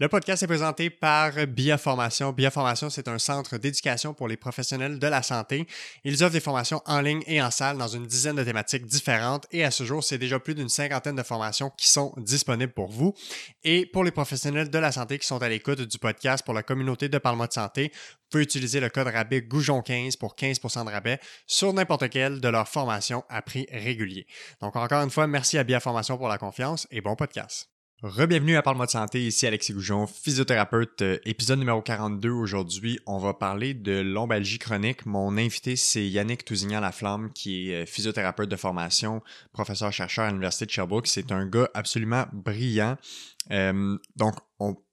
Le podcast est présenté par Biaformation. Biaformation, c'est un centre d'éducation pour les professionnels de la santé. Ils offrent des formations en ligne et en salle dans une dizaine de thématiques différentes et à ce jour, c'est déjà plus d'une cinquantaine de formations qui sont disponibles pour vous. Et pour les professionnels de la santé qui sont à l'écoute du podcast pour la communauté de Parlement de santé, vous pouvez utiliser le code rabais Goujon15 pour 15% de rabais sur n'importe quelle de leurs formations à prix régulier. Donc encore une fois, merci à Biaformation pour la confiance et bon podcast. Rebienvenue à Parle-moi de santé, ici Alexis Goujon, physiothérapeute, euh, épisode numéro 42 aujourd'hui. On va parler de lombalgie chronique. Mon invité, c'est Yannick Tousignan-Laflamme, qui est euh, physiothérapeute de formation, professeur-chercheur à l'Université de Sherbrooke. C'est un gars absolument brillant. Euh, donc,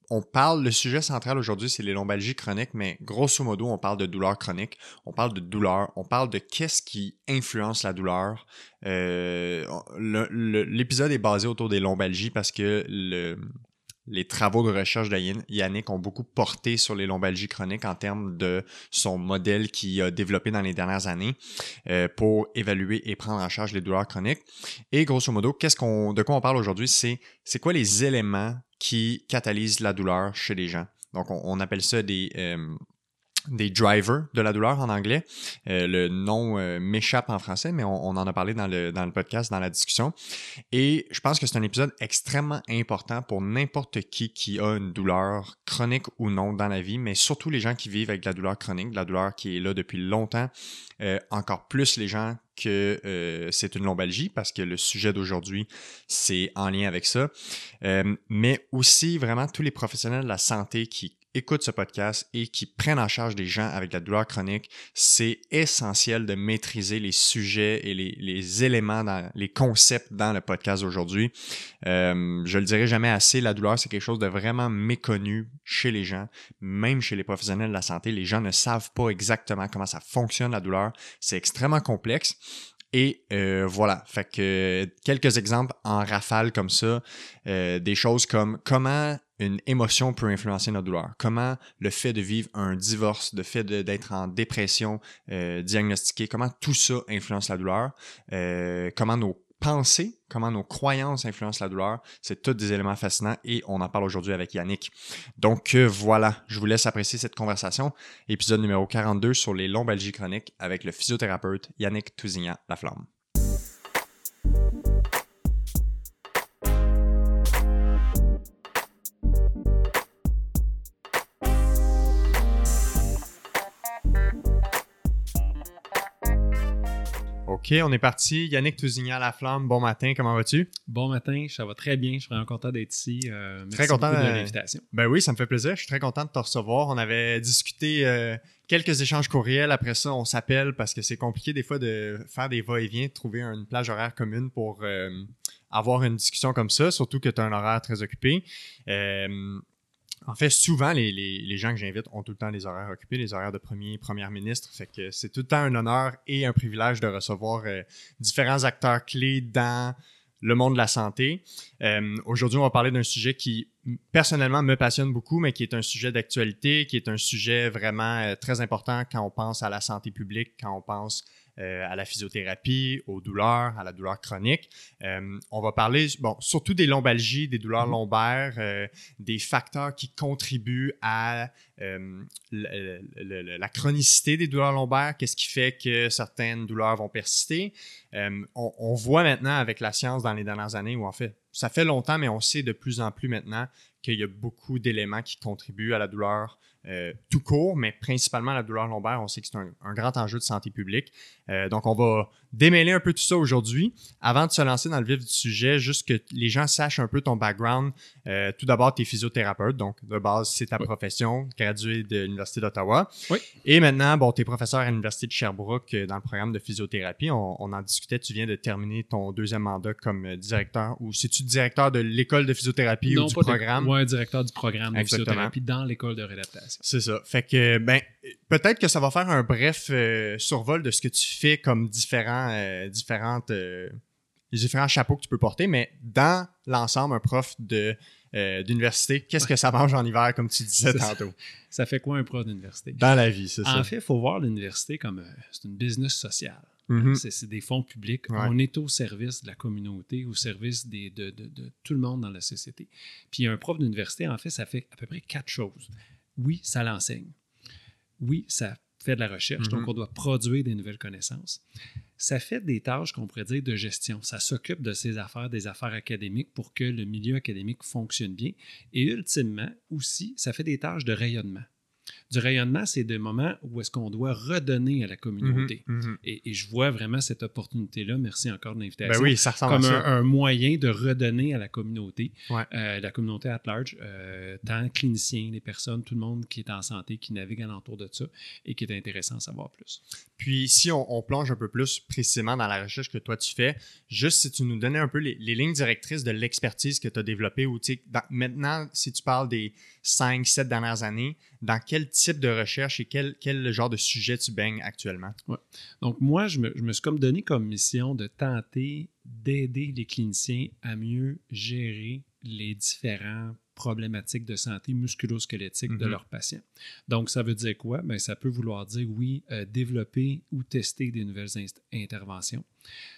on parle, le sujet central aujourd'hui, c'est les lombalgies chroniques, mais grosso modo, on parle de douleur chronique, on parle de douleur, on parle de qu'est-ce qui influence la douleur. Euh, l'épisode est basé autour des lombalgies parce que le, les travaux de recherche de Yannick ont beaucoup porté sur les lombalgies chroniques en termes de son modèle qu'il a développé dans les dernières années euh, pour évaluer et prendre en charge les douleurs chroniques. Et grosso modo, qu'est-ce qu'on, de quoi on parle aujourd'hui, c'est quoi les éléments qui catalysent la douleur chez les gens. Donc, on, appelle ça des, euh, des drivers de la douleur en anglais. Euh, le nom euh, m'échappe en français, mais on, en a parlé dans le, dans le podcast, dans la discussion. Et je pense que c'est un épisode extrêmement important pour n'importe qui qui a une douleur chronique ou non dans la vie, mais surtout les gens qui vivent avec de la douleur chronique, de la douleur qui est là depuis longtemps. encore plus les gens que euh, c'est une lombalgie parce que le sujet d'aujourd'hui, c'est en lien avec ça. Euh, mais aussi vraiment tous les professionnels de la santé qui écoutent ce podcast et qui prennent en charge des gens avec la douleur chronique, c'est essentiel de maîtriser les sujets et les, éléments, dans, les concepts dans le podcast d'aujourd'hui. Euh, je le dirai jamais assez, la douleur, c'est quelque chose de vraiment méconnu chez les gens, même chez les professionnels de la santé. Les gens ne savent pas exactement comment ça fonctionne, la douleur. C'est extrêmement complexe. Et euh, voilà, fait que quelques exemples en rafale comme ça, euh, des choses comme comment une émotion peut influencer notre douleur, comment le fait de vivre un divorce, le fait d'être en dépression euh, diagnostiquée, comment tout ça influence la douleur, comment nos penser comment nos croyances influencent la douleur? C'est tous des éléments fascinants et on en parle aujourd'hui avec Yannick. Donc euh, voilà, je vous laisse apprécier cette conversation. Épisode numéro 42 sur les lombalgies chroniques avec le physiothérapeute Yannick Tousignan-Laflamme. OK, on est parti. Yannick Tousignan à la flamme, bon matin, comment vas-tu? Bon matin, ça va très bien. Je suis vraiment content d'être ici. Euh, merci très content de l'invitation. Ben oui, ça me fait plaisir. Je suis très content de te recevoir. On avait discuté euh, quelques échanges courriels. Après ça, on s'appelle parce que c'est compliqué des fois de faire des va-et-vient, de trouver une plage horaire commune pour euh, avoir une discussion comme ça, surtout que tu as un horaire très occupé. En fait, souvent, les, gens que j'invite ont tout le temps les horaires occupés, les horaires de premier, première ministre. Fait que c'est tout le temps un honneur et un privilège de recevoir euh, différents acteurs clés dans le monde de la santé. Euh, aujourd'hui, on va parler d'un sujet qui, personnellement, me passionne beaucoup, mais qui est un sujet d'actualité, qui est un sujet vraiment euh, très important quand on pense à la santé publique, quand on pense euh, à la physiothérapie, aux douleurs, à la douleur chronique. Euh, on va parler bon, surtout des lombalgies, des douleurs mm-hmm. lombaires, euh, des facteurs qui contribuent à la, chronicité des douleurs lombaires, qu'est-ce qui fait que certaines douleurs vont persister. On, on, voit maintenant avec la science dans les dernières années, ou en fait, ça fait longtemps, mais on sait de plus en plus maintenant qu'il y a beaucoup d'éléments qui contribuent à la douleur euh, tout court, mais principalement la douleur lombaire. On sait que c'est un, grand enjeu de santé publique. Euh, donc, on va démêler un peu tout ça aujourd'hui. Avant de se lancer dans le vif du sujet, juste que les gens sachent un peu ton background. Euh, tout d'abord, tu es physiothérapeute, donc de base, c'est ta profession, gradué de l'Université d'Ottawa. Oui. Et maintenant, bon, tu es professeur à l'Université de Sherbrooke dans le programme de physiothérapie. On, en discutait, tu viens de terminer ton deuxième mandat comme directeur, ou c'est-tu directeur de l'école de physiothérapie ou du programme? Oui, directeur du programme de physiothérapie dans l'école de réadaptation. C'est ça. Fait que, ben, peut-être que ça va faire un bref euh, survol de ce que tu fais comme différents, euh, différentes, euh, les différents chapeaux que tu peux porter, mais dans l'ensemble, un prof de d'université, qu'est-ce que ça mange en hiver, comme tu disais tantôt? Ça. fait quoi un prof d'université? Dans la vie, c'est ça. En fait, il faut voir l'université comme c'est une business sociale. Mhm. C'est c'est des fonds publics. Ouais. On est au service de la communauté, au service des, de, de- de tout le monde dans la société. Puis un prof d'université, en fait, ça fait à peu près quatre choses. Oui, ça l'enseigne. Oui, ça fait de la recherche, Mhm. donc on doit produire des nouvelles connaissances. Ça fait des tâches qu'on pourrait dire de gestion. Ça s'occupe de ses affaires, des affaires académiques pour que le milieu académique fonctionne bien. Et ultimement, aussi, ça fait des tâches de rayonnement. Du rayonnement, c'est des moments où est-ce qu'on doit redonner à la communauté. Mhm, mhm. Et, et je vois vraiment cette opportunité-là. Merci encore de l'invitation. Ben oui, ça ressemble Comme à un, ça. un moyen de redonner à la communauté, Ouais. euh, la communauté at large, euh, tant cliniciens, les personnes, tout le monde qui est en santé, qui navigue alentour de ça et qui est intéressant à savoir plus. Puis si on, on plonge un peu plus précisément dans la recherche que toi tu fais, juste si tu nous donnais un peu les, les lignes directrices de l'expertise que tu as développée ou dans- maintenant, si tu parles des 5, 7 dernières années, dans quel type de recherche et quel, quel genre de sujet tu baignes actuellement? Donc, moi, je me, je me suis comme donné comme mission de tenter d'aider les cliniciens à mieux gérer les différents problématiques de santé musculo-squelettique de Mhm. leurs patients. Donc, ça veut dire quoi? Ben, ça peut vouloir dire, oui, euh, développer ou tester des nouvelles interventions.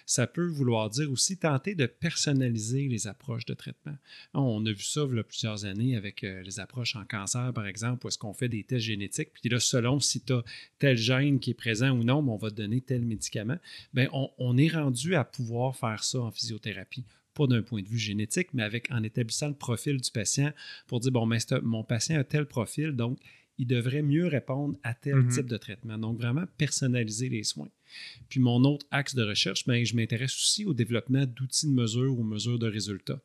Ça peut vouloir dire aussi tenter de personnaliser les approches de traitement. On a vu ça il y a plusieurs années avec euh, les approches en cancer, par exemple, où est-ce qu'on fait des tests génétiques, puis là, selon si tu as tel gène qui est présent ou non, ben, on va te donner tel médicament. Bien, on, on est rendu à pouvoir faire ça en physiothérapie. Pas d'un point de vue génétique, mais avec en établissant le profil du patient pour dire bon, mon patient a tel profil, donc il devrait mieux répondre à tel Mhm. type de traitement. Donc, vraiment personnaliser les soins. Puis mon autre axe de recherche, ben, je m'intéresse aussi au développement d'outils de mesure ou mesure de résultats.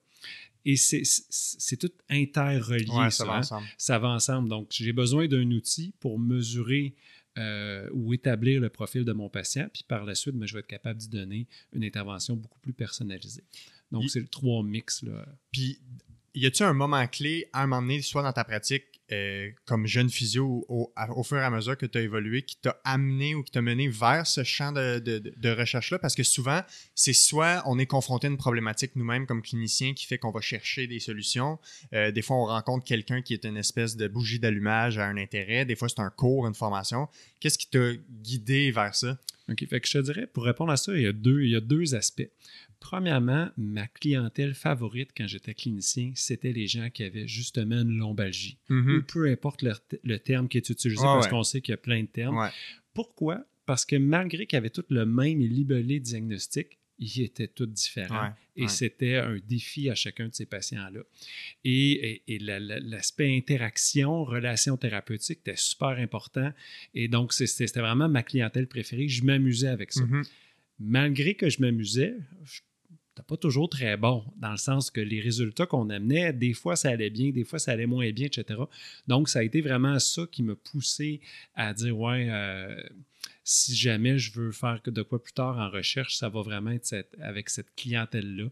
Et c'est- tout interrelié. Ouais, ça ça, va hein? ensemble. ça va ensemble. Donc, j'ai besoin d'un outil pour mesurer euh, ou établir le profil de mon patient, puis par la suite, ben, je vais être capable d'y donner une intervention beaucoup plus personnalisée. Donc, c'est le trois mix. Là. Puis, y a-tu un moment clé à un moment donné, soit dans ta pratique euh, comme jeune physio ou au, au fur et à mesure que tu as évolué, qui t'a amené ou qui t'a mené vers ce champ de, de- de- de recherche-là? Parce que souvent, c'est soit on est confronté à une problématique nous-mêmes comme cliniciens qui fait qu'on va chercher des solutions. Euh, des fois, on rencontre quelqu'un qui est une espèce de bougie d'allumage à un intérêt. Des fois, c'est un cours, une formation. Qu'est-ce qui t'a guidé vers ça? OK. Fait que je te dirais, pour répondre à ça, il y a deux, il y a deux aspects. Premièrement, ma clientèle favorite quand j'étais clinicien, c'était les gens qui avaient justement une lombalgie. Ou peu importe le, le terme qui est utilisé, Ouais, parce ouais. qu'on sait qu'il y a plein de termes. Ouais. Pourquoi? Parce que malgré qu'ils avaient tous le même libellé diagnostic, ils étaient tous différents. Ouais, et ouais. c'était un défi à chacun de ces patients-là. Et, et- et la- la- l'aspect interaction, relation thérapeutique était super important. Et donc, c'était vraiment ma clientèle préférée. Je m'amusais avec ça. Mhm. Malgré que je m'amusais, je n'étais pas toujours très bon, dans le sens que les résultats qu'on amenait, des fois ça allait bien, des fois ça allait moins bien, etc. Donc, ça a été vraiment ça qui m'a poussé à dire, ouais, euh, si jamais je veux faire de quoi plus tard en recherche, ça va vraiment être cette- avec cette clientèle-là,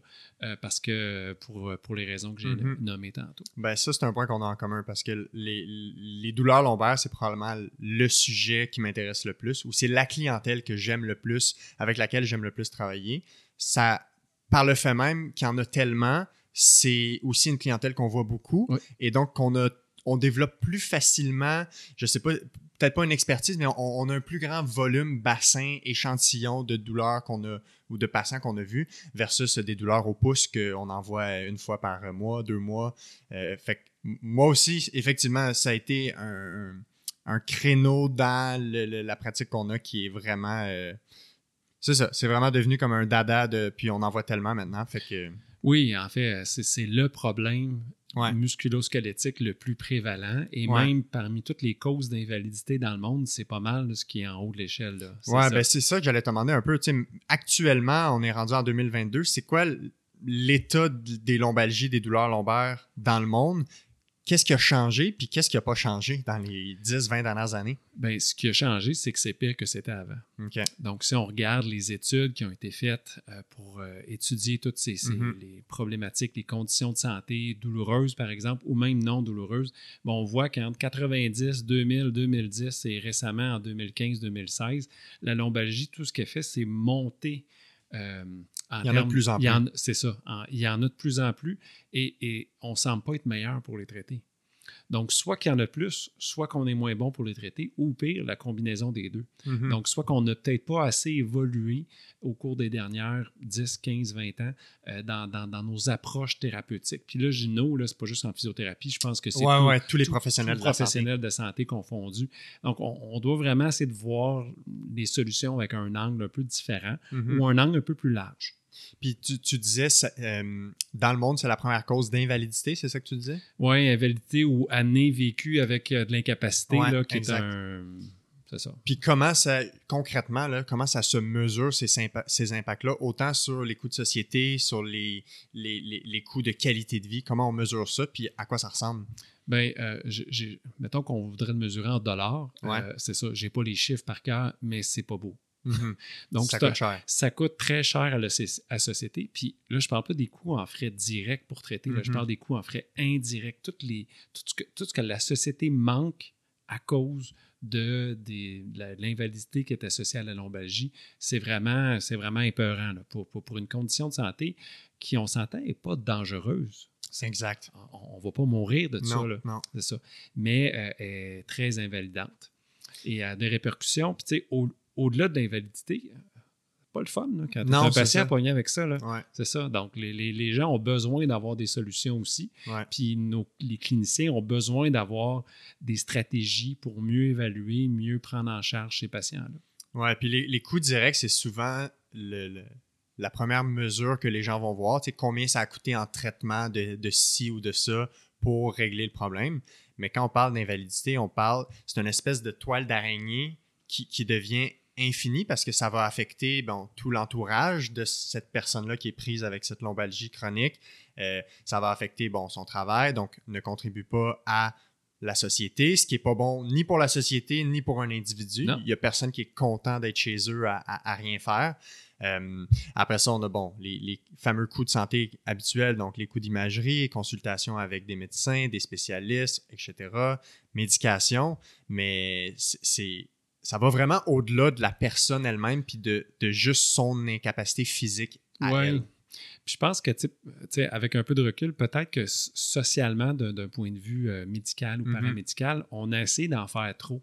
euh, parce que pour, pour les raisons que j'ai Mhm. nommées tantôt. Ben ça, c'est un point qu'on a en commun parce que les, les douleurs lombaires, c'est probablement le sujet qui m'intéresse le plus ou c'est la clientèle que j'aime le plus, avec laquelle j'aime le plus travailler. Ça, par le fait même qu'il y en a tellement, c'est aussi une clientèle qu'on voit beaucoup Oui. et donc qu'on a on développe plus facilement, je sais pas, peut-être pas une expertise, mais on, a un plus grand volume, bassin, échantillon de douleurs qu'on a ou de patients qu'on a vus versus des douleurs au pouce qu'on en voit une fois par mois, deux mois. Euh, moi aussi, effectivement, ça a été un, créneau dans la pratique qu'on a qui est vraiment. euh, c'est ça, c'est vraiment devenu comme un dada de. Puis on en voit tellement maintenant. Fait que. Oui, en fait, c'est le problème Ouais. musculo-squelettique le plus prévalent. Et Ouais. même parmi toutes les causes d'invalidité dans le monde, c'est pas mal ce qui est en haut de l'échelle. ça. ben c'est ça que j'allais te demander un peu. Tu sais, actuellement, on est rendu en 2022. C'est quoi l'état des lombalgies, des douleurs lombaires dans le monde? Qu'est-ce qui a changé, puis qu'est-ce qui n'a pas changé dans les 10-20 dernières années? Ben, ce qui a changé, c'est que c'est pire que c'était avant. Donc, si on regarde les études qui ont été faites euh, pour euh, étudier toutes ces, ces- Mhm. les problématiques, les conditions de santé douloureuses, par exemple, ou même non douloureuses, on voit qu'entre 90, 2000, 2010 et récemment en 2015, 2016, la lombalgie, tout ce qu'elle fait, c'est monter. Euh, en Il y en a de plus en en- C'est ça. En- il y en a de plus en plus et, et on ne semble pas être meilleur pour les traiter. Donc, soit qu'il y en a plus, soit qu'on est moins bon pour les traiter, ou pire, la combinaison des deux. Mhm. Donc, soit qu'on n'a peut-être pas assez évolué au cours des dernières 10, 15, 20 ans euh, dans, dans- dans nos approches thérapeutiques. Puis là, nos, là, c'est pas juste en physiothérapie, je pense que c'est ouais, ouais, tous les tout- professionnels tous de la santé. professionnels de santé confondus. Donc, on, on doit vraiment essayer de voir les solutions avec un angle un peu différent Mhm. ou un angle un peu plus large. Puis tu, tu disais, ça, euh, dans le monde, c'est la première cause d'invalidité, c'est ça que tu disais? Oui, invalidité ou année vécue avec euh, de l'incapacité, Ouais, qui exact. est un. C'est ça. Puis comment ça, concrètement, là, comment ça se mesure ces, ces impacts-là, autant sur les coûts de société, sur les, les, les, les coûts de qualité de vie, comment on mesure ça, puis à quoi ça ressemble? Ben, euh, mettons qu'on voudrait le mesurer en dollars. Ouais. c'est ça. J'ai pas les chiffres par cœur, mais c'est pas beau. Mhm. Donc, ça coûte cher. ça coûte très cher à la, société. Puis là, je parle pas des coûts en frais directs pour traiter. là, Je Mhm. parle des coûts en frais indirects. Toutes les, tout, ce que, tout ce que la société manque à cause de, l'invalidité qui est associée à la lombalgie, c'est vraiment, vraiment épeurant là, pour, pour, pour une condition de santé qui, on s'entend, n'est pas dangereuse. C'est exact. On ne va pas mourir de ça. Non, là. non. C'est ça. Mais euh, elle est très invalidante. Et a des répercussions. Puis, tu sais, au- au-delà de l'invalidité, c'est pas le fun là, quand tu un patient ça. pogné avec ça. Ouais, C'est ça. Donc, les, les- les gens ont besoin d'avoir des solutions aussi. ouais. Puis, nos, les cliniciens ont besoin d'avoir des stratégies pour mieux évaluer, mieux prendre en charge ces patients-là. Ouais, puis les, les coûts directs, c'est souvent le- le- la première mesure que les gens vont voir. Tu sais, combien ça a coûté en traitement de, de ci ou de ça pour régler le problème. Mais quand on parle d'invalidité, on parle, c'est une espèce de toile d'araignée qui, qui devient infinie parce que ça va affecter bon, tout l'entourage de cette personne-là qui est prise avec cette lombalgie chronique. Euh, ça va affecter bon, son travail, donc ne contribue pas à la société, ce qui est pas bon ni pour la société ni pour un individu. Non. Il y a personne qui est content d'être chez eux à, à- à rien faire. Euh, après ça, on a bon les, les fameux coûts de santé habituels, donc les coûts d'imagerie, consultation avec des médecins, des spécialistes, etc., médication, mais c'est ça va vraiment au-delà de la personne elle-même puis de, de juste son incapacité physique à Ouais. elle. Puis je pense que, tu sais- avec un peu de recul, peut-être que socialement, d'un point de vue euh, médical ou Mhm. paramédical, on a essayé d'en faire trop.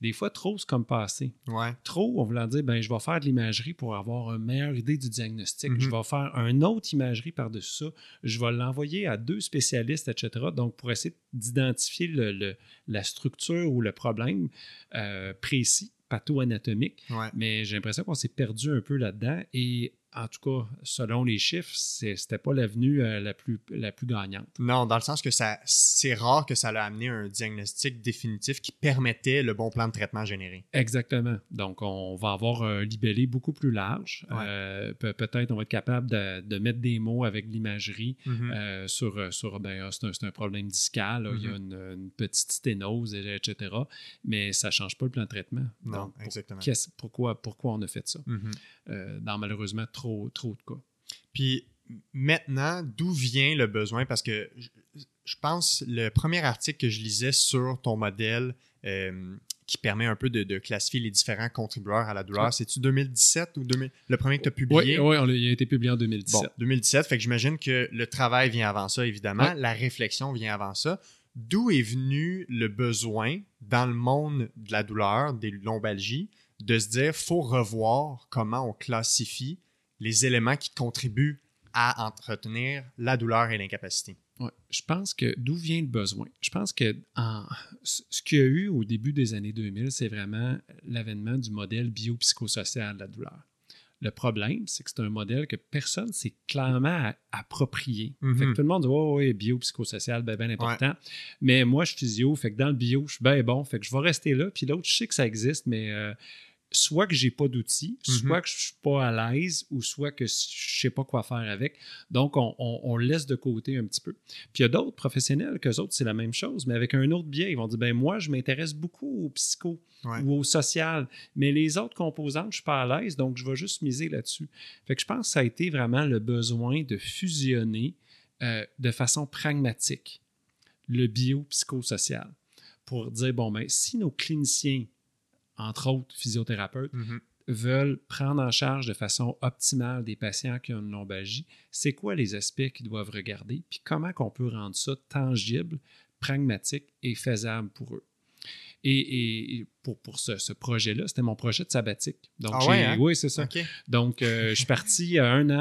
Des fois, trop, c'est comme passé. Ouais. Trop, on voulant dire, ben, je vais faire de l'imagerie pour avoir une meilleure idée du diagnostic. Mhm. Je vais faire un autre imagerie par-dessus ça. Je vais l'envoyer à deux spécialistes, etc. Donc, pour essayer d'identifier le- le- la structure ou le problème euh, précis, patho-anatomique. Ouais. Mais j'ai l'impression qu'on s'est perdu un peu là-dedans. Et en tout cas, selon les chiffres, c'était pas l'avenue euh, la, plus, la plus gagnante. Non, dans le sens que ça c'est rare que ça l'a amené un diagnostic définitif qui permettait le bon plan de traitement généré. Exactement. Donc, on va avoir un libellé beaucoup plus large. Ouais. Euh, pe- Peut-être on va être capable de, de mettre des mots avec l'imagerie Mhm. euh, sur, sur ben, ah, c'est un, un problème discal, là, il y a une, une petite sténose, et- etc. Mais ça ne change pas le plan de traitement. Non, Donc, exactement. pourquoi, pourquoi on a fait ça? Mhm. Dans malheureusement trop, trop de cas. Puis maintenant, d'où vient le besoin? Parce que je, je pense le premier article que je lisais sur ton modèle euh, qui permet un peu de, de classifier les différents contributeurs à la douleur, c'est-tu 2017 ou 2000, le premier que tu as publié? oui, on il a été publié en 2017. Bon, 2017, fait que j'imagine que le travail vient avant ça, évidemment. La réflexion vient avant ça. D'où est venu le besoin dans le monde de la douleur, des lombalgies, de se dire faut revoir comment on classifie les éléments qui contribuent à entretenir la douleur et l'incapacité. Ouais. Je pense que d'où vient le besoin? Je pense que en- ce qu'il y a eu au début des années 2000, c'est vraiment l'avènement du modèle biopsychosocial de la douleur. Le problème, c'est que c'est un modèle que personne ne s'est clairement approprié. Fait que tout le monde dit Ouais, ouais, biopsychosocial, ben, ben important. Mais moi, je suis physio, fait que dans le bio, je suis bien bon, fait que je vais rester là. Puis l'autre, je sais que ça existe, mais euh, soit que j'ai pas d'outils, Mhm. soit que je suis pas à l'aise, ou soit que je sais pas quoi faire avec. Donc, on, on- on laisse de côté un petit peu. Puis il y a d'autres professionnels que autres, c'est la même chose, mais avec un autre biais. Ils vont dire ben moi, je m'intéresse beaucoup au psycho Ouais. ou au social, mais les autres composantes, je suis pas à l'aise, donc je vais juste miser là-dessus. Fait que je pense que ça a été vraiment le besoin de fusionner euh, de façon pragmatique le biopsychosocial pour dire bon ben si nos cliniciens, entre autres physiothérapeutes, Mhm. veulent prendre en charge de façon optimale des patients qui ont une lombalgie, c'est quoi les aspects qu'ils doivent regarder, puis comment qu'on peut rendre ça tangible pragmatique et faisable pour eux? Et, et pour, pour ce, ce projet-là, c'était mon projet de sabbatique. Donc, Ah ouais, hein? Oui, c'est ça. Donc, euh, je suis parti il y a un an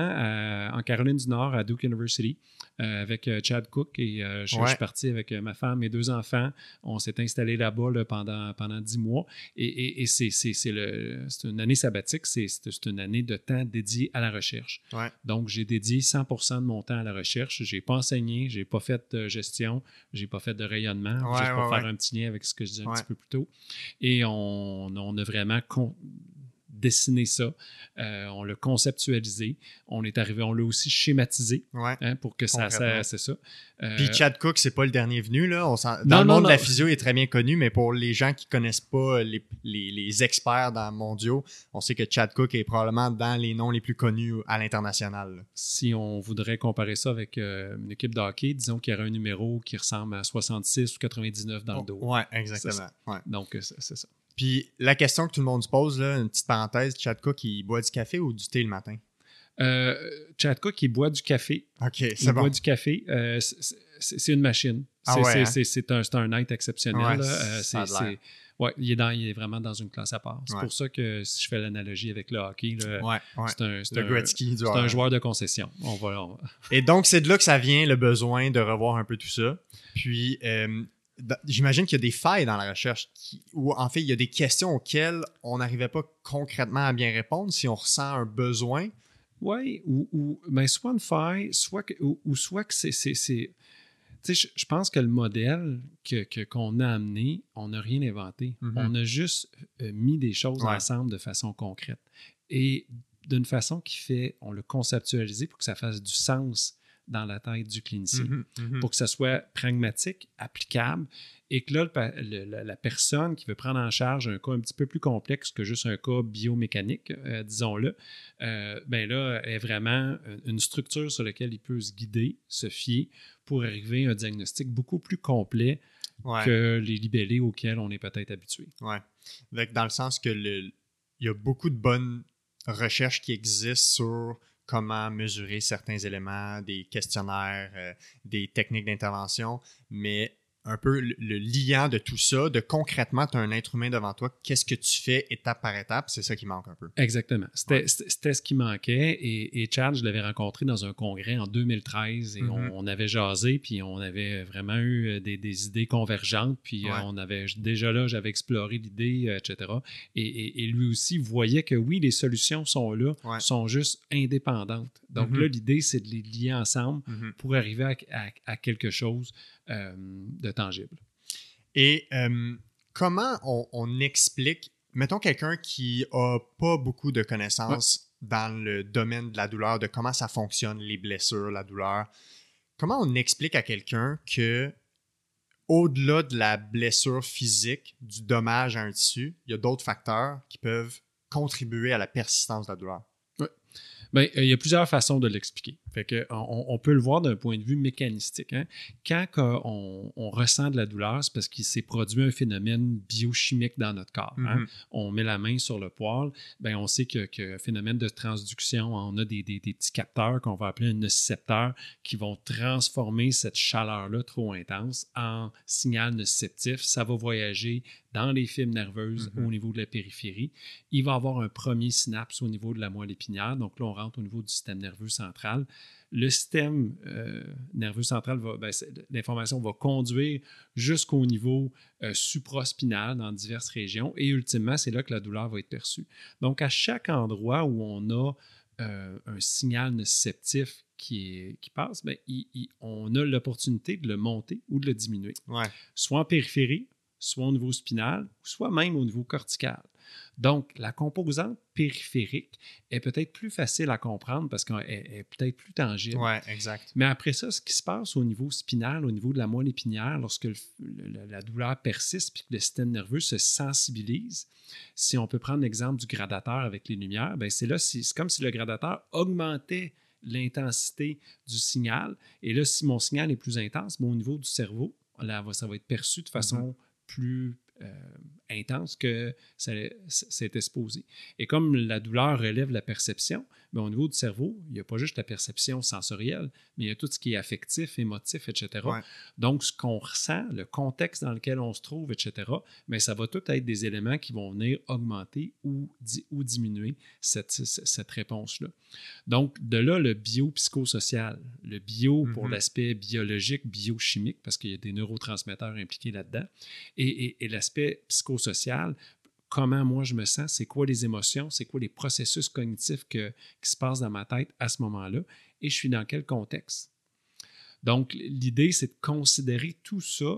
à- en Caroline du Nord, à Duke University, euh, avec euh, Chad Cook. Et euh, je, suis parti avec euh, ma femme et deux enfants. On s'est installé là-bas là, pendant, pendant dix mois. Et, et- et c'est, c'est- c'est le- c'est une année sabbatique, c'est, une année de temps dédié à la recherche. Ouais. Donc, j'ai dédié 100 de mon temps à la recherche. Je n'ai pas enseigné, je n'ai pas fait de gestion, je n'ai pas fait de rayonnement, juste pour faire un petit lien avec ce que je disais un petit peu plus tôt. Et on, on a vraiment con- dessiné ça, Euh, on l'a conceptualisé, on est arrivé, on l'a aussi schématisé Ouais. hein, pour que ça, ça c'est ça. Euh, Puis Chad Cook, c'est pas le dernier venu. Là. On s'en- Non, dans le non, monde de la physio, il est très bien connu, mais pour les gens qui connaissent pas les, les- les experts dans mondiaux, on sait que Chad Cook est probablement dans les noms les plus connus à l'international. si on voudrait comparer ça avec euh, une équipe de hockey, disons qu'il y aurait un numéro qui ressemble à 66 ou 99 dans le dos. Ouais, exactement. Ouais. Donc, c'est ça. Puis la question que tout le monde se pose, là, une petite parenthèse, Chad Cook, il boit du café ou du thé le matin? Euh, Chad Cook, il boit du café. OK, Il c'est boit bon. du café. Euh, c'est- une machine. Ah C'est ouais, c'est- hein? un, un être exceptionnel. Ouais, Euh, c'est- ouais, il, est dans, il est vraiment dans une classe à part. C'est pour ça que si je fais l'analogie avec le hockey, là, Ouais, ouais. c'est un, un un joueur de concession. On va, on va- Et donc, c'est de là que ça vient le besoin de revoir un peu tout ça. Puis, euh, j'imagine qu'il y a des failles dans la recherche, qui- ou en fait, il y a des questions auxquelles on n'arrivait pas concrètement à bien répondre si on ressent un besoin. Oui, ou, ou ben, soit une faille, soit que, ou, ou soit que c'est. c'est- c'est- Tu sais, je, je pense que le modèle que, que- qu'on a amené, on n'a rien inventé. Mhm. On a juste euh, mis des choses Ouais. ensemble de façon concrète. Et d'une façon qui fait, on l'a conceptualisé pour que ça fasse du sens dans la tête du clinicien Mhm, mhm. pour que ça soit pragmatique, applicable, et que là, le pa- le- la, personne qui veut prendre en charge un cas un petit peu plus complexe que juste un cas biomécanique, euh, disons-le, euh, ben là, est vraiment une structure sur laquelle il peut se guider, se fier pour arriver à un diagnostic beaucoup plus complet Ouais. que les libellés auxquels on est peut-être habitué. Ouais. Dans le sens que le, il y a beaucoup de bonnes recherches qui existent sur comment mesurer certains éléments, des questionnaires, euh, des techniques d'intervention, mais un peu le, le liant de tout ça, de concrètement, tu as un être humain devant toi, qu'est-ce que tu fais étape par étape, c'est ça qui manque un peu. Exactement. C'était Ouais. ce qui manquait. Et, et Chad, je l'avais rencontré dans un congrès en 2013 et Mhm. on, on avait jasé, puis on avait vraiment eu euh, des, des idées convergentes. Puis euh, Ouais. on avait déjà là, j'avais exploré l'idée, euh, etc. Et, et- et lui aussi voyait que oui, les solutions sont là, Ouais. sont juste indépendantes. Donc Mhm. là, l'idée, c'est de les lier ensemble Mhm. pour arriver à, à- à quelque chose de tangible. Et euh, comment on, on explique, mettons quelqu'un qui a pas beaucoup de connaissances dans le domaine de la douleur, de comment ça fonctionne, les blessures, la douleur, comment on explique à quelqu'un que au-delà de la blessure physique, du dommage à un tissu, il y a d'autres facteurs qui peuvent contribuer à la persistance de la douleur? Bien, euh, il y a plusieurs façons de l'expliquer. Fait que, on, on peut le voir d'un point de vue mécanistique. hein. Quand on, on ressent de la douleur, c'est parce qu'il s'est produit un phénomène biochimique dans notre corps. hein. Mhm. On met la main sur le poil, ben on sait que, que phénomène de transduction, on a des, des- des petits capteurs qu'on va appeler un nocicepteur qui vont transformer cette chaleur-là trop intense en signal nociceptif. Ça va voyager dans les fibres nerveuses Mhm. au niveau de la périphérie. Il va avoir un premier synapse au niveau de la moelle épinière. Donc là, on rentre au niveau du système nerveux central. Le système euh, nerveux central, va, ben, l'information va conduire jusqu'au niveau euh, supraspinal dans diverses régions et ultimement, c'est là que la douleur va être perçue. Donc, à chaque endroit où on a euh, un signal nociceptif qui, est- qui passe, ben, il- il- on a l'opportunité de le monter ou de le diminuer, Ouais. soit en périphérie, soit au niveau spinal, ou soit même au niveau cortical. Donc, la composante périphérique est peut-être plus facile à comprendre parce qu'elle est- peut-être plus tangible. Ouais, exact. Mais après ça, ce qui se passe au niveau spinal, au niveau de la moelle épinière, lorsque le- le- la douleur persiste puis que le système nerveux se sensibilise, si on peut prendre l'exemple du gradateur avec les lumières, ben c'est là, c'est comme si le gradateur augmentait l'intensité du signal. Et là, si mon signal est plus intense, ben, au niveau du cerveau, là, ça va être perçu de façon plus euh, intense que ça, s'est exposé. Et comme la douleur relève la perception, mais au niveau du cerveau, il n'y a pas juste la perception sensorielle, mais il y a tout ce qui est affectif, émotif, etc. Donc, ce qu'on ressent, le contexte dans lequel on se trouve, etc., mais ça va tout être des éléments qui vont venir augmenter ou, ou diminuer cette, cette réponse-là. Donc, de là, le biopsychosocial, le bio pour mm-hmm. l'aspect biologique, biochimique, parce qu'il y a des neurotransmetteurs impliqués là-dedans, et, et l'aspect psychosocial comment moi je me sens, c'est quoi les émotions, c'est quoi les processus cognitifs qui se passent dans ma tête à ce moment-là, et je suis dans quel contexte. Donc, l'idée, c'est de considérer tout ça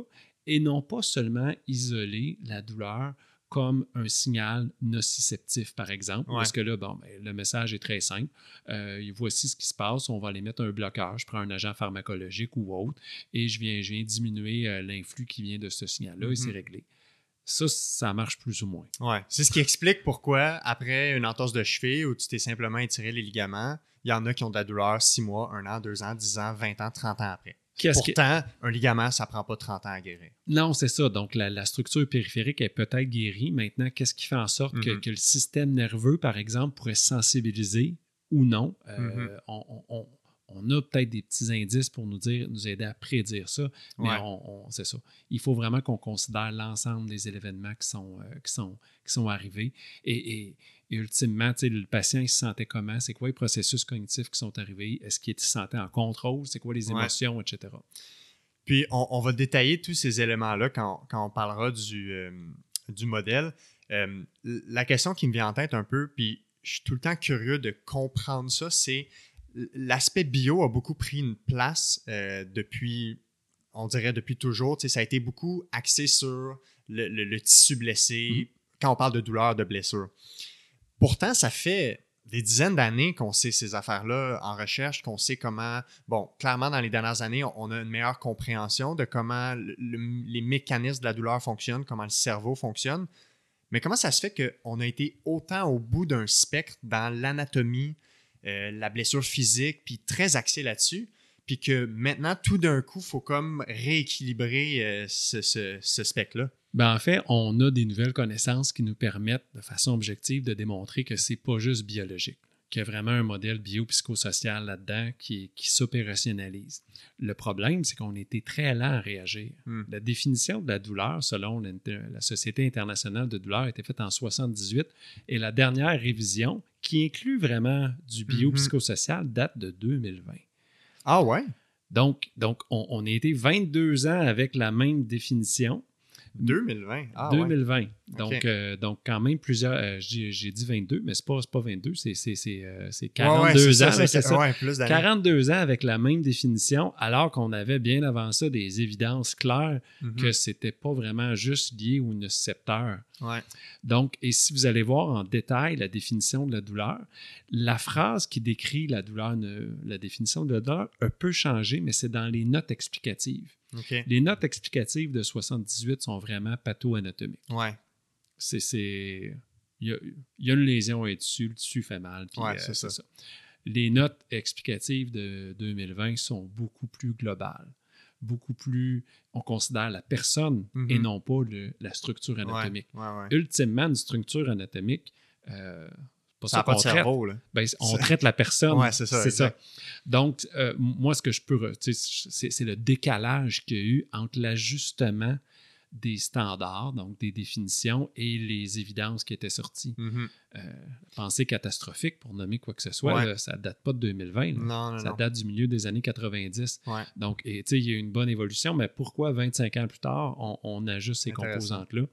et non pas seulement isoler la douleur comme un signal nociceptif, par exemple, parce que là, bon, ben, le message est très simple. Euh, voici ce qui se passe, on va aller mettre un bloqueur, je prends un agent pharmacologique ou autre, et je viens, je viens diminuer euh, l'influx qui vient de ce signal-là, et c'est mm-hmm. réglé. Ça, ça marche plus ou moins. Ouais. C'est ce qui explique pourquoi, après une entorse de cheville où tu t'es simplement étiré les ligaments, il y en a qui ont de la douleur 6 mois, 1 an, 2 ans, 10 ans, 20 ans, 30 ans après. Pourtant, un ligament, ça prend pas 30 ans à guérir. Non, c'est ça. Donc, la, structure périphérique est peut-être guérie. Maintenant, qu'est-ce qui fait en sorte que, mm-hmm. le système nerveux, par exemple, pourrait sensibiliser ou non? Euh, on, on a peut-être des petits indices pour nous dire, nous aider à prédire ça, mais c'est ça. Il faut vraiment qu'on considère l'ensemble des événements qui sont, euh, qui sont, qui sont arrivés. Et, ultimement, le patient, il se sentait comment? C'est quoi les processus cognitifs qui sont arrivés? Est-ce qu'il se sentait en contrôle? C'est quoi les émotions, etc. Puis, on, va détailler tous ces éléments-là quand, on parlera du, euh, du modèle. Euh, la question qui me vient en tête un peu, puis je suis tout le temps curieux de comprendre ça, c'est l'aspect bio a beaucoup pris une place euh, depuis, on dirait depuis toujours. ça a été beaucoup axé sur le, tissu blessé mm-hmm. quand on parle de douleur, de blessure. Pourtant, ça fait des dizaines d'années qu'on sait ces affaires-là en recherche, qu'on sait comment, bon, clairement, dans les dernières années, on a une meilleure compréhension de comment les mécanismes de la douleur fonctionnent, comment le cerveau fonctionne. Mais comment ça se fait qu'on a été autant au bout d'un spectre dans l'anatomie, euh, la blessure physique, puis très axé là-dessus. Puis que maintenant, tout d'un coup, il faut comme rééquilibrer euh, ce, ce, spectre-là. Ben en fait, on a des nouvelles connaissances qui nous permettent de façon objective de démontrer que c'est pas juste biologique, qu'il y a vraiment un modèle biopsychosocial là-dedans qui, qui s'opérationnalise. Le problème, c'est qu'on était très lent à réagir. Hmm. La définition de la douleur, selon la Société internationale de douleur, a été faite en 78 et la dernière révision qui inclut vraiment du mhm. biopsychosocial, date de 2020. Ah ouais? Donc, donc on, on a été 22 ans avec la même définition. 2020. Ah, 2020. Donc, euh, donc, quand même plusieurs. Euh, j'ai dit 22, mais ce n'est pas, pas 22, c'est 42 ans. c'est ça. 42 ans avec la même définition, alors qu'on avait bien avant ça des évidences claires mhm. que ce n'était pas vraiment juste lié au nocicepteur. Donc, et si vous allez voir en détail la définition de la douleur, la phrase qui décrit la douleur, la définition de la douleur, peut changer, mais c'est dans les notes explicatives. Les notes explicatives de 78 sont vraiment patho-anatomiques. Ouais. C'est. Il y, a, une lésion et dessus, le tissu fait mal. Euh, c'est ça. Les notes explicatives de 2020 sont beaucoup plus globales. Beaucoup plus. On considère la personne et mhm. non pas la structure anatomique. Ultimement, une structure anatomique. Euh, ça, pas de cerveau, là. Ben, on traite la personne. Ouais, c'est ça. ça. Donc, euh, moi, ce que je peux. C'est le décalage qu'il y a eu entre l'ajustement des standards, donc des définitions, et les évidences qui étaient sorties. Mm-hmm. Euh, pensée catastrophique, pour nommer quoi que ce soit, ça ne date pas de 2020. Non, ça date du milieu des années 90. Ouais. Donc, il y a eu une bonne évolution, mais pourquoi 25 ans plus tard, on, ajuste ces composantes-là?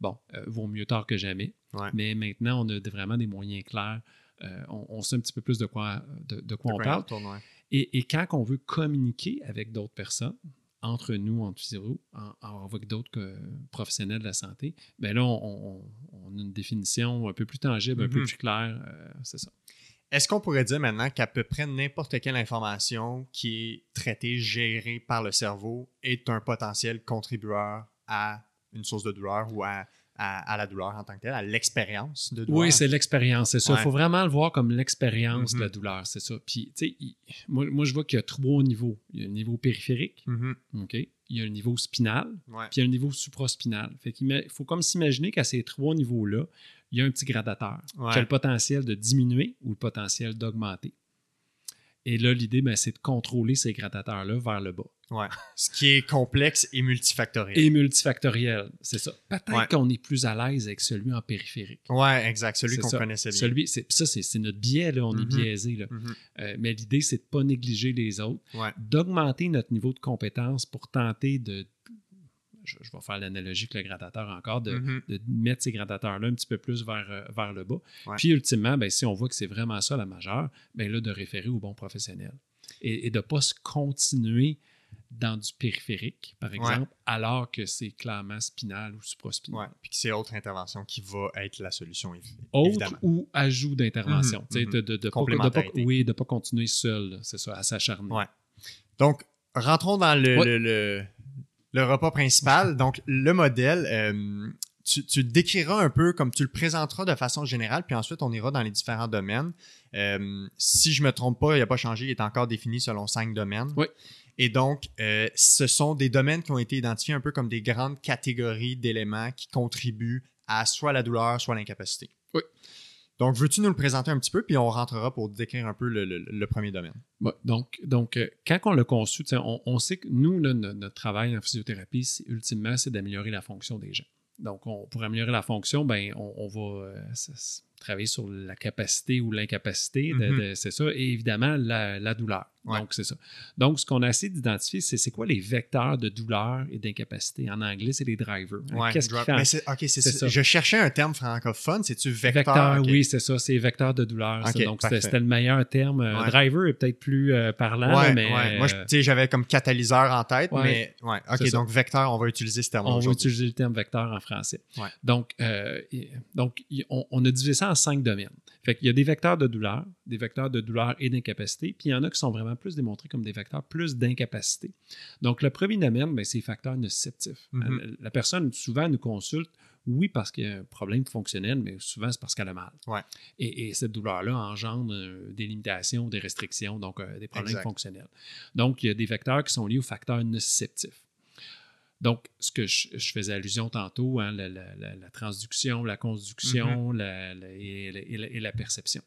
Bon, euh, vaut mieux tard que jamais. Mais maintenant, on a vraiment des moyens clairs. Euh, on, sait un petit peu plus de quoi, de, quoi on parle. et, quand on veut communiquer avec d'autres personnes, entre nous, entre physio, avec d'autres professionnels de la santé, bien là, on, a une définition un peu plus tangible, un peu mm-hmm. plus claire. Euh, c'est ça. Est-ce qu'on pourrait dire maintenant qu'à peu près n'importe quelle information qui est traitée, gérée par le cerveau est un potentiel contribueur à une source de douleur ou à à, la douleur en tant que telle, à l'expérience de douleur. Oui, c'est l'expérience, c'est ça. Il faut vraiment le voir comme l'expérience de la mm-hmm. douleur, c'est ça. Puis, tu sais, moi, moi, je vois qu'il y a trois niveaux. Il y a un niveau périphérique, mm-hmm. OK? il y a un niveau spinal, Ouais. puis il y a un niveau supraspinal. Fait qu'il faut comme s'imaginer qu'à ces trois niveaux-là, il y a un petit gradateur Ouais. qui a le potentiel de diminuer ou le potentiel d'augmenter. Et là, l'idée, ben, c'est de contrôler ces gradateurs-là vers le bas. Ouais. Ce qui est complexe et multifactoriel. Et multifactoriel, c'est ça. Peut-être Ouais. qu'on est plus à l'aise avec celui en périphérique. Ouais, exact. Celui qu'on connaissait bien. Celui, ça, c'est, c'est notre biais, là, on est Mhm. biaisé. Là. Mhm. Euh, mais l'idée, c'est de ne pas négliger les autres, Ouais. d'augmenter notre niveau de compétence pour tenter de. Je, je vais faire l'analogie avec le gradateur encore, de, Mhm. de mettre ces gradateurs-là un petit peu plus vers, euh, vers le bas. Ouais. Puis, ultimement, ben, si on voit que c'est vraiment ça la majeure, ben, là, de référer au bon professionnel. Et, et de ne pas se continuer dans du périphérique, par Ouais. exemple, alors que c'est clairement spinal ou supraspinal. Ouais. Puis que c'est autre intervention qui va être la solution, Autre évidemment. ou ajout d'intervention. Mhm. de, de, de pas, de pas- Complémentarité. oui, de ne pas continuer seul, là, c'est ça, à s'acharner. Ouais. Donc, rentrons dans le, Ouais. le, le- le repas principal. Donc, le modèle, euh, tu, tu le décriras un peu comme tu le présenteras de façon générale, puis ensuite, on ira dans les différents domaines. Euh, si je me trompe pas, il n'a pas changé, il est encore défini selon cinq domaines. Oui. Et donc, euh, ce sont des domaines qui ont été identifiés un peu comme des grandes catégories d'éléments qui contribuent à soit la douleur, soit l'incapacité. Oui. Donc, veux-tu nous le présenter un petit peu, puis on rentrera pour décrire un peu le, le- le premier domaine? Donc, donc euh, quand on l'a conçu, on, on sait que nous, là, notre, travail en physiothérapie, c'est- ultimement, c'est d'améliorer la fonction des gens. Donc, on- pour améliorer la fonction, ben, on, on va euh, travailler sur la capacité ou l'incapacité, de- Mhm. de- c'est ça, et évidemment la, la douleur. Ouais. Donc, c'est ça. Donc, ce qu'on a essayé d'identifier, c'est c'est quoi les vecteurs de douleur et d'incapacité. En anglais, c'est les drivers. hein. Ouais, Qu'est-ce qui fait en ok, c'est ça. Je cherchais un terme francophone. C'est-tu vecteur? Vecteur, oui, c'est ça, c'est vecteur de douleur. Donc, c'était le meilleur terme. Euh, Ouais. Driver est peut-être plus euh, parlant, mais. Moi, euh, sais, j'avais comme catalyseur en tête, mais. Ok, donc vecteur, on va utiliser ce terme on va utiliser le terme vecteur en français. Donc, euh, donc on, on a divisé ça en cinq domaines. Fait qu'il y a des vecteurs de douleur, des vecteurs de douleur et d'incapacité, puis il y en a qui sont vraiment plus démontrés comme des vecteurs plus d'incapacité. Donc, le premier domaine, ben, c'est les facteurs nociceptifs. Mhm. La, la personne souvent nous consulte, oui, parce qu'il y a un problème fonctionnel, mais souvent c'est parce qu'elle a mal. Ouais. Et, et cette douleur-là engendre euh, des limitations, des restrictions, donc euh, des problèmes Exact. fonctionnels. Donc, il y a des vecteurs qui sont liés aux facteurs nociceptifs. Donc, ce que je, je faisais allusion tantôt, hein, la, la- la- la transduction, la conduction et, et la- et la perception.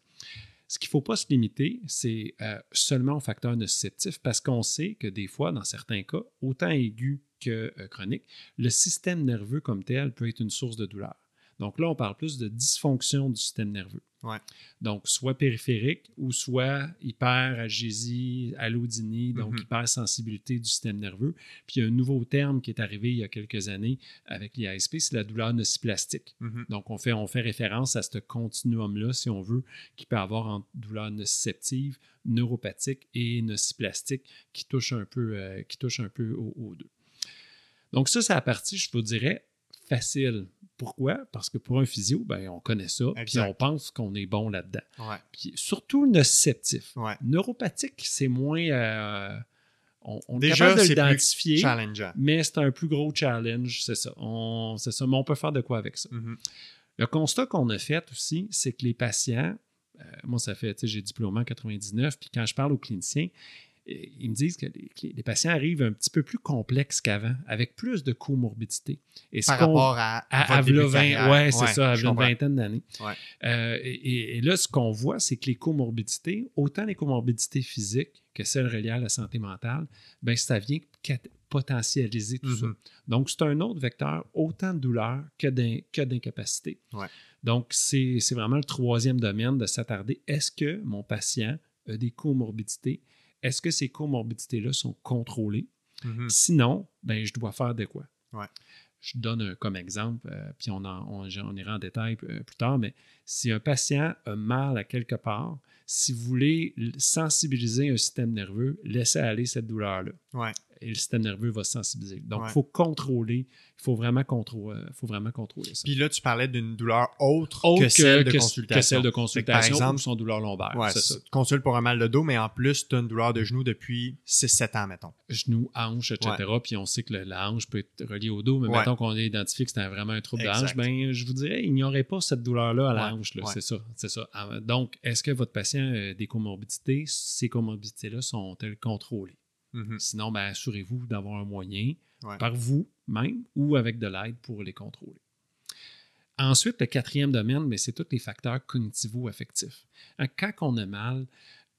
Ce qu'il ne faut pas se limiter, c'est euh, seulement aux facteurs nociceptifs parce qu'on sait que des fois, dans certains cas, autant aigus que euh, chroniques, le système nerveux comme tel peut être une source de douleur. Donc là, on parle plus de dysfonction du système nerveux. Ouais. Donc, soit périphérique ou soit hyperalgésie, allodynie, donc Mhm. hypersensibilité du système nerveux. Puis il y a un nouveau terme qui est arrivé il y a quelques années avec l'IASP, c'est la douleur nociplastique. Mhm. Donc, on fait, on fait référence à ce continuum-là, si on veut, qui peut avoir entre douleur nociceptive, neuropathique et nociplastique qui touche un peu, euh, qui touche un peu aux, aux deux. Donc, ça, c'est la partie, je vous dirais, facile. Pourquoi? Parce que pour un physio, ben, on connaît ça, puis on pense qu'on est bon là-dedans. Ouais. Puis surtout nociceptif. Ouais. Neuropathique, c'est moins. euh, on, on est Déjà, capable de l'identifier, mais c'est un plus gros challenge, c'est ça. On, c'est ça, mais on peut faire de quoi avec ça. Mhm. Le constat qu'on a fait aussi, c'est que les patients, euh, moi, ça fait, tu sais, j'ai diplômé en 99, puis quand je parle aux cliniciens, ils me disent que les, les patients arrivent un petit peu plus complexes qu'avant, avec plus de comorbidité. Et Par rapport à, à, à début de v'là 20 carrière. ouais, c'est ça, à une vingtaine d'années. Ouais. Euh, et, là, ce qu'on voit, c'est que les comorbidités, autant les comorbidités physiques que celles reliées à la santé mentale, ben, ça vient potentialiser tout ça. Mhm. Donc, c'est un autre vecteur, autant de douleur que d'in- que d'incapacité. Ouais. Donc, c'est vraiment le troisième domaine de s'attarder. Est-ce que mon patient a des comorbidités? Est-ce que ces comorbidités-là sont contrôlées? Mhm. Sinon, ben, je dois faire de quoi? Ouais. Je donne un- comme exemple, euh, puis on, en- on, on ira en détail euh, plus tard, mais si un patient a mal à quelque part, si vous voulez sensibiliser un système nerveux, laissez aller cette douleur-là. Ouais. Et le système nerveux va se sensibiliser. Donc, il Ouais. faut contrôler, il faut vraiment, contrôler, faut vraiment contrôler ça. Puis là, tu parlais d'une douleur autre, Autre que celle de que- consultation. que celle de Fait que, consultation par exemple, ou son douleur lombaire. Ouais, ça. tu consultes pour un mal de dos, mais en plus, tu as une douleur de genou depuis 6-7 ans, mettons. Genoux, hanche, etc. Puis on sait que le- la hanche peut être reliée au dos, mais mettons qu'on a identifié que c'était vraiment un trouble de hanche, ben, je vous dirais, ignorez pas cette douleur-là à la hanche. C'est ça. C'est ça. Ah, Donc, est-ce que votre patient a des comorbidités? Ces comorbidités-là sont-elles contrôlées? Mhm. Sinon, ben, assurez-vous d'avoir un moyen Ouais. par vous-même ou avec de l'aide pour les contrôler. Ensuite, le quatrième domaine, mais c'est tous les facteurs cognitivo-affectifs. Hein, Quand on a mal,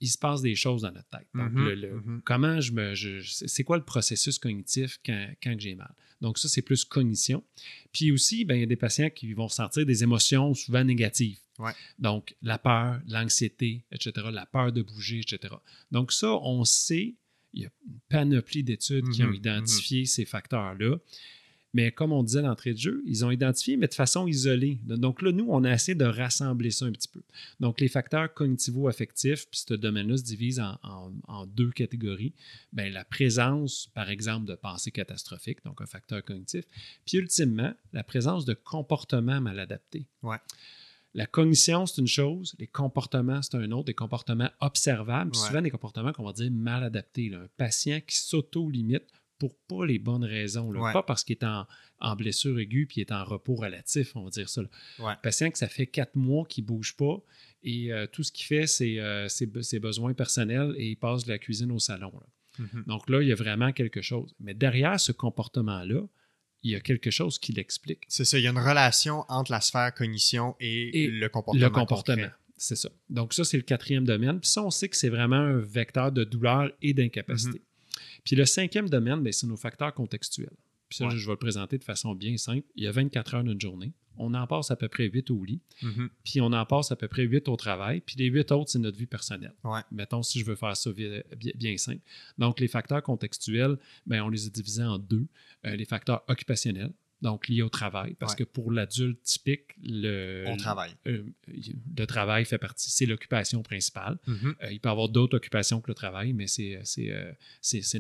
il se passe des choses dans notre tête. Donc, Mhm, le- le- mhm. comment je me. je- c'est quoi le processus cognitif quand, quand j'ai mal? Donc, ça, c'est plus cognition. Puis aussi, ben, il y a des patients qui vont ressentir des émotions souvent négatives. Ouais. Donc, la peur, l'anxiété, etc., la peur de bouger, etc. Donc, ça, on sait, il y a une panoplie d'études qui ont Mhm, identifié ces facteurs-là. Mais comme on disait d'entrée de jeu, ils ont identifié, mais de façon isolée. Donc là, nous, on a essayé de rassembler ça un petit peu. Donc, les facteurs cognitivo-affectifs, puis ce domaine-là se divise en, en- en deux catégories. Bien, la présence, par exemple, de pensées catastrophiques, donc un facteur cognitif. Puis ultimement, la présence de comportements mal adaptés. Ouais. La cognition, c'est une chose, les comportements, c'est un autre, des comportements observables, Ouais. souvent des comportements qu'on va dire mal adaptés. là. Un patient qui s'auto-limite pour pas les bonnes raisons, là. Ouais. pas parce qu'il est en, en blessure aiguë puis il est en repos relatif, on va dire ça. Ouais. Patient que ça fait quatre mois qu'il ne bouge pas et euh, tout ce qu'il fait, c'est euh, ses, be- ses besoins personnels et il passe de la cuisine au salon. là. Mhm. Donc là, il y a vraiment quelque chose. Mais derrière ce comportement-là, il y a quelque chose qui l'explique. C'est ça, il y a une relation entre la sphère cognition et, Et le comportement. Le comportement. C'est ça. Donc, ça, c'est le quatrième domaine. Puis ça, on sait que c'est vraiment un vecteur de douleur et d'incapacité. Mhm. Puis le cinquième domaine, ben, c'est nos facteurs contextuels. Puis ça, Ouais. je vais le présenter de façon bien simple. Il y a 24 heures d'une journée. On en passe à peu près 8 au lit. Mhm. Puis on en passe à peu près 8 au travail. Puis les 8 autres, c'est notre vie personnelle. Ouais. Mettons, si je veux faire ça bien, bien simple. Donc, les facteurs contextuels, ben, on les a divisés en deux. Euh, les facteurs occupationnels, donc liés au travail, parce Ouais. que pour l'adulte typique, le, On travaille. euh, le travail fait partie, c'est l'occupation principale. Mhm. Euh, il peut y avoir d'autres occupations que le travail, mais c'est,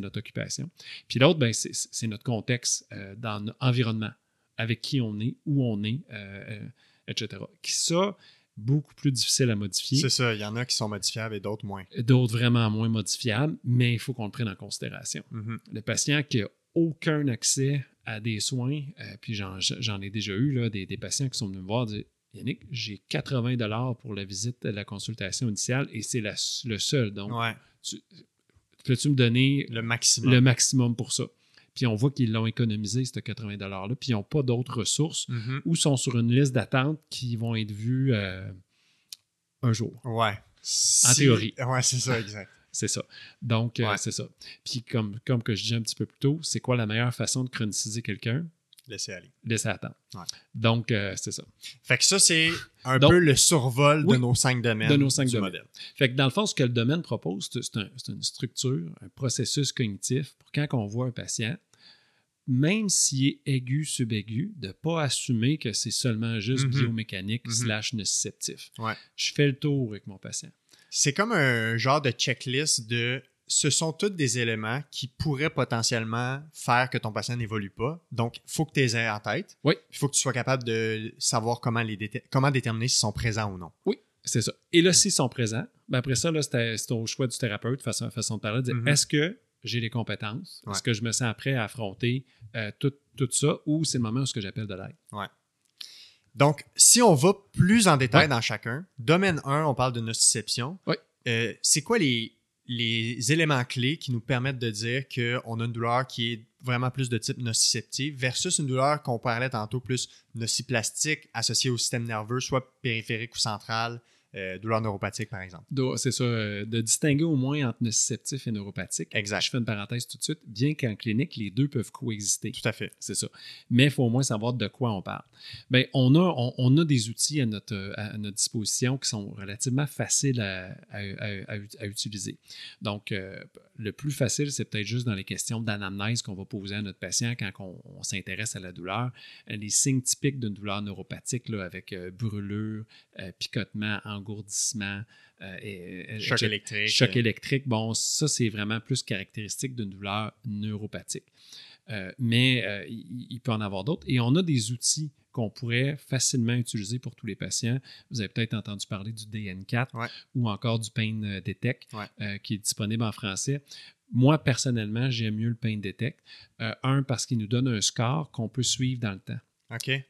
notre occupation. Puis l'autre, ben, c'est, notre contexte dans l'environnement, avec qui on est, où on est, euh, euh, etc. Qui ça, beaucoup plus difficile à modifier. C'est ça, il y en a qui sont modifiables et d'autres moins. D'autres vraiment moins modifiables, mais il faut qu'on le prenne en considération. Mhm. Le patient qui n'a aucun accès à des soins, euh, puis j'en, ai déjà eu là, des, des patients qui sont venus me voir dire Yannick, j'ai 80 dollars pour la visite, la consultation initiale, et c'est le seul. Donc, Ouais, peux-tu me donner le maximum. le maximum pour ça? Puis on voit qu'ils l'ont économisé, ce 80 $-là, puis ils n'ont pas d'autres ressources Mhm. ou sont sur une liste d'attente qui vont être vues euh, un jour. Ouais. En théorie. Ouais, c'est ça, exact. C'est ça. Donc, euh, c'est ça. Puis comme, comme que je disais un petit peu plus tôt, c'est quoi la meilleure façon de chroniciser quelqu'un? Laissez aller. Laisser attendre. Ouais. Donc, euh, c'est ça. Fait que ça, c'est un Donc- peu le survol Oui, de nos cinq domaines. de nos cinq du domaines. modèle. Fait que dans le fond, ce que le domaine propose, c'est un- une structure, un processus cognitif pour quand on voit un patient, même s'il est aigu, subaigu, de ne pas assumer que c'est seulement juste Mhm. biomécanique Mhm. slash nociceptif. Ouais. Je fais le tour avec mon patient. C'est comme un genre de checklist de ce sont tous des éléments qui pourraient potentiellement faire que ton patient n'évolue pas. Donc, il faut que tu les aies en tête. Oui. Il faut que tu sois capable de savoir comment, les déter- comment déterminer s'ils sont présents ou non. Oui, c'est ça. Et là, s'ils sont présents, ben après ça, c'est au choix du thérapeute, façon, façon de parler, de dire Mhm. est-ce que j'ai les compétences? Ouais. Est-ce que je me sens prêt à affronter euh, tout, tout ça? Ou c'est le moment où ce que j'appelle de l'aide? Donc, si on va plus en détail Ouais. dans chacun, domaine 1, on parle de nociception. Ouais. Euh, c'est quoi les, les éléments clés qui nous permettent de dire qu'on a une douleur qui est vraiment plus de type nociceptive versus une douleur qu'on parlait tantôt plus nociplastique associée au système nerveux, soit périphérique ou central, euh, douleur neuropathique par exemple. C'est ça, euh, de distinguer au moins entre nociceptif et neuropathique. Exact. Je fais une parenthèse tout de suite, bien qu'en clinique, les deux peuvent coexister. Tout à fait. C'est ça. Mais il faut au moins savoir de quoi on parle. Bien, on, a, on, on a des outils à notre, à notre disposition qui sont relativement faciles à, à- à- à- à utiliser. Donc, euh, le plus facile, c'est peut-être juste dans les questions d'anamnèse qu'on va poser à notre patient quand on, on s'intéresse à la douleur. Les signes typiques d'une douleur neuropathique, là, avec brûlure, picotement, engourdissement, euh, et- et- Choc électrique. Choc électrique, bon, ça, c'est vraiment plus caractéristique d'une douleur neuropathique. Euh, mais euh, il, il peut en avoir d'autres. Et on a des outils qu'on pourrait facilement utiliser pour tous les patients. Vous avez peut-être entendu parler du DN4 Ouais. ou encore du Pain euh, Detect Ouais. euh, qui est disponible en français. Moi, personnellement, j'aime mieux le Pain Detect. Euh, un, parce qu'il nous donne un score qu'on peut suivre dans le temps.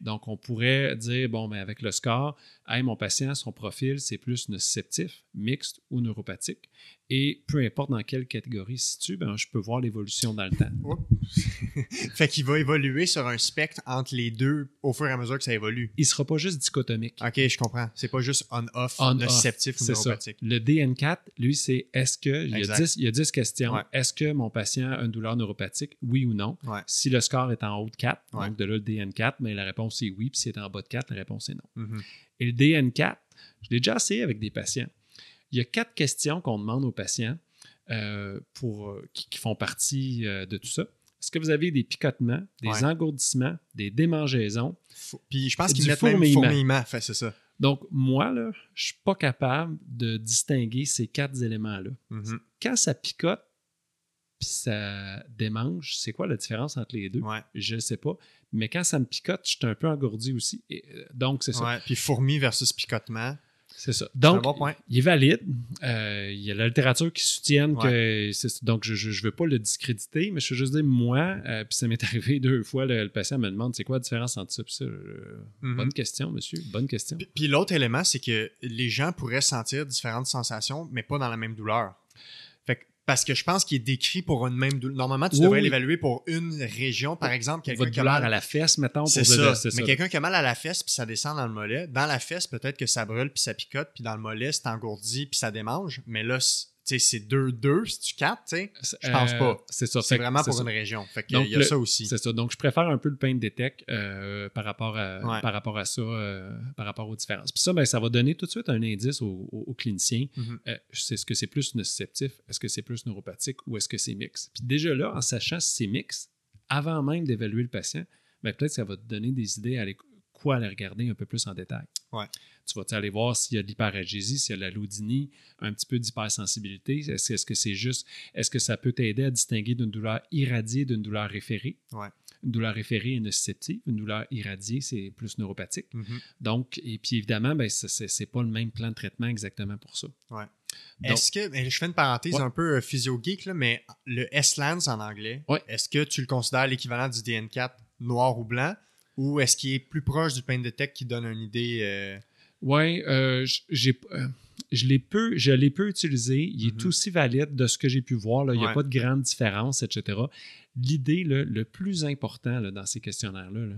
Donc, on pourrait dire, bon, mais avec le score, hey, mon patient, son profil, c'est plus nociceptif, mixte ou neuropathique. Et peu importe dans quelle catégorie il se situe, ben, je peux voir l'évolution dans le temps. fait qu'il va évoluer sur un spectre entre les deux au fur et à mesure que ça évolue. Il sera pas juste dichotomique. Ok, je comprends. C'est pas juste on-off, On-off, nociceptif ou ça. neuropathique. Le DN4, lui, c'est est-ce que. Il y, a Exact. 10, il y a 10 questions. Ouais. Est-ce que mon patient a une douleur neuropathique, oui ou non? Ouais. Si le score est en haut de 4, Ouais. donc de là le DN4, mais la réponse est oui. Puis si c'est en bas de 4, la réponse est non. Mhm. Et le DN4, je l'ai déjà essayé avec des patients. Il y a quatre questions qu'on demande aux patients euh, pour, euh, qui, qui font partie euh, de tout ça. Est-ce que vous avez des picotements, des Ouais. engourdissements, des démangeaisons? Faut- Puis je pense qu'ils mettent même fourmillement. Fait, c'est ça. Donc, moi, là, je suis pas capable de distinguer ces quatre éléments-là. Mhm. Quand ça picote puis ça démange, c'est quoi la différence entre les deux? Ouais. Je ne sais pas. Mais quand ça me picote, je suis un peu engourdi aussi. Et, donc, c'est ça. Ouais. Puis fourmi versus picotement. C'est ça. Donc, bon point. il est valide. Euh, il y a la littérature qui soutienne Ouais. que. c'est- Donc, je ne veux pas le discréditer, mais je veux juste dire, moi, euh, puis ça m'est arrivé deux fois, le, le patient me demande c'est quoi la différence entre ça et ça? Euh. Bonne question, monsieur. Bonne question. Puis, puis l'autre élément, c'est que les gens pourraient sentir différentes sensations, mais pas dans la même douleur. Parce que je pense qu'il est décrit pour une même douleur. Normalement, tu Oui, devrais oui. l'évaluer pour une région, par exemple. Quelqu'un Votre qui a douleur mal à la fesse, mettons. C'est dire- ça. Mais quelqu'un qui a mal à la fesse puis ça descend dans le mollet, dans la fesse, peut-être que ça brûle puis ça picote, puis dans le mollet, c'est engourdi puis ça démange. Mais là, c'est- tu sais, c'est 2-2, si tu captes, tu sais. Je pense Euh, pas. C'est ça. C'est vraiment pour ça. une région. Fait qu'il Donc, y a le- ça aussi. C'est ça. Donc, je préfère un peu le pain de détec euh, par, rapport à, Ouais. par rapport à ça, euh, par rapport aux différences. Puis ça, ben, ça va donner tout de suite un indice au, au- au clinicien. Mhm. Euh, c'est ce que c'est plus nociceptif, est-ce que c'est plus neuropathique ou est-ce que c'est mix? Puis déjà là, en sachant si c'est mix, avant même d'évaluer le patient, ben, peut-être que ça va te donner des idées à aller- quoi aller regarder un peu plus en détail. Ouais. Tu vas aller voir s'il y a de l'hyperalgésie, s'il y a de la laudinie, un petit peu d'hypersensibilité? Est-ce est-ce que c'est juste, est-ce que ça peut t'aider à distinguer d'une douleur irradiée d'une douleur référée? Ouais. Une douleur référée est nociceptive, une douleur irradiée, c'est plus neuropathique. Mhm. Donc, et puis évidemment, ben, c'est- pas le même plan de traitement exactement pour ça. Ouais. Est-ce que, ben, je fais une parenthèse Ouais. un peu euh, physio-geek, mais le S-Lance en anglais, Ouais. est-ce que tu le considères l'équivalent du DN4 noir ou blanc ou est-ce qu'il est plus proche du pain de tech qui donne une idée euh, Oui, j'ai. euh, je l'ai peu, je l'ai peu utilisé. Il est Mhm. aussi valide de ce que j'ai pu voir. là. Il n'y a Ouais. pas de grande différence, etc. L'idée, le plus important là, dans ces questionnaires-là, là,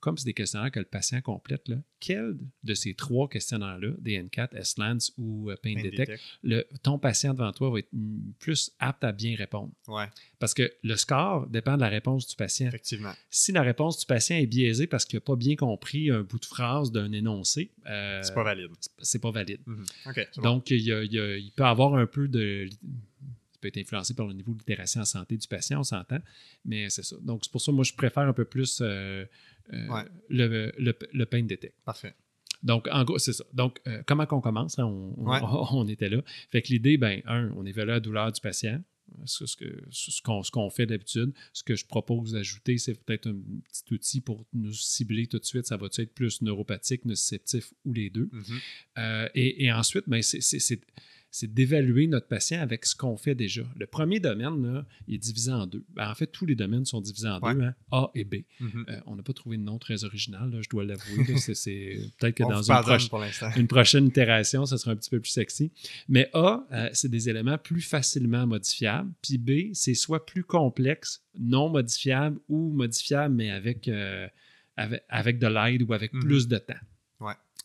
comme c'est des questionnaires que le patient complète, là, quel de ces trois questionnaires-là, DN4, S-Lance ou euh, Pain pain Detect, detect? le, ton patient devant toi va être mm, plus apte à bien répondre? Ouais, Parce que le score dépend de la réponse du patient. effectivement. Si la réponse du patient est biaisée parce qu'il n'a pas bien compris un bout de phrase d'un énoncé, euh, C'est pas valide. c'est pas valide. Bon. Donc, il, y a- il y a- il peut avoir un peu de. Ça peut être influencé par le niveau de littératie en santé du patient, on s'entend, mais c'est ça. Donc, c'est pour ça que moi, je préfère un peu plus euh, euh, Ouais. le, le, le pain de tech. Parfait. Donc, en gros, c'est ça. Donc, euh, comment qu'on commence? hein? On, on- Ouais. on était là. Fait que l'idée, ben, un, on évalue la douleur du patient. Ce que- ce qu'on ce qu'on fait d'habitude. Ce que je propose d'ajouter, c'est peut-être un petit outil pour nous cibler tout de suite. Ça va-tu être plus neuropathique, nociceptif ou les deux? Mhm. Euh, et, et ensuite, ben, c'est- c'est d'évaluer notre patient avec ce qu'on fait déjà. Le premier domaine, là, il est divisé en deux. Ben, en fait, tous les domaines sont divisés en Ouais. deux, hein, A et B. Mhm. Euh, on n'a pas trouvé de nom très original, là, je dois l'avouer. C'est- Peut-être que dans une, proche- une prochaine itération, ça sera un petit peu plus sexy. Mais A, euh, c'est des éléments plus facilement modifiables. Puis B, c'est soit plus complexe, non modifiable ou modifiable, mais avec, euh, avec, avec de l'aide ou avec Mhm. plus de temps.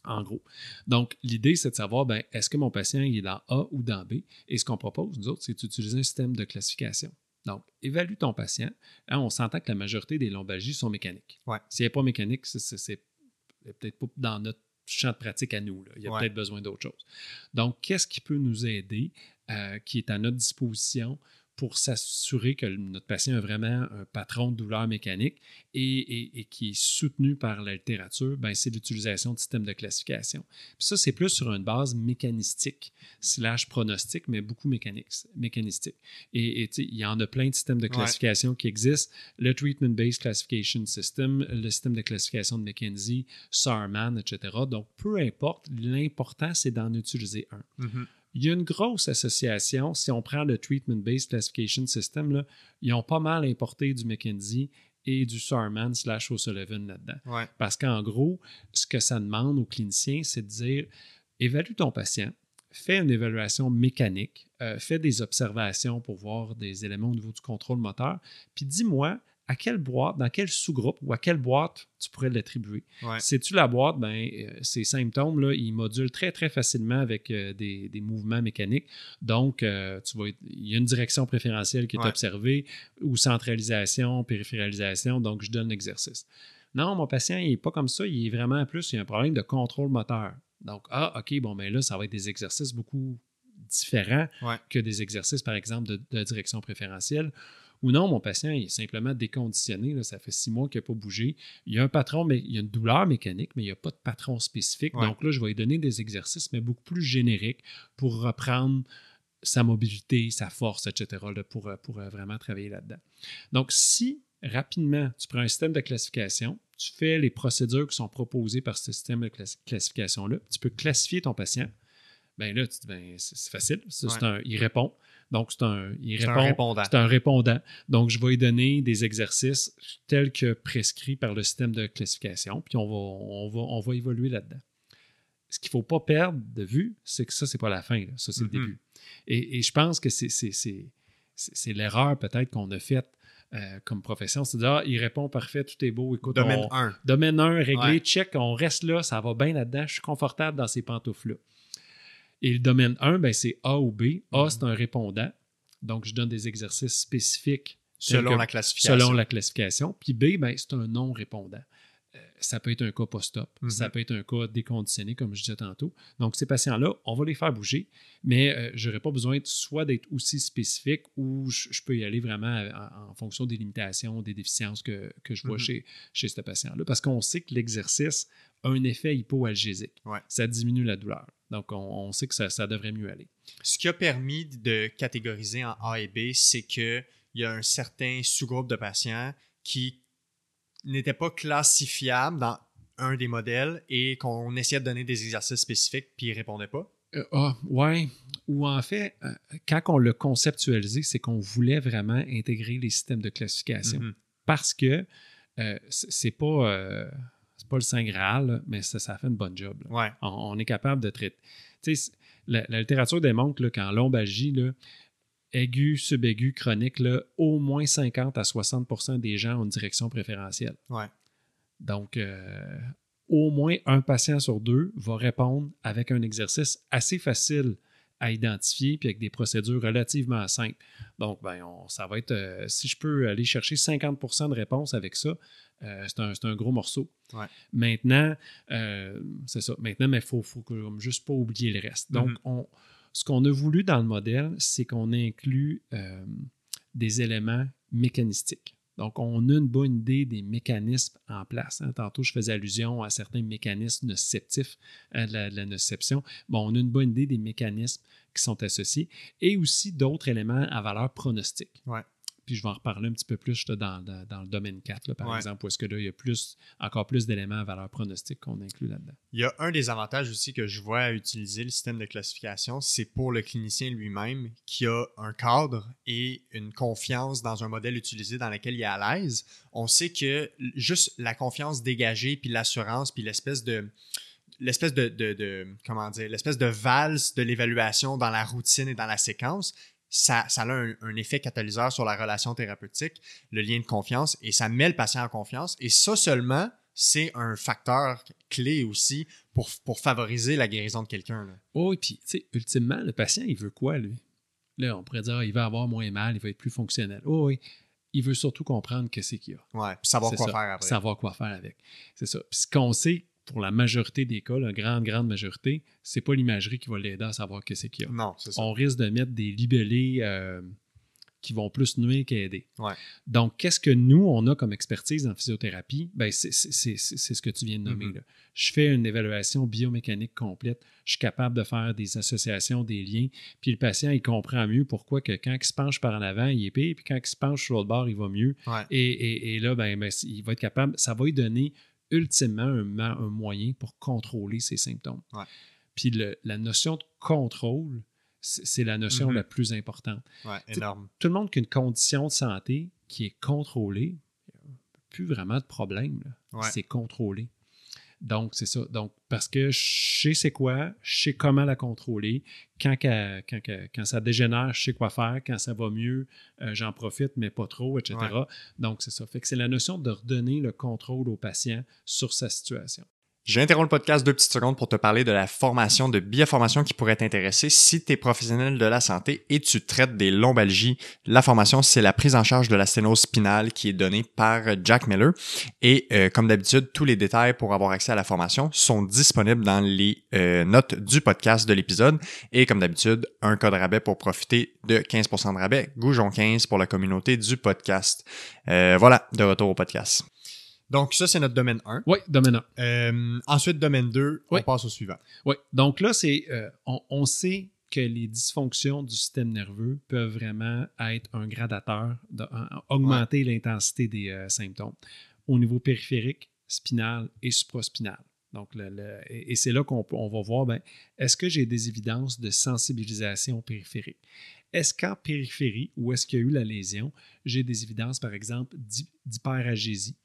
En gros. Donc, l'idée, c'est de savoir, ben, est-ce que mon patient il est dans A ou dans B? Et ce qu'on propose, nous autres, c'est d'utiliser un système de classification. Donc, évalue ton patient. Hein, on s'entend que la majorité des lombalgies sont mécaniques. Ouais. S'il n'est pas mécanique, c'est- peut-être pas dans notre champ de pratique à nous. là. Il y a Ouais. peut-être besoin d'autre chose. Donc, qu'est-ce qui peut nous aider, euh, qui est à notre disposition pour s'assurer que notre patient a vraiment un patron de douleur mécanique et, et- et qui est soutenu par la littérature, ben, c'est l'utilisation de systèmes de classification. Puis ça, c'est plus sur une base mécanistique, slash pronostic, mais beaucoup mécanique, mécanistique. Et, il y en a plein de systèmes de Ouais. classification qui existent. Le Treatment-Based Classification System, le système de classification de McKenzie, SARMAN, etc. Donc, peu importe, l'important, c'est d'en utiliser un. Mhm. Il y a une grosse association, si on prend le Treatment-Based Classification System, là, ils ont pas mal importé du McKenzie et du Sarman slash O'Sullivan là-dedans. Ouais. Parce qu'en gros, ce que ça demande aux cliniciens, c'est de dire évalue ton patient, fais une évaluation mécanique, euh, fais des observations pour voir des éléments au niveau du contrôle moteur, puis dis-moi à quelle boîte, dans quel sous-groupe ou à quelle boîte tu pourrais l'attribuer. Ouais. C'est-tu la boîte, ben, euh, ces symptômes, là, ils modulent très, très facilement avec euh, des, des mouvements mécaniques. Donc, euh, tu vas, être- il y a une direction préférentielle qui est Ouais. observée, ou centralisation, périphéralisation, donc je donne l'exercice. Non, mon patient, il n'est pas comme ça, il est vraiment plus, il y a un problème de contrôle moteur. Donc, ah, OK, bon, ben là, ça va être des exercices beaucoup différents Ouais. que des exercices, par exemple, de, de direction préférentielle. Ou non, mon patient il est simplement déconditionné, là, ça fait six mois qu'il n'a pas bougé. Il y a un patron, mais il y a une douleur mécanique, mais il n'y a pas de patron spécifique. Ouais. Donc là, je vais lui donner des exercices, mais beaucoup plus génériques pour reprendre sa mobilité, sa force, etc., là, pour, euh, pour euh, vraiment travailler là-dedans. Donc, si rapidement, tu prends un système de classification, tu fais les procédures qui sont proposées par ce système de classi- classification-là, tu peux classifier ton patient, ben là, tu dis, ben, c'est facile, Ouais. un- il répond. Donc, c'est un, il un répond, répondant. c'est un répondant. Donc, je vais lui donner des exercices tels que prescrits par le système de classification, puis on va, on va, on va évoluer là-dedans. Ce qu'il ne faut pas perdre de vue, c'est que ça, c'est pas la fin, là. ça, c'est le début. Et, et je pense que c'est- c'est c'est- c'est- c'est l'erreur peut-être qu'on a faite euh, comme profession. C'est de dire, ah, il répond parfait, tout est beau, écoute, Domaine on- 1. Domaine 1, réglé, Ouais. check, on reste là, ça va bien là-dedans, je suis confortable dans ces pantoufles-là. Et le domaine 1, ben, c'est A ou B. A, Mhm. c'est un répondant. Donc, je donne des exercices spécifiques Selon que- la classification. selon la classification. Puis B, ben, c'est un non-répondant. Euh, ça peut être un cas post-op, Mhm. ça peut être un cas déconditionné, comme je disais tantôt. Donc, ces patients-là, on va les faire bouger, mais euh, je n'aurai pas besoin de- soit d'être aussi spécifique ou je, je peux y aller vraiment en, en fonction des limitations, des déficiences que, que je vois Mhm. chez, chez ce patient-là. Parce qu'on sait que l'exercice a un effet hypoalgésique. Ouais. Ça diminue la douleur. Donc, on, on sait que ça, ça devrait mieux aller. Ce qui a permis de catégoriser en A et B, c'est qu'il y a un certain sous-groupe de patients qui n'étaient pas classifiables dans un des modèles et qu'on essayait de donner des exercices spécifiques puis ils répondaient pas. Euh, ah, ouais. Ou en fait, euh, quand on l'a conceptualisé, c'est qu'on voulait vraiment intégrer les systèmes de classification. Mhm. Parce que euh, c'est pas, euh, pas le Saint Graal, là, mais ça, ça fait une bonne job. Ouais. On, on est capable de traiter. La, la littérature démontre qu'en lombalgie, là, aigu, subaigu, chronique, là, au moins 50 à 60% des gens ont une direction préférentielle. Ouais. Donc, euh, au moins un patient sur deux va répondre avec un exercice assez facile à identifier puis avec des procédures relativement simples. Donc, ben, on- ça va être, euh, si je peux aller chercher 50% de réponses avec ça, euh, c'est un, un gros morceau. Ouais. Maintenant, euh, c'est ça. Maintenant, mais il faut, faut juste pas oublier le reste. Donc, Mhm. on, ce qu'on a voulu dans le modèle, c'est qu'on inclut des éléments mécanistiques. Donc, on a une bonne idée des mécanismes en place. hein. Tantôt, je faisais allusion à certains mécanismes nociceptifs hein, de, la, de la nociception. Bon, on a une bonne idée des mécanismes qui sont associés et aussi d'autres éléments à valeur pronostique. Puis je vais en reparler un petit peu plus dans, dans- dans le domaine 4, là, par Ouais. exemple, où est-ce que là, il y a plus, encore plus d'éléments à valeur pronostique qu'on inclut là-dedans. Il y a un des avantages aussi que je vois à utiliser le système de classification, c'est pour le clinicien lui-même qui a un cadre et une confiance dans un modèle utilisé dans lequel il est à l'aise. On sait que juste la confiance dégagée, puis l'assurance, puis l'espèce de l'espèce de, de- de- comment dire l'espèce de valse de l'évaluation dans la routine et dans la séquence ça, ça a un, un effet catalyseur sur la relation thérapeutique, le lien de confiance, et ça met le patient en confiance. Et ça seulement, c'est un facteur clé aussi pour, pour favoriser la guérison de quelqu'un. Oh, et puis, tu sais, ultimement, le patient, il veut quoi, lui? Là, on pourrait dire, ah, il va avoir moins mal, il va être plus fonctionnel. Oh, oui. Il veut surtout comprendre qu'est-ce qu'il y a. Ouais, puis savoir quoi ça. faire après. Savoir quoi faire avec. C'est ça. Puis ce qu'on sait, pour la majorité des cas, la grande, grande majorité, c'est pas l'imagerie qui va l'aider à savoir qu'est-ce qu'il y a. Non, c'est ça. On risque de mettre des libellés euh, qui vont plus nuire qu'aider. Ouais. Donc, qu'est-ce que nous, on a comme expertise en physiothérapie? Ben, c'est c'est- c'est- c'est ce que tu viens de nommer. Mhm. là. Je fais une évaluation biomécanique complète. Je suis capable de faire des associations, des liens. Puis le patient, il comprend mieux pourquoi que quand il se penche par en avant, il est pire, puis quand il se penche sur l'autre bord, il va mieux. Ouais. Et, et- et là, ben, ben, il va être capable, ça va lui donner ultimement un, moyen pour contrôler ses symptômes. Ouais. Puis le- la notion de contrôle, c'est la notion Mhm. la plus importante. Ouais, énorme. Tout le monde qui a une condition de santé qui est contrôlée, il n'y a plus vraiment de problème. Ouais. C'est contrôlé. Donc, c'est ça. Donc, parce que je sais c'est quoi, je sais comment la contrôler. Quand, ça dégénère, je sais quoi faire. Quand ça va mieux, euh, j'en profite, mais pas trop, etc. Ouais. Donc, c'est ça. Fait que c'est la notion de redonner le contrôle au patient sur sa situation. J'interromps le podcast deux petites secondes pour te parler de la formation de bioformation qui pourrait t'intéresser si tu es professionnel de la santé et tu traites des lombalgies. La formation, c'est la prise en charge de la sténose spinale qui est donnée par Jack Miller. Et euh, comme d'habitude, tous les détails pour avoir accès à la formation sont disponibles dans les euh, notes du podcast de l'épisode. Et comme d'habitude, un code rabais pour profiter de 15% de rabais. Goujon 15 pour la communauté du podcast. Euh, voilà, de retour au podcast. Donc ça, c'est notre domaine 1. Oui, domaine 1. Euh, ensuite, domaine 2, Oui. on passe au suivant. Oui, donc là, c'est euh, on, on sait que les dysfonctions du système nerveux peuvent vraiment être un gradateur, de, augmenter l'intensité des euh, symptômes au niveau périphérique, spinal et supraspinal. Donc, le- le- et et c'est là qu'on on va voir, ben, est-ce que j'ai des évidences de sensibilisation périphérique? Est-ce qu'en périphérie, où est-ce qu'il y a eu la lésion, j'ai des évidences, par exemple, d'hy- d'hyperagésie?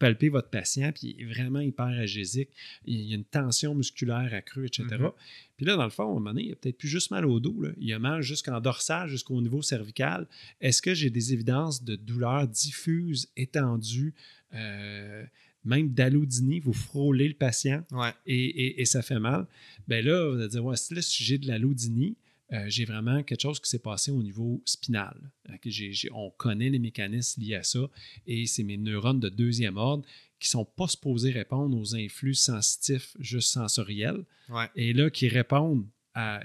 Palpez votre patient, puis il est vraiment hyperagésique, il y a une tension musculaire accrue, etc. Mhm. Puis là, dans le fond, à un moment donné, il a peut-être plus juste mal au dos, là. il a mal jusqu'en dorsal, jusqu'au niveau cervical. Est-ce que j'ai des évidences de douleurs diffuses, étendues, euh, même d'allodynie, vous frôlez le patient Ouais. et, et- et ça fait mal? Bien là, vous allez dire, ouais, si là, si j'ai de l'allodynie, euh, j'ai vraiment quelque chose qui s'est passé au niveau spinal. J'ai- on connaît les mécanismes liés à ça et c'est mes neurones de deuxième ordre qui ne sont pas supposés répondre aux influx sensitifs juste sensoriels Ouais. et là qui répondent à.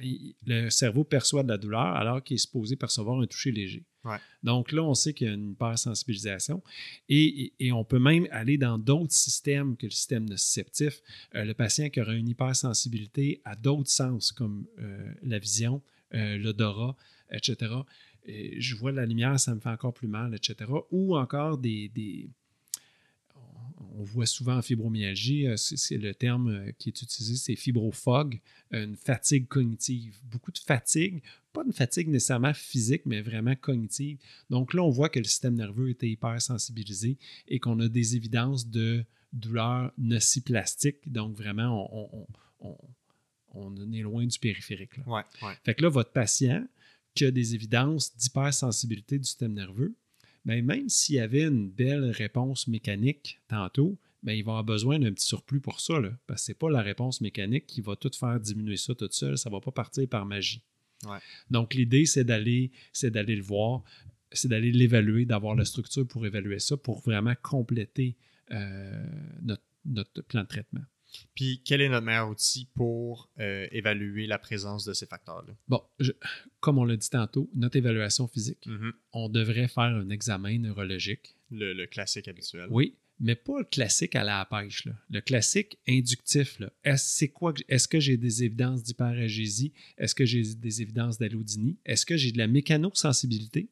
Le cerveau perçoit de la douleur alors qu'il est supposé percevoir un toucher léger. Ouais. Donc là, on sait qu'il y a une hypersensibilisation et, et- et on peut même aller dans d'autres systèmes que le système nociceptif. Euh, le patient qui aura une hypersensibilité à d'autres sens comme euh, la vision, euh, l'odorat, etc. Et je vois la lumière, ça me fait encore plus mal, etc. Ou encore des. des- on- voit souvent en fibromyalgie, euh, c'est le terme euh, qui est utilisé, c'est fibrophog, une fatigue cognitive. Beaucoup de fatigue, pas une fatigue nécessairement physique, mais vraiment cognitive. Donc là, on voit que le système nerveux était hypersensibilisé et qu'on a des évidences de douleurs nociplastiques. Donc vraiment, on- on est loin du périphérique. là. Ouais. Ouais. Fait que là, votre patient qui a des évidences d'hypersensibilité du système nerveux, ben, même s'il y avait une belle réponse mécanique tantôt, ben, il va avoir besoin d'un petit surplus pour ça. Là, parce que ce n'est pas la réponse mécanique qui va tout faire diminuer ça toute seule. Ça ne va pas partir par magie. Ouais. Donc, l'idée, c'est d'aller, c'est d'aller le voir, c'est d'aller l'évaluer, d'avoir la structure pour évaluer ça, pour vraiment compléter euh, notre, notre plan de traitement. Puis, quel est notre meilleur outil pour euh, évaluer la présence de ces facteurs-là? Bon, je- comme on l'a dit tantôt, notre évaluation physique, Mhm. on devrait faire un examen neurologique. le, le classique habituel. Oui, mais pas le classique à la pêche. là. Le classique inductif. Est-ce quoi Est-ce que j'ai des évidences d'hyperagésie? Est-ce que j'ai des évidences d'allodynie? Est-ce que j'ai de la mécanosensibilité?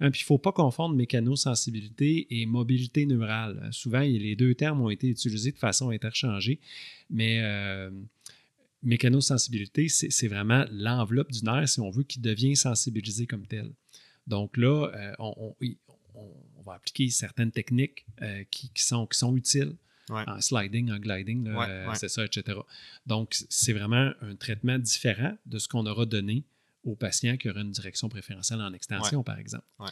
Hein, puis il ne faut pas confondre mécanosensibilité et mobilité neurale. Euh, Souvent, les deux termes ont été utilisés de façon interchangée, mais euh, mécanosensibilité, c'est vraiment l'enveloppe du nerf, si on veut, qui devient sensibilisé comme tel. Donc là, euh, on, va appliquer certaines techniques euh, qui, qui sont, qui sont utiles Ouais. en sliding, en gliding, là, Ouais, ouais. c'est ça, etc. Donc, c'est vraiment un traitement différent de ce qu'on aura donné au patient qui aura une direction préférentielle en extension, par exemple. Ouais.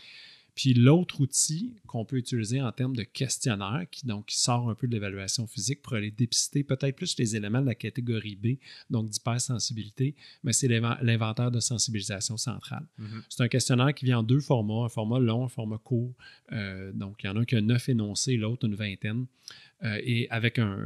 Puis l'autre outil qu'on peut utiliser en termes de questionnaire, qui donc qui sort un peu de l'évaluation physique pour aller dépister peut-être plus les éléments de la catégorie B, donc d'hypersensibilité, mais c'est l'inven- l'inventaire de sensibilisation centrale. Mhm. C'est un questionnaire qui vient en deux formats, un format long, un format court. Euh, donc, il y en a un qui a neuf énoncés, l'autre une vingtaine. Euh, et avec un,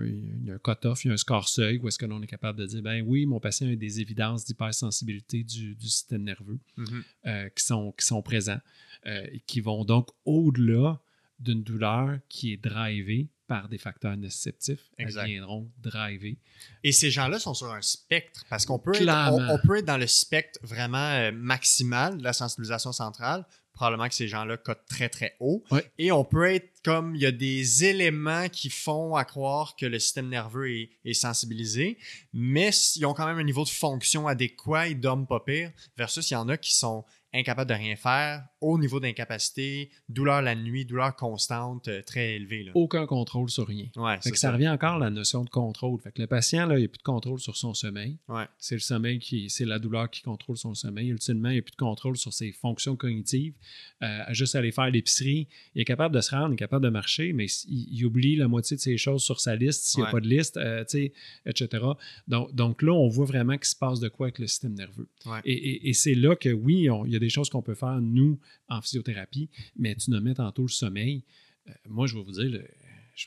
un cut-off, il y a un score seuil où est-ce que l'on est capable de dire, ben oui, mon patient a des évidences d'hypersensibilité du, du système nerveux Mhm. euh, qui, sont, qui sont présents euh, et qui vont donc au-delà d'une douleur qui est drivée par des facteurs nociceptifs. Elles Exact. viendront driver. Et ces gens-là sont sur un spectre parce qu'on peut, être, on, on peut être dans le spectre vraiment maximal de la sensibilisation centrale. Probablement que ces gens-là cotent très très haut. Et on peut être comme il y a des éléments qui font à croire que le système nerveux est, est sensibilisé, mais ils ont quand même un niveau de fonction adéquat, ils dorment pas pire, versus il y en a qui sont incapable de rien faire, haut niveau d'incapacité, douleur la nuit, douleur constante, euh, très élevée. Là. Aucun contrôle sur rien. Ouais, Fait que ça. revient encore à la notion de contrôle. Fait que le patient, là, il n'y a plus de contrôle sur son sommeil. Ouais. C'est le sommeil qui, c'est la douleur qui contrôle son sommeil. Ultimement, il n'y a plus de contrôle sur ses fonctions cognitives. Euh, juste aller faire l'épicerie, il est capable de se rendre, il est capable de marcher, mais il, il oublie la moitié de ses choses sur sa liste s'il n'y a pas de liste, euh, etc. Donc, donc là, on voit vraiment qu'il se passe de quoi avec le système nerveux. Ouais. Et, et- et c'est là que oui, on- il y a des choses qu'on peut faire, nous, en physiothérapie, mais tu nommais tantôt le sommeil. Euh, moi, je vais vous dire, je-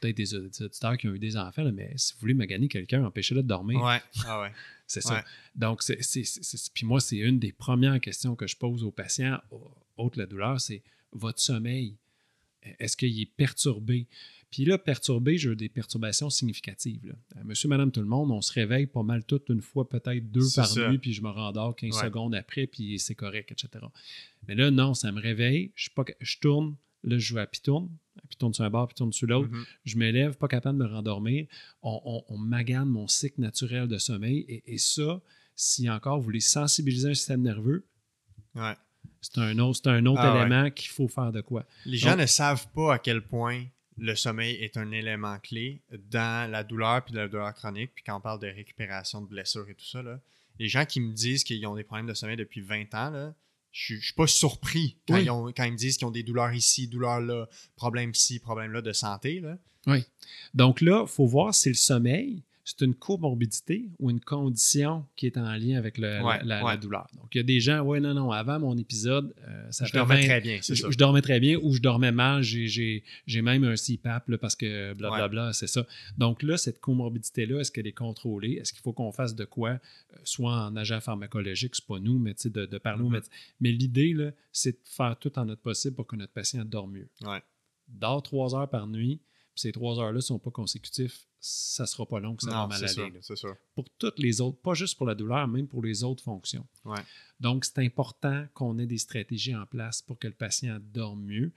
peut-être des, auditeurs qui ont eu des enfants, là, mais si vous voulez maganer quelqu'un, empêchez-le de dormir. Ouais. Ah ouais. C'est ça. Ouais. Donc, c'est, c'est- c'est- c'est- puis moi, c'est une des premières questions que je pose aux patients, autre la douleur, c'est votre sommeil. Est-ce qu'il est perturbé? Puis là, perturbé, j'ai des perturbations significatives. là. Euh, Monsieur, madame, tout le monde, on se réveille pas mal toute une fois, peut-être deux par ça. nuit, puis je me rendors 15 Ouais. secondes après, puis c'est correct, etc. Mais là, non, ça me réveille, je, suis pas, je tourne, là, je joue à pitourne, pitourne sur un bord, pitourne sur l'autre, Mhm. je me lève, pas capable de me rendormir. On, on- on magane mon cycle naturel de sommeil. Et, et ça, si encore vous voulez sensibiliser un système nerveux, Ouais. c'est un autre, c'est un autre Ah ouais. élément qu'il faut faire de quoi. Les gens ne savent pas à quel point le sommeil est un élément clé dans la douleur puis la douleur chronique. Puis quand on parle de récupération de blessures et tout ça, là, les gens qui me disent qu'ils ont des problèmes de sommeil depuis 20 ans, là, je ne suis pas surpris quand, Oui. ils ont- quand ils me disent qu'ils ont des douleurs ici, douleurs là, problèmes ici, problèmes là de santé. Là. Donc là, il faut voir si le sommeil, c'est une comorbidité ou une condition qui est en lien avec le- la- Ouais, douleur. Donc, il y a des gens, ouais, non, non, avant mon épisode, euh, ça je fait dormais 20 très bien, je, ça. je dormais très bien ou je dormais mal, j'ai- même un CPAP là, parce que blablabla, c'est ça. Donc là, cette comorbidité-là, est-ce qu'elle est contrôlée? Est-ce qu'il faut qu'on fasse de quoi? Euh, soit en agent pharmacologique, c'est pas nous, mais de, de parler au Mhm. médecin. Mais l'idée, là, c'est de faire tout en notre possible pour que notre patient dorme mieux. Ouais. Dors trois heures par nuit, ces trois heures-là ne sont pas consécutifs, ça sera pas long que ça va Non, mal c'est aller. sûr, sûr. pour toutes les autres, pas juste pour la douleur, même pour les autres fonctions. Ouais. Donc, c'est important qu'on ait des stratégies en place pour que le patient dorme mieux.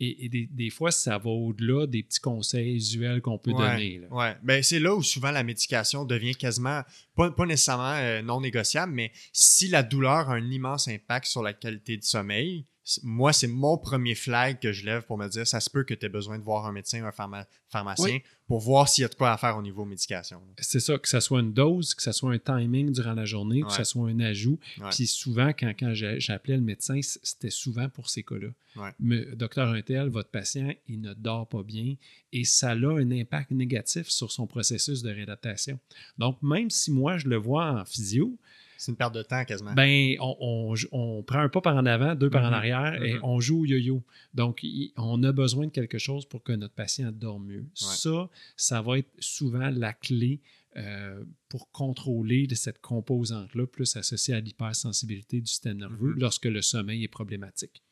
Et, et des, des fois, ça va au-delà des petits conseils usuels qu'on peut Ouais, donner. Ben, c'est là où souvent la médication devient quasiment, pas, pas nécessairement euh, non négociable, mais si la douleur a un immense impact sur la qualité de sommeil, moi, c'est mon premier flag que je lève pour me dire ça se peut que tu aies besoin de voir un médecin ou un pharma- pharmacien Oui. pour voir s'il y a de quoi à faire au niveau médication. C'est ça, que ce soit une dose, que ce soit un timing durant la journée, que ce soit un ajout. Ouais. Puis souvent, quand, quand j'appelais le médecin, c'était souvent pour ces cas-là. Ouais. Mais, docteur Untel, votre patient, il ne dort pas bien et ça a un impact négatif sur son processus de réadaptation. Donc, même si moi, je le vois en physio, C'est une perte de temps quasiment. ben, on, on- on prend un pas par en avant, deux par en Mhm. arrière et Mhm. on joue au yo-yo. Donc, on a besoin de quelque chose pour que notre patient dorme mieux. Ça, ça va être souvent la clé euh, pour contrôler cette composante-là, plus associée à l'hypersensibilité du système nerveux Mhm. lorsque le sommeil est problématique.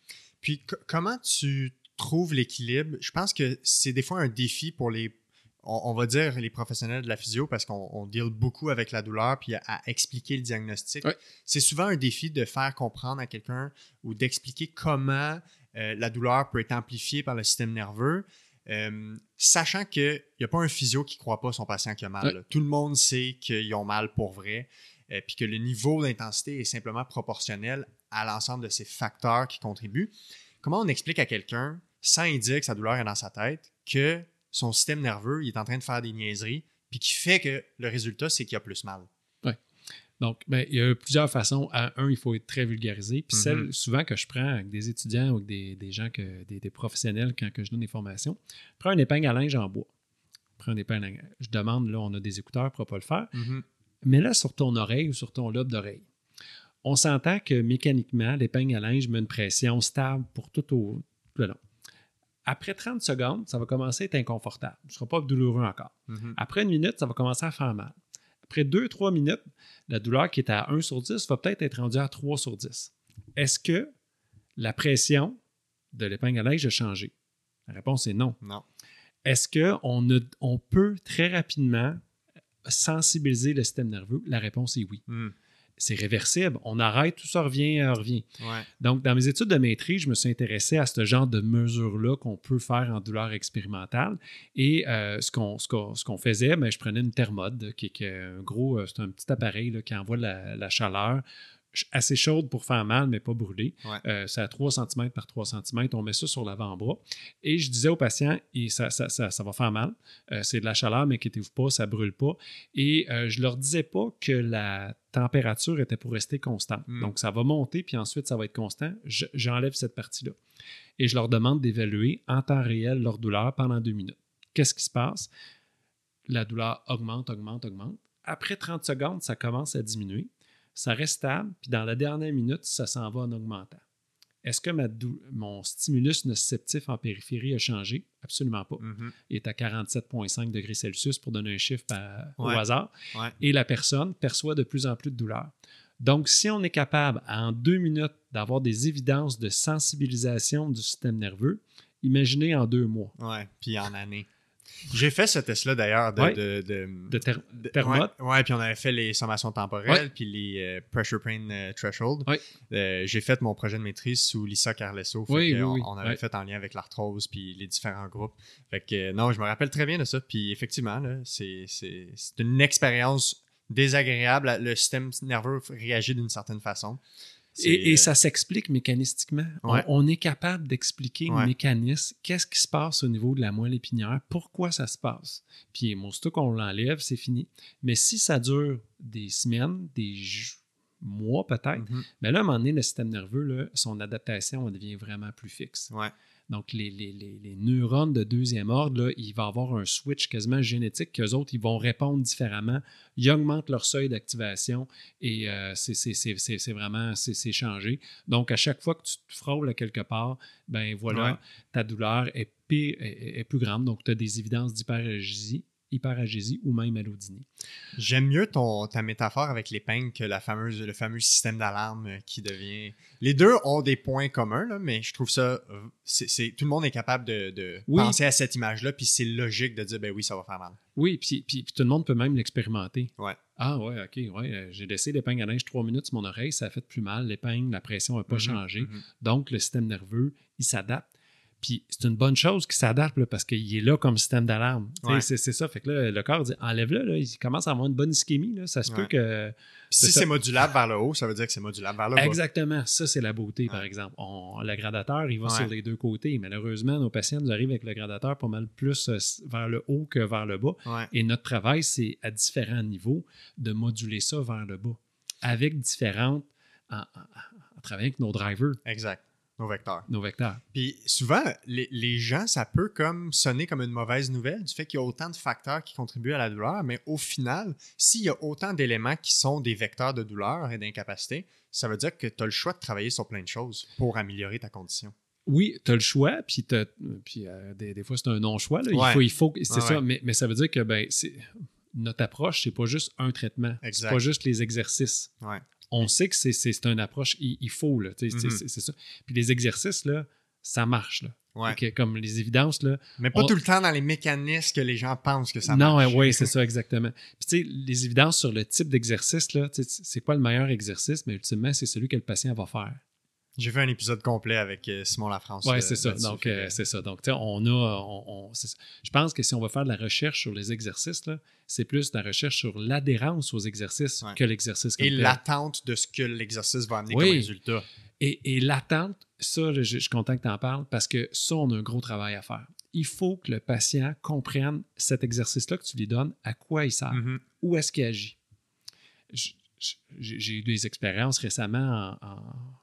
Puis co- comment tu trouves l'équilibre? Je pense que c'est des fois un défi pour les, on, on va dire les professionnels de la physio parce qu'on on deal beaucoup avec la douleur puis à, à expliquer le diagnostic. C'est souvent un défi de faire comprendre à quelqu'un ou d'expliquer comment euh, la douleur peut être amplifiée par le système nerveux. euh, sachant qu'il n'y a pas un physio qui ne croit pas son patient qui a mal. Tout le monde sait qu'ils ont mal pour vrai, euh, puis que le niveau d'intensité est simplement proportionnel à l'ensemble de ces facteurs qui contribuent. Comment on explique à quelqu'un, sans y dire que sa douleur est dans sa tête, que son système nerveux il est en train de faire des niaiseries, puis qui fait que le résultat, c'est qu'il a plus mal? Donc, ben, il y a plusieurs façons. À un, il faut être très vulgarisé. Puis Mhm. celle souvent que je prends avec des étudiants ou avec des, des gens, que, des, des professionnels quand que je donne des formations, prends une épingle à linge en bois. Prends une épingle à linge. Je demande, là, on a des écouteurs pour ne pas le faire. Mais là, sur ton oreille ou sur ton lobe d'oreille, on s'entend que mécaniquement, l'épingle à linge met une pression stable pour tout au tout le long. Après 30 secondes, ça va commencer à être inconfortable. Ce ne sera pas douloureux encore. Mhm. Après une minute, ça va commencer à faire mal. Après 2-3 minutes, la douleur qui est à 1 sur 10 va peut-être être rendue à 3 sur 10. Est-ce que la pression de l'épingle à linge a changé? La réponse est non. Non. Est-ce qu'on on peut très rapidement sensibiliser le système nerveux? La réponse est oui. Mhm. C'est réversible. On arrête, tout ça revient, euh, revient. Ouais. Donc, dans mes études de maîtrise, je me suis intéressé à ce genre de mesures-là qu'on peut faire en douleur expérimentale. Et euh, ce qu'on ce qu'on- ce qu'on faisait, ben, je prenais une thermode, qui est qui est un gros, euh, c'est un petit appareil là, qui envoie la, la chaleur assez chaude pour faire mal, mais pas. Ouais. Euh, c'est à 3 cm par 3 cm. On met ça sur l'avant-bras. Et je disais aux patients, et ça, ça, ça, ça va faire mal. Euh, c'est de la chaleur, mais inquiétez-vous pas, ça brûle pas. Et euh, je leur disais pas que la température était pour rester constante. Mm. Donc, ça va monter, puis ensuite, ça va être constant. Je- J'enlève cette partie-là. Et je leur demande d'évaluer en temps réel leur douleur pendant deux minutes. Qu'est-ce qui se passe? La douleur augmente, augmente, augmente. Après 30 secondes, ça commence à diminuer. Ça reste stable, puis dans la dernière minute, ça s'en va en augmentant. Est-ce que ma dou- mon stimulus nociceptif en périphérie a changé? Absolument pas. Mhm. Il est à 47,5 degrés Celsius pour donner un chiffre à- Ouais. au hasard. Ouais. Et la personne perçoit de plus en plus de douleur. Donc, si on est capable, en deux minutes, d'avoir des évidences de sensibilisation du système nerveux, imaginez en deux mois. Ouais, puis en année. J'ai fait ce test-là d'ailleurs de, Ouais. de, de, De ter- de- thermote. Ouais, ouais, puis on avait fait les sommations temporelles, Ouais. puis les euh, pressure pain euh, threshold. Euh, J'ai fait mon projet de maîtrise sous Lisa Carlesso. Oui, on, oui. on avait fait en lien avec l'arthrose puis les différents groupes. Fait que euh, non, je me rappelle très bien de ça. Puis effectivement, c'est une expérience désagréable. Le système nerveux réagit d'une certaine façon. Et, et euh, ça s'explique mécanistiquement. On- Ouais. On, est capable d'expliquer Ouais. le mécanisme, qu'est-ce qui se passe au niveau de la moelle épinière, pourquoi ça se passe? Puis, aussitôt qu'on l'enlève, c'est fini. Mais si ça dure des semaines, des mois peut-être, mais là, à un moment donné, le système nerveux, là, son adaptation elle devient vraiment plus fixe. Ouais. Donc, les, les- les- les neurones de deuxième ordre, là, il va avoir un switch quasiment génétique qu'eux autres, ils vont répondre différemment. Ils augmentent leur seuil d'activation et euh, c'est- vraiment c'est changé. Donc, à chaque fois que tu te frôles à quelque part, ben voilà, Ouais. ta douleur est, pire- est- est plus grande. Donc, tu as des évidences d'hyperagésie hyperagésie ou même allodynie. J'aime mieux ton, ta métaphore avec l'épingle que la fameuse, le fameux système d'alarme qui devient. Les deux ont des points communs, là, mais je trouve ça. euh, c'est c'est- tout le monde est capable de, de Oui. penser à cette image-là, puis c'est logique de dire, ben oui, ça va faire mal. Oui, puis, puis- puis tout le monde peut même l'expérimenter. Ouais. Ah ouais, ok, ouais. euh, J'ai laissé l'épingle à linge trois minutes sur mon oreille, ça a fait plus mal. L'épingle, la pression n'a pas Mhm, changé. mhm. Donc, le système nerveux, il s'adapte. Puis c'est une bonne chose qu'il s'adapte parce qu'il est là comme système d'alarme. Ouais. C'est ça. Fait que là, le corps dit enlève-le, là, il commence à avoir une bonne ischémie. Là. Ça se peut que. Si c'est modulable vers le haut, ça veut dire que c'est modulable vers le bas. Exactement. Ça, c'est la beauté, par exemple. On- le gradateur, il va sur les deux côtés. Malheureusement, nos patients nous arrivent avec le gradateur pas mal plus euh, vers le haut que vers le bas. Et notre travail, c'est à différents niveaux de moduler ça vers le bas avec différentes. En, en- en travaillant avec nos drivers, Exact. Nos vecteurs. nos vecteurs. Puis souvent, les, les gens, ça peut comme sonner comme une mauvaise nouvelle du fait qu'il y a autant de facteurs qui contribuent à la douleur, mais au final, s'il y a autant d'éléments qui sont des vecteurs de douleur et d'incapacité, ça veut dire que tu as le choix de travailler sur plein de choses pour améliorer ta condition. Oui, tu as le choix, puis, puis euh, des, des fois, c'est un non-choix. Ouais. Il faut, il faut, c'est ça, ouais. mais, mais ça veut dire que ben, c'est- notre approche, c'est pas juste un traitement, c'est pas juste les exercices. Ouais. On sait que c'est, c'est, c'est une approche, il, il faut, là, sais, c'est- ça. Puis les exercices, là, ça marche. Là. Ouais. Comme les évidences, là. Mais pas On- tout le temps dans les mécanismes que les gens pensent que ça non, marche. oui, c'est ça, exactement. Puis tu sais, les évidences sur le type d'exercice, là, c'est quoi le meilleur exercice, mais ultimement, c'est celui que le patient va faire. J'ai fait un épisode complet avec euh, Simon Lafrance. Oui, euh, c'est ça. Donc, euh, c'est ça. Donc, on a. on-. Je pense que si on va faire de la recherche sur les exercices, c'est plus de la recherche sur l'adhérence aux exercices Ouais. que l'exercice Et l'attente de ce que l'exercice va amener Oui. comme résultat. Et, et l'attente, ça, je, je suis content que tu en parles parce que ça, on a un gros travail à faire. Il faut que le patient comprenne cet exercice-là que tu lui donnes, à quoi il sert, Mhm. où est-ce qu'il agit. Je- J'ai eu des expériences récemment en, en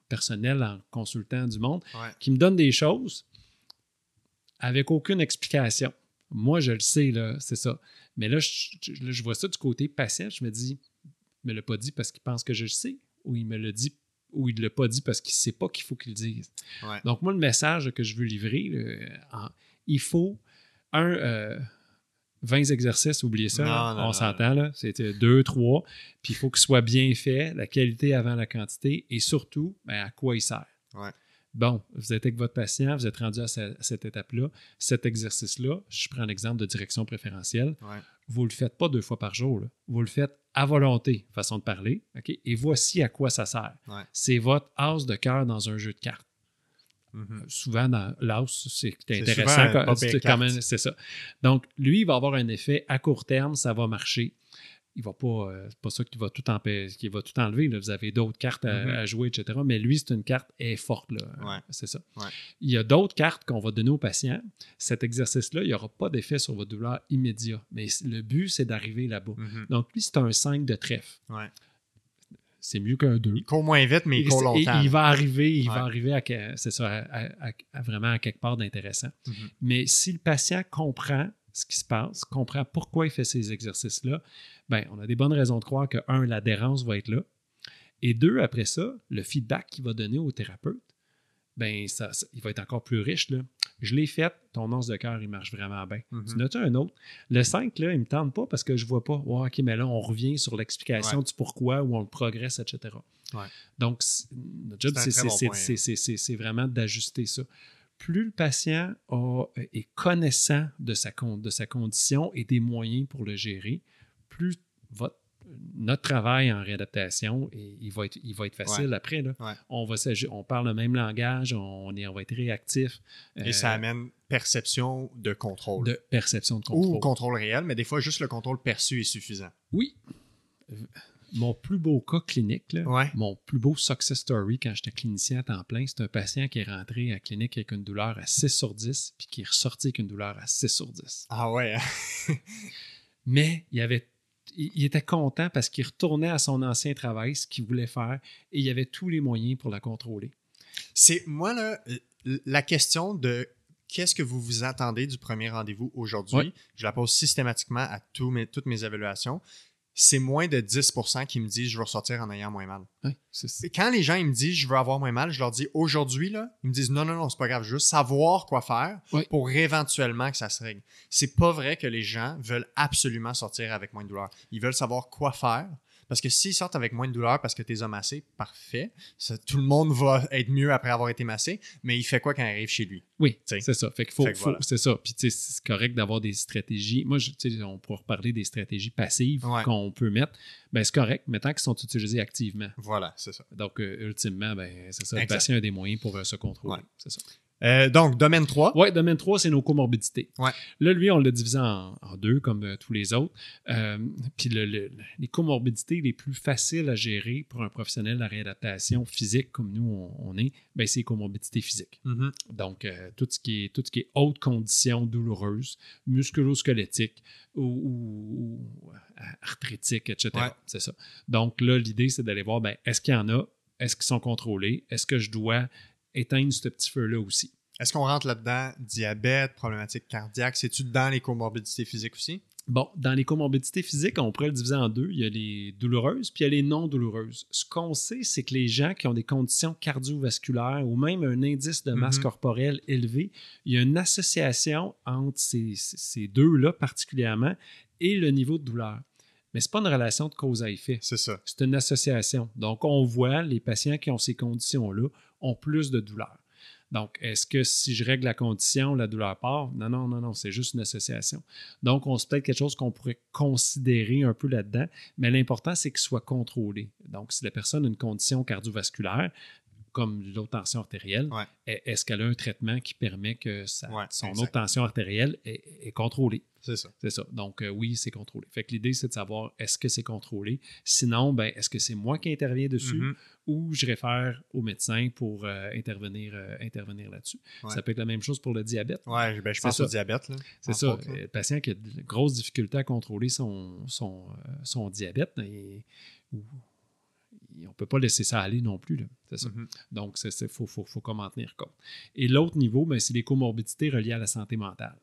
personnel, en consultant du monde, Ouais. qui me donnent des choses avec aucune explication. Moi, je le sais, là, c'est ça. Mais là je, je- là, je vois ça du côté patient. Je me dis, il me l'a pas dit parce qu'il pense que je le sais, ou il me l'a dit, ou il ne l'a pas dit parce qu'il ne sait pas qu'il faut qu'il le dise. Ouais. Donc, moi, le message que je veux livrer, là, en- il faut un. euh, 20 exercices, oubliez ça, Non, là. non, on s'entend, là. C'était 2, 3, puis il faut qu'il soit bien fait, la qualité avant la quantité, et surtout, ben, à quoi il sert. Ouais. Bon, vous êtes avec votre patient, vous êtes rendu à, ce- à cette étape-là. Cet exercice-là, je prends l'exemple de direction préférentielle, Ouais. vous ne le faites pas deux fois par jour. là. Vous le faites à volonté, façon de parler. Et voici à quoi ça sert. Ouais. C'est votre as de cœur dans un jeu de cartes. Mhm. Souvent, dans l'as, c'est intéressant. quand- c'est pire quand même- carte. C'est ça. Donc, lui, il va avoir un effet à court terme, ça va marcher. il va pas, euh, c'est pas ça qui va tout, qui va tout enlever. là. Vous avez d'autres cartes à, Mhm. à jouer, etc. Mais lui, c'est une carte est forte. Là. Ouais. C'est ça. Ouais. Il y a d'autres cartes qu'on va donner aux patients. Cet exercice-là, il n'y aura pas d'effet sur votre douleur immédiat. Mais le but, c'est d'arriver là-bas. Mhm. Donc, lui, c'est un 5 de trèfle. Ouais. C'est mieux qu'un 2. Il court moins vite, mais il, court et- longtemps. il va arriver, il Ouais. va arriver à, c'est ça, à, à- à- à vraiment à quelque part d'intéressant. Mhm. Mais si le patient comprend ce qui se passe, comprend pourquoi il fait ces exercices-là, ben, on a des bonnes raisons de croire que, un, l'adhérence va être là. Et deux, après ça, le feedback qu'il va donner au thérapeute, ben, ça, ça- il va être encore plus riche. Là. Je l'ai fait, ton os de cœur, il marche vraiment bien. Mhm. Tu notes un autre? Le 5, là, il ne me tente pas parce que je ne vois pas. OK, mais là, on revient sur l'explication Ouais. du pourquoi ou on le progresse, etc. Ouais. Donc, notre job, C'est bon vraiment d'ajuster ça. Plus le patient a- est connaissant de sa, de sa condition et des moyens pour le gérer, plus votre notre travail en réadaptation, et il, va être, il va être facile après. Là. Ouais. On, va on parle le même langage, on, est, on va être réactif. Et euh, ça amène perception de contrôle. de perception de contrôle. Ou contrôle réel, mais des fois, juste le contrôle perçu est suffisant. Oui. Mon plus beau cas clinique, là, Ouais. mon plus beau success story quand j'étais clinicien à temps plein, c'est un patient qui est rentré à la clinique avec une douleur à 6 sur 10, puis qui est ressorti avec une douleur à 6 sur 10. Ah ouais. hein? Mais il, avait, il, était content parce qu'il retournait à son ancien travail, ce qu'il voulait faire, et il y avait tous les moyens pour la contrôler. C'est moi là, la question de qu'est-ce que vous vous attendez du premier rendez-vous aujourd'hui, je la pose systématiquement à tous mes, toutes mes évaluations. C'est moins de 10% qui me disent je veux ressortir en ayant moins mal. Oui, c'est ça. Et Quand les gens ils me disent je veux avoir moins mal, je leur dis aujourd'hui là, ils me disent non non non c'est pas grave, juste savoir quoi faire pour éventuellement que ça se règle. C'est pas vrai que les gens veulent absolument sortir avec moins de douleur. Ils veulent savoir quoi faire. Parce que s'ils sortent avec moins de douleur parce que tu les as massés, parfait. Ça, tout le monde va être mieux après avoir été massé, mais il fait quoi quand il arrive chez lui? Oui, c'est ça. Fait qu'il faut, faut- voilà. c'est ça. Puis tu sais, c'est correct d'avoir des stratégies. Moi, je- tu sais, on pourra reparler des stratégies passives Ouais. qu'on peut mettre. Ben, c'est correct, mais tant qu'ils sont utilisés activement. Voilà, c'est ça. Donc, euh, ultimement, ben, c'est ça. Le Exact. patient a des moyens pour euh, se contrôler. Ouais. C'est ça. Euh, donc, domaine 3. Oui, domaine 3, c'est nos comorbidités. Ouais. Là, lui, on l'a divisé en, en deux, comme euh, tous les autres. Euh, puis le- le- les comorbidités les plus faciles à gérer pour un professionnel de la réadaptation physique, comme nous, on, on est, ben, c'est les comorbidités physiques. Mhm. Donc, tout, ce qui est, tout ce qui est haute condition douloureuse, musculo-squelettique ou, ou- ou arthritique, etc. Ouais. C'est ça. Donc, là, l'idée, c'est d'aller voir, ben, est-ce qu'il y en a? Est-ce qu'ils sont contrôlés? Est-ce que je dois éteindre ce petit feu-là aussi? Est-ce qu'on rentre là-dedans? Diabète, problématique cardiaque, c'est-tu dans les comorbidités physiques aussi? Bon, dans les comorbidités physiques, on pourrait le diviser en deux. Il y a les douloureuses, puis il y a les non douloureuses. Ce qu'on sait, c'est que les gens qui ont des conditions cardiovasculaires ou même un indice de masse Mhm. corporelle élevé, il y a une association entre ces, ces deux-là particulièrement et le niveau de douleur. Mais ce n'est pas une relation de cause à effet. C'est ça. C'est une association. Donc, on voit les patients qui ont ces conditions-là ont plus de douleur. Donc, est-ce que si je règle la condition, la douleur part? Non, non, non, non, c'est juste une association. Donc, on se peut-être quelque chose qu'on pourrait considérer un peu là-dedans, mais l'important, c'est qu'il soit contrôlé. Donc, si la personne a une condition cardiovasculaire, comme l'autre tension artérielle, Ouais. est-ce qu'elle a un traitement qui permet que sa- Ouais, son exact. autre tension artérielle est, est contrôlée? C'est ça. C'est ça. Donc, euh, oui, c'est contrôlé. Fait que l'idée, c'est de savoir est-ce que c'est contrôlé? Sinon, ben, est-ce que c'est moi qui interviens dessus Mhm. ou je réfère au médecin pour euh, intervenir, euh, intervenir là-dessus? Ouais. Ça peut être la même chose pour le diabète. Ouais, ben, je pense ça. au diabète. C'est ça. autres, Le patient qui a de grosses difficultés à contrôler son, son, son diabète, et, ou- on ne peut pas laisser ça aller non plus. là. C'est ça. Mhm. Donc, il faut, faut, faut comme en tenir compte. Et l'autre niveau, ben, c'est les comorbidités reliées à la santé mentale.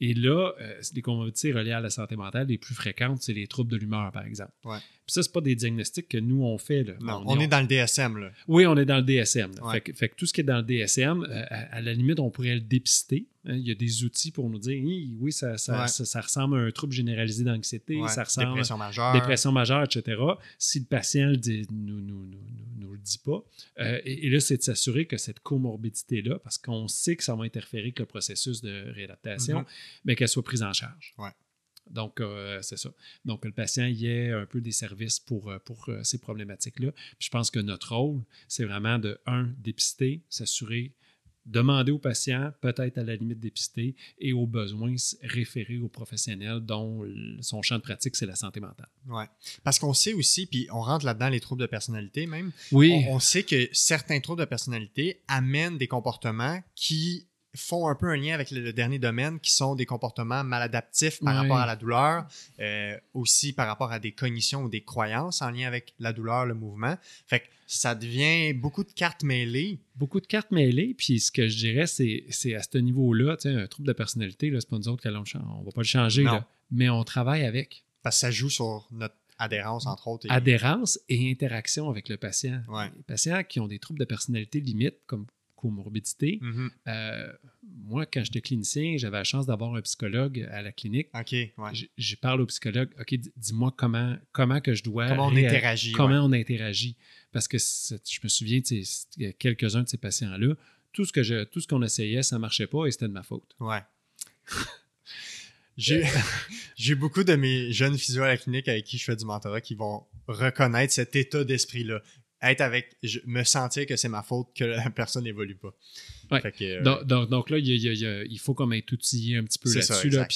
Et là, euh, c'est les comorbidités reliées à la santé mentale les plus fréquentes, c'est les troubles de l'humeur, par exemple. Ouais. Puis ça, ce pas des diagnostics que nous, on fait. Là. Non, on, est dans le DSM. Là. Oui, on est dans le DSM. Ouais. Fait, que, fait que tout ce qui est dans le DSM, euh, à, à la limite, on pourrait le dépister. hein. Il y a des outils pour nous dire, oui, ça, ça, Ouais. ça- ça ressemble à un trouble généralisé d'anxiété, Ouais, ça ressemble Dépression majeure. dépression majeure, etc. Si le patient dit- nous, nous, nous, nous- nous le dit pas. Euh, et, et là, c'est de s'assurer que cette comorbidité-là, parce qu'on sait que ça va interférer avec le processus de réadaptation, Mhm. Mais qu'elle soit prise en charge. Ouais. Donc, euh, c'est ça. Donc, que le patient y ait un peu des services pour, euh, pour euh, ces problématiques-là. Je pense que notre rôle, c'est vraiment de, un, dépister, s'assurer demander au patient, peut-être à la limite dépister, et au besoin, référer aux professionnels dont son champ de pratique, c'est la santé mentale. Oui. Parce qu'on sait aussi, puis on rentre là-dedans les troubles de personnalité même. Oui. On, on sait que certains troubles de personnalité amènent des comportements qui font un peu un lien avec le, dernier domaine, qui sont des comportements maladaptifs par rapport à la douleur, euh, aussi par rapport à des cognitions ou des croyances en lien avec la douleur, le mouvement. Fait que ça devient beaucoup de cartes mêlées. Beaucoup de cartes mêlées, puis ce que je dirais, c'est à ce niveau-là, un trouble de personnalité, c'est pas nous autres changer, on va pas le changer, là, mais on travaille avec Parce que ça joue sur notre adhérence, entre autres. et- adhérence et interaction avec le patient. Ouais. Les patients qui ont des troubles de personnalité limites, comme comorbidité, Mhm. euh, moi, quand j'étais clinicien, j'avais la chance d'avoir un psychologue à la clinique. OK, ouais. Je, je parle au psychologue, OK, dis-moi comment, comment que je dois... Comment on interagit. comment ouais. on interagit. Parce que je me souviens, tu sais, il y a quelques-uns de ces patients-là, tout ce que je, tout ce qu'on essayait, ça marchait pas et c'était de ma faute. Ouais. J'ai j'ai beaucoup de mes jeunes physios à la clinique avec qui je fais du mentorat qui vont reconnaître cet état d'esprit-là. Être avec, je- me sentir que c'est ma faute que la personne n'évolue pas. Ouais. Fait que, euh, Donc, donc- donc là, il, y a- il y a- faut comme être outillé un petit peu là-dessus. Là,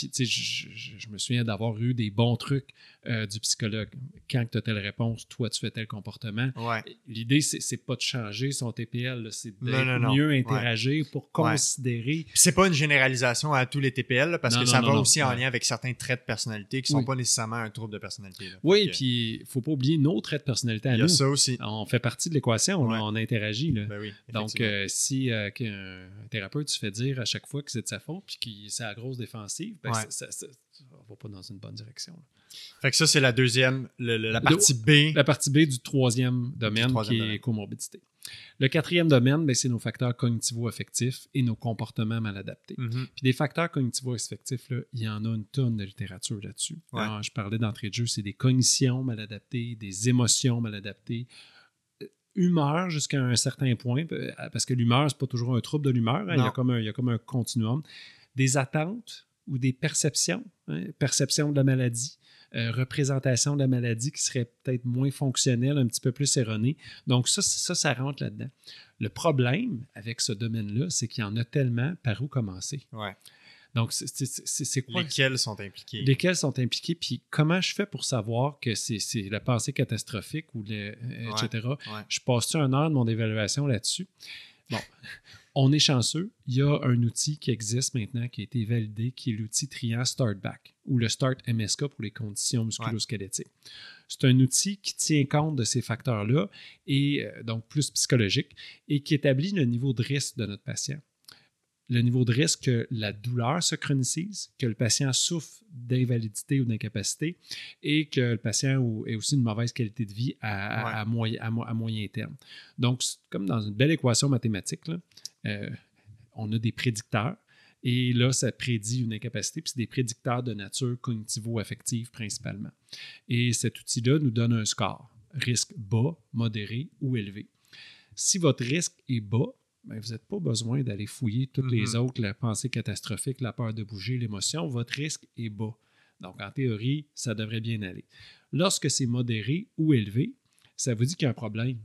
je me souviens d'avoir eu des bons trucs euh, du psychologue. Quand tu as telle réponse, toi, tu fais tel comportement. ouais. L'idée, c'est c'est pas de changer son TPL, là, c'est non. mieux Ouais. interagir pour Ouais. considérer. Puis C'est pas une généralisation à tous les TPL là, parce Non, que non, ça va aussi en Ouais. lien avec certains traits de personnalité qui sont Oui. pas nécessairement un trouble de personnalité. là. Oui, que, puis il faut pas oublier nos traits de personnalité à il y a nous. ça aussi. On fait partie de l'équation, Ouais. on interagit. Là. Ben oui, Donc, euh, si euh, qu'un thérapeute se fait dire à chaque fois que c'est de sa faute puis que c'est la grosse défensive, ben, Ouais. ça, ça, ça- on va pas dans une bonne direction. Fait que ça, c'est la deuxième, le- le- la partie B. La partie B du troisième domaine troisième qui domaine. est comorbidité. Le quatrième domaine, ben, c'est nos facteurs cognitivo-affectifs et nos comportements mal adaptés. Mhm. Puis des facteurs cognitivo-affectifs, il y en a une tonne de littérature là-dessus. Ouais. Je parlais d'entrée de jeu, c'est des cognitions mal adaptées, des émotions mal adaptées, euh, humeur jusqu'à un certain point, euh, parce que l'humeur, c'est pas toujours un trouble de l'humeur, hein, il, y a Non. comme un, il y a comme un continuum. Des attentes ou des perceptions, hein, perception de la maladie, euh, représentation de la maladie qui serait peut-être moins fonctionnelle, un petit peu plus erronée. Donc ça, ça, ça rentre là-dedans. Le problème avec ce domaine-là, c'est qu'il y en a tellement par où commencer. Ouais. Donc, c'est- quoi? Lesquels sont impliqués? Lesquels sont impliqués, puis comment je fais pour savoir que c'est la pensée catastrophique ou le, euh, etc. Ouais. Je passe-tu un heure de mon évaluation là-dessus? Bon, on est chanceux. Il y a un outil qui existe maintenant, qui a été validé, qui est l'outil Triant Start Back, ou le Start MSK pour les conditions musculo-squelettiques. C'est un outil qui tient compte de ces facteurs-là, et euh, donc plus psychologique, et qui établit le niveau de risque de notre patient le niveau de risque que la douleur se chronicise, que le patient souffre d'invalidité ou d'incapacité et que le patient ait aussi une mauvaise qualité de vie à, à- Ouais. à moyen, à mo- à moyen terme. Donc, comme dans une belle équation mathématique, là, euh, on a des prédicteurs et là, ça prédit une incapacité, puis c'est des prédicteurs de nature cognitivo-affective principalement. Et cet outil-là nous donne un score, risque bas, modéré ou élevé. Si votre risque est bas, ben, vous n'avez pas besoin d'aller fouiller toutes les Mhm. autres, la pensée catastrophique, la peur de bouger, l'émotion. Votre risque est bas. Donc, en théorie, ça devrait bien aller. Lorsque c'est modéré ou élevé, ça vous dit qu'il y a un problème.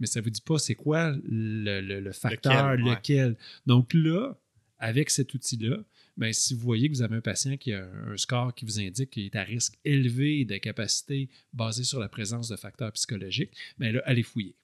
Mais ça ne vous dit pas c'est quoi le, le- le facteur, Lequel, ouais. lequel. Donc là, avec cet outil-là, ben, si vous voyez que vous avez un patient qui a un score qui vous indique qu'il est à risque élevé d'incapacité basé sur la présence de facteurs psychologiques, ben là, allez fouiller.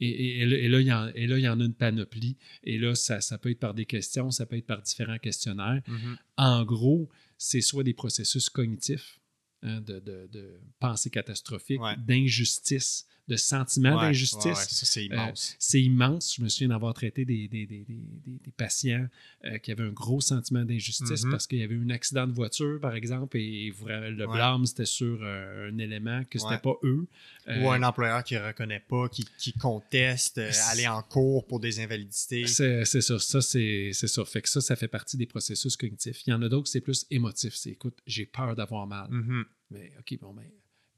Et, et- et là, il y en, et là, il y en a une panoplie. Et là, ça, ça peut être par des questions, ça peut être par différents questionnaires. Mhm. En gros, c'est soit des processus cognitifs, hein, de, de, de pensée catastrophique, Ouais. d'injustice, de sentiment Ouais, d'injustice. ouais, ouais, ça, c'est immense. C'est immense. Je me souviens d'avoir traité des, des, des- des- patients euh, qui avaient un gros sentiment d'injustice Mhm. parce qu'il y avait eu un accident de voiture, par exemple, et vra- le blâme, c'était sur euh, un élément que c'était pas eux. Euh, Ou un employeur qui ne reconnaît pas, qui, qui conteste, euh, aller en cours pour des invalidités. C'est ça, ça c'est ça. Fait que ça, ça fait partie des processus cognitifs. Il y en a d'autres, c'est plus émotif. C'est écoute, j'ai peur d'avoir mal. Mhm. Mais OK, bon, ben.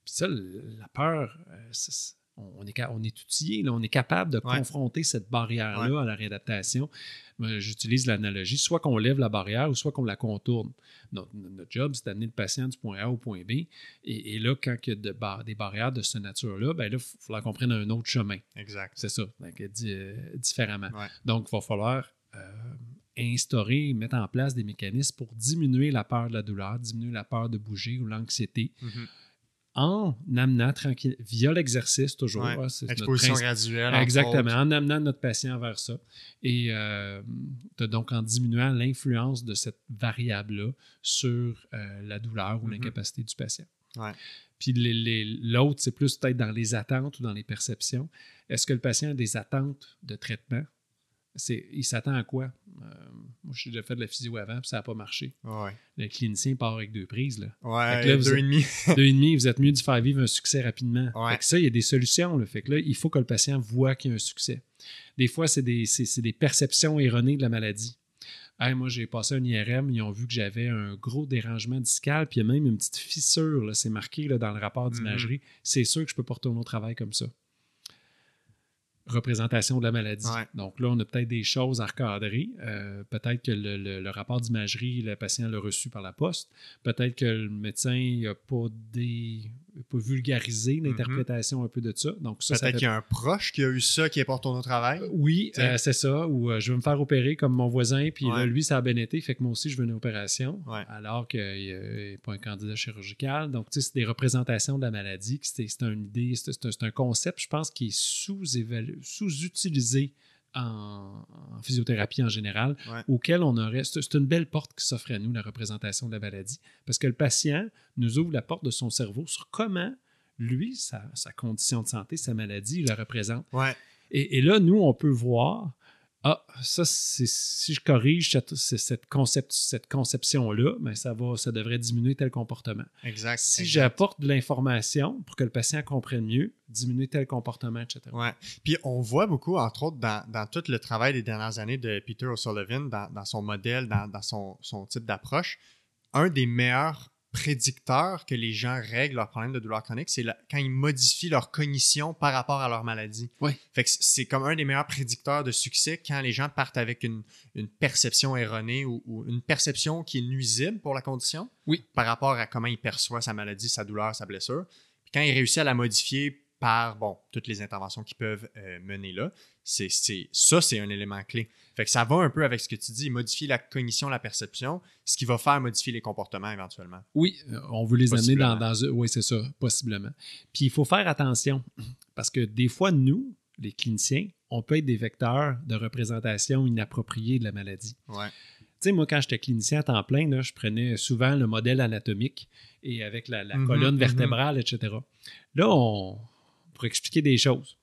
Puis ça, la peur, euh, on, est, on est outillé, là, on est capable de Ouais. confronter cette barrière-là à la réadaptation. J'utilise l'analogie, soit qu'on lève la barrière ou soit qu'on la contourne. Notre, notre job, c'est d'amener le patient du point A au point B. Et, et là, quand il y a de bar- des barrières de cette nature-là, ben là, il va falloir qu'on prenne un autre chemin. Exact. C'est ça, donc, di- euh, différemment. Ouais. Donc, il va falloir instaurer, mettre en place des mécanismes pour diminuer la peur de la douleur, diminuer la peur de bouger ou l'anxiété. Mhm. En amenant tranquille, via l'exercice toujours. Ouais. hein, Exposition graduelle. Exactement, en amenant notre patient vers ça. Et euh, de- donc en diminuant l'influence de cette variable-là sur euh, la douleur ou Mhm. l'incapacité du patient. Ouais. Puis l'autre, c'est plus peut-être dans les attentes ou dans les perceptions. Est-ce que le patient a des attentes de traitement? C'est, il s'attend à quoi? Euh, moi, j'ai déjà fait de la physio avant, puis ça n'a pas marché. Ouais. Le clinicien part avec deux prises. Là. Ouais, deux et demi. Deux et demi, vous êtes mieux de faire vivre un succès rapidement. Ouais. Fait que ça, il y a des solutions. Là. Fait que là, il faut que le patient voit qu'il y a un succès. Des fois, c'est des, c'est- c'est des perceptions erronées de la maladie. Hey, moi, j'ai passé un IRM, ils ont vu que j'avais un gros dérangement discal, puis il y a même une petite fissure, là, c'est marqué là, dans le rapport d'imagerie. C'est sûr que je peux pas retourner au travail comme ça. Représentation de la maladie. Ouais. Donc là, on a peut-être des choses à recadrer. Euh, peut-être que le, le- le rapport d'imagerie, le patient l'a reçu par la poste. Peut-être que le médecin n'a pas, des, pas vulgarisé l'interprétation un peu de ça. Donc ça, Peut-être fait qu'il y a un proche qui a eu ça qui est pas retourné au travail. oui, T'sais. euh, c'est ça. Ou euh, je veux me faire opérer comme mon voisin, puis là, lui, ça a bien été, fait que moi aussi, je veux une opération, Ouais. alors qu'il n'est pas un candidat chirurgical. Donc, tu sais, c'est des représentations de la maladie. C'est une idée, c'est un, un concept, je pense, qui est sous-utilisé en, en physiothérapie en général, Ouais. auquel on aurait. C'est une belle porte qui s'offre à nous, la représentation de la maladie, parce que le patient nous ouvre la porte de son cerveau sur comment lui, sa, sa condition de santé, sa maladie, il la représente. Ouais. Et, et là, nous, on peut voir, ah, ça, si je corrige cette, concept, cette conception-là, ben ça, va, ça devrait diminuer tel comportement. Exact. Si j'apporte de l'information pour que le patient comprenne mieux, diminuer tel comportement, etc. Ouais. Puis on voit beaucoup, entre autres, dans, dans tout le travail des dernières années de Peter O'Sullivan, dans, dans son modèle, dans, dans son, son type d'approche, un des meilleurs prédicteurs que les gens règlent leurs problèmes de douleur chronique, c'est quand ils modifient leur cognition par rapport à leur maladie. Fait que c'est comme un des meilleurs prédicteurs de succès quand les gens partent avec une, une perception erronée ou, ou une perception qui est nuisible pour la condition Oui. par rapport à comment il perçoit sa maladie, sa douleur, sa blessure. Puis quand il réussit à la modifier par, bon, toutes les interventions qui peuvent euh, mener là, c'est, ça, c'est un élément clé. Fait que ça va un peu avec ce que tu dis, modifier la cognition, la perception, ce qui va faire modifier les comportements éventuellement. Oui, euh, on veut les amener dans, dans oui, c'est ça, possiblement. Puis il faut faire attention parce que des fois, nous, les cliniciens, on peut être des vecteurs de représentation inappropriée de la maladie. Ouais. Tu sais, moi, quand j'étais clinicien à temps plein, là, je prenais souvent le modèle anatomique et avec la, la Mhm, colonne mhm. vertébrale, etc. Là, on, pour expliquer des choses,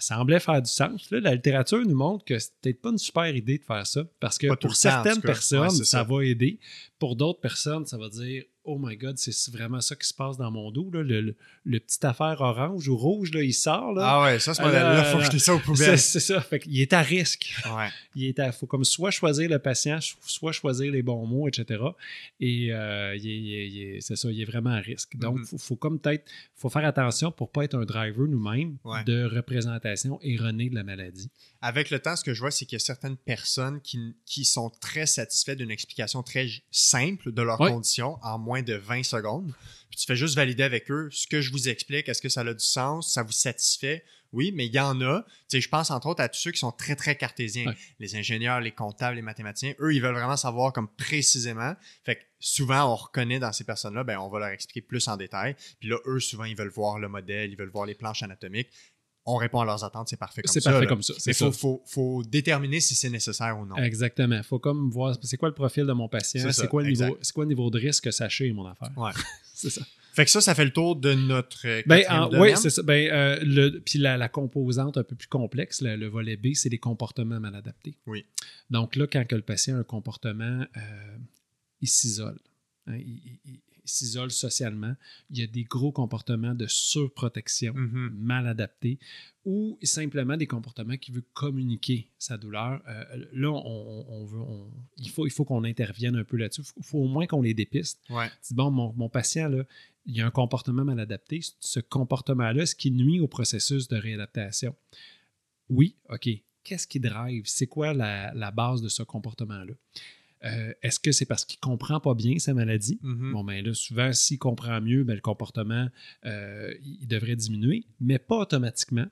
ça semblait faire du sens. Là, la littérature nous montre que c'est peut-être pas une super idée de faire ça parce que Pas pour temps, certaines personnes, Ouais, c'est ça ça. va aider. Pour d'autres personnes, ça va dire Oh my God, c'est vraiment ça qui se passe dans mon dos. là. Le, le, le petit affaire orange ou rouge, là, il sort. Là. Ah ouais, ça, ce Ah, modèle-là, là, faut jeter ça aux c'est poubelles. c'est ça. Fait qu'il est à risque Ouais. il est à- faut comme soit choisir le patient, soit choisir les bons mots, etc. Et euh, il est- il est- il est- c'est ça, il est vraiment à risque. Donc, il Mhm. faut, faut comme peut-être faut faire attention pour pas être un driver nous-mêmes Ouais. de représentation erronée de la maladie. Avec le temps, ce que je vois, c'est qu'il y a certaines personnes qui, qui sont très satisfaites d'une explication très simple de leur Ouais. condition en moins de 20 secondes. Puis tu fais juste valider avec eux ce que je vous explique, est-ce que ça a du sens, ça vous satisfait? Oui, mais il y en a. Tu sais, je pense entre autres à tous ceux qui sont très, très cartésiens. Les ingénieurs, les comptables, les mathématiciens, eux, ils veulent vraiment savoir comme précisément. Fait que souvent, on reconnaît dans ces personnes-là, ben, on va leur expliquer plus en détail. Puis là, eux, souvent, ils veulent voir le modèle, ils veulent voir les planches anatomiques. On répond à leurs attentes, c'est parfait comme ça. C'est parfait là. comme ça. Mais il faut, faut, faut déterminer si c'est nécessaire ou non. Exactement. faut comme voir c'est quoi le profil de mon patient, C'est quoi, le niveau- quoi le niveau de risque que ça chez mon affaire? Ouais. c'est ça. Fait que ça, ça fait le tour de notre euh, Ben, en- oui, c'est ça. Ben, euh, le- puis la, la composante un peu plus complexe, le, le volet B, c'est les comportements mal adaptés. Oui. Donc là, quand que le patient a un comportement, euh, il s'isole. Hein, il, il- il- il s'isole socialement. Il y a des gros comportements de surprotection Mhm. mal adaptés ou simplement des comportements qui veulent communiquer sa douleur. Euh, là, on, on- on veut, on- il faut, il faut qu'on intervienne un peu là-dessus. Il faut, faut au moins qu'on les dépiste. Ouais. Bon, mon, mon patient, là, il a un comportement mal adapté. Ce comportement-là, ce qui nuit au processus de réadaptation? Oui, OK. Qu'est-ce qui drive? C'est quoi la, la base de ce comportement-là? Euh, Est-ce que c'est parce qu'il ne comprend pas bien sa maladie? Mhm. Bon, ben là, souvent, s'il comprend mieux, ben, le comportement, euh, il il devrait diminuer, mais pas automatiquement.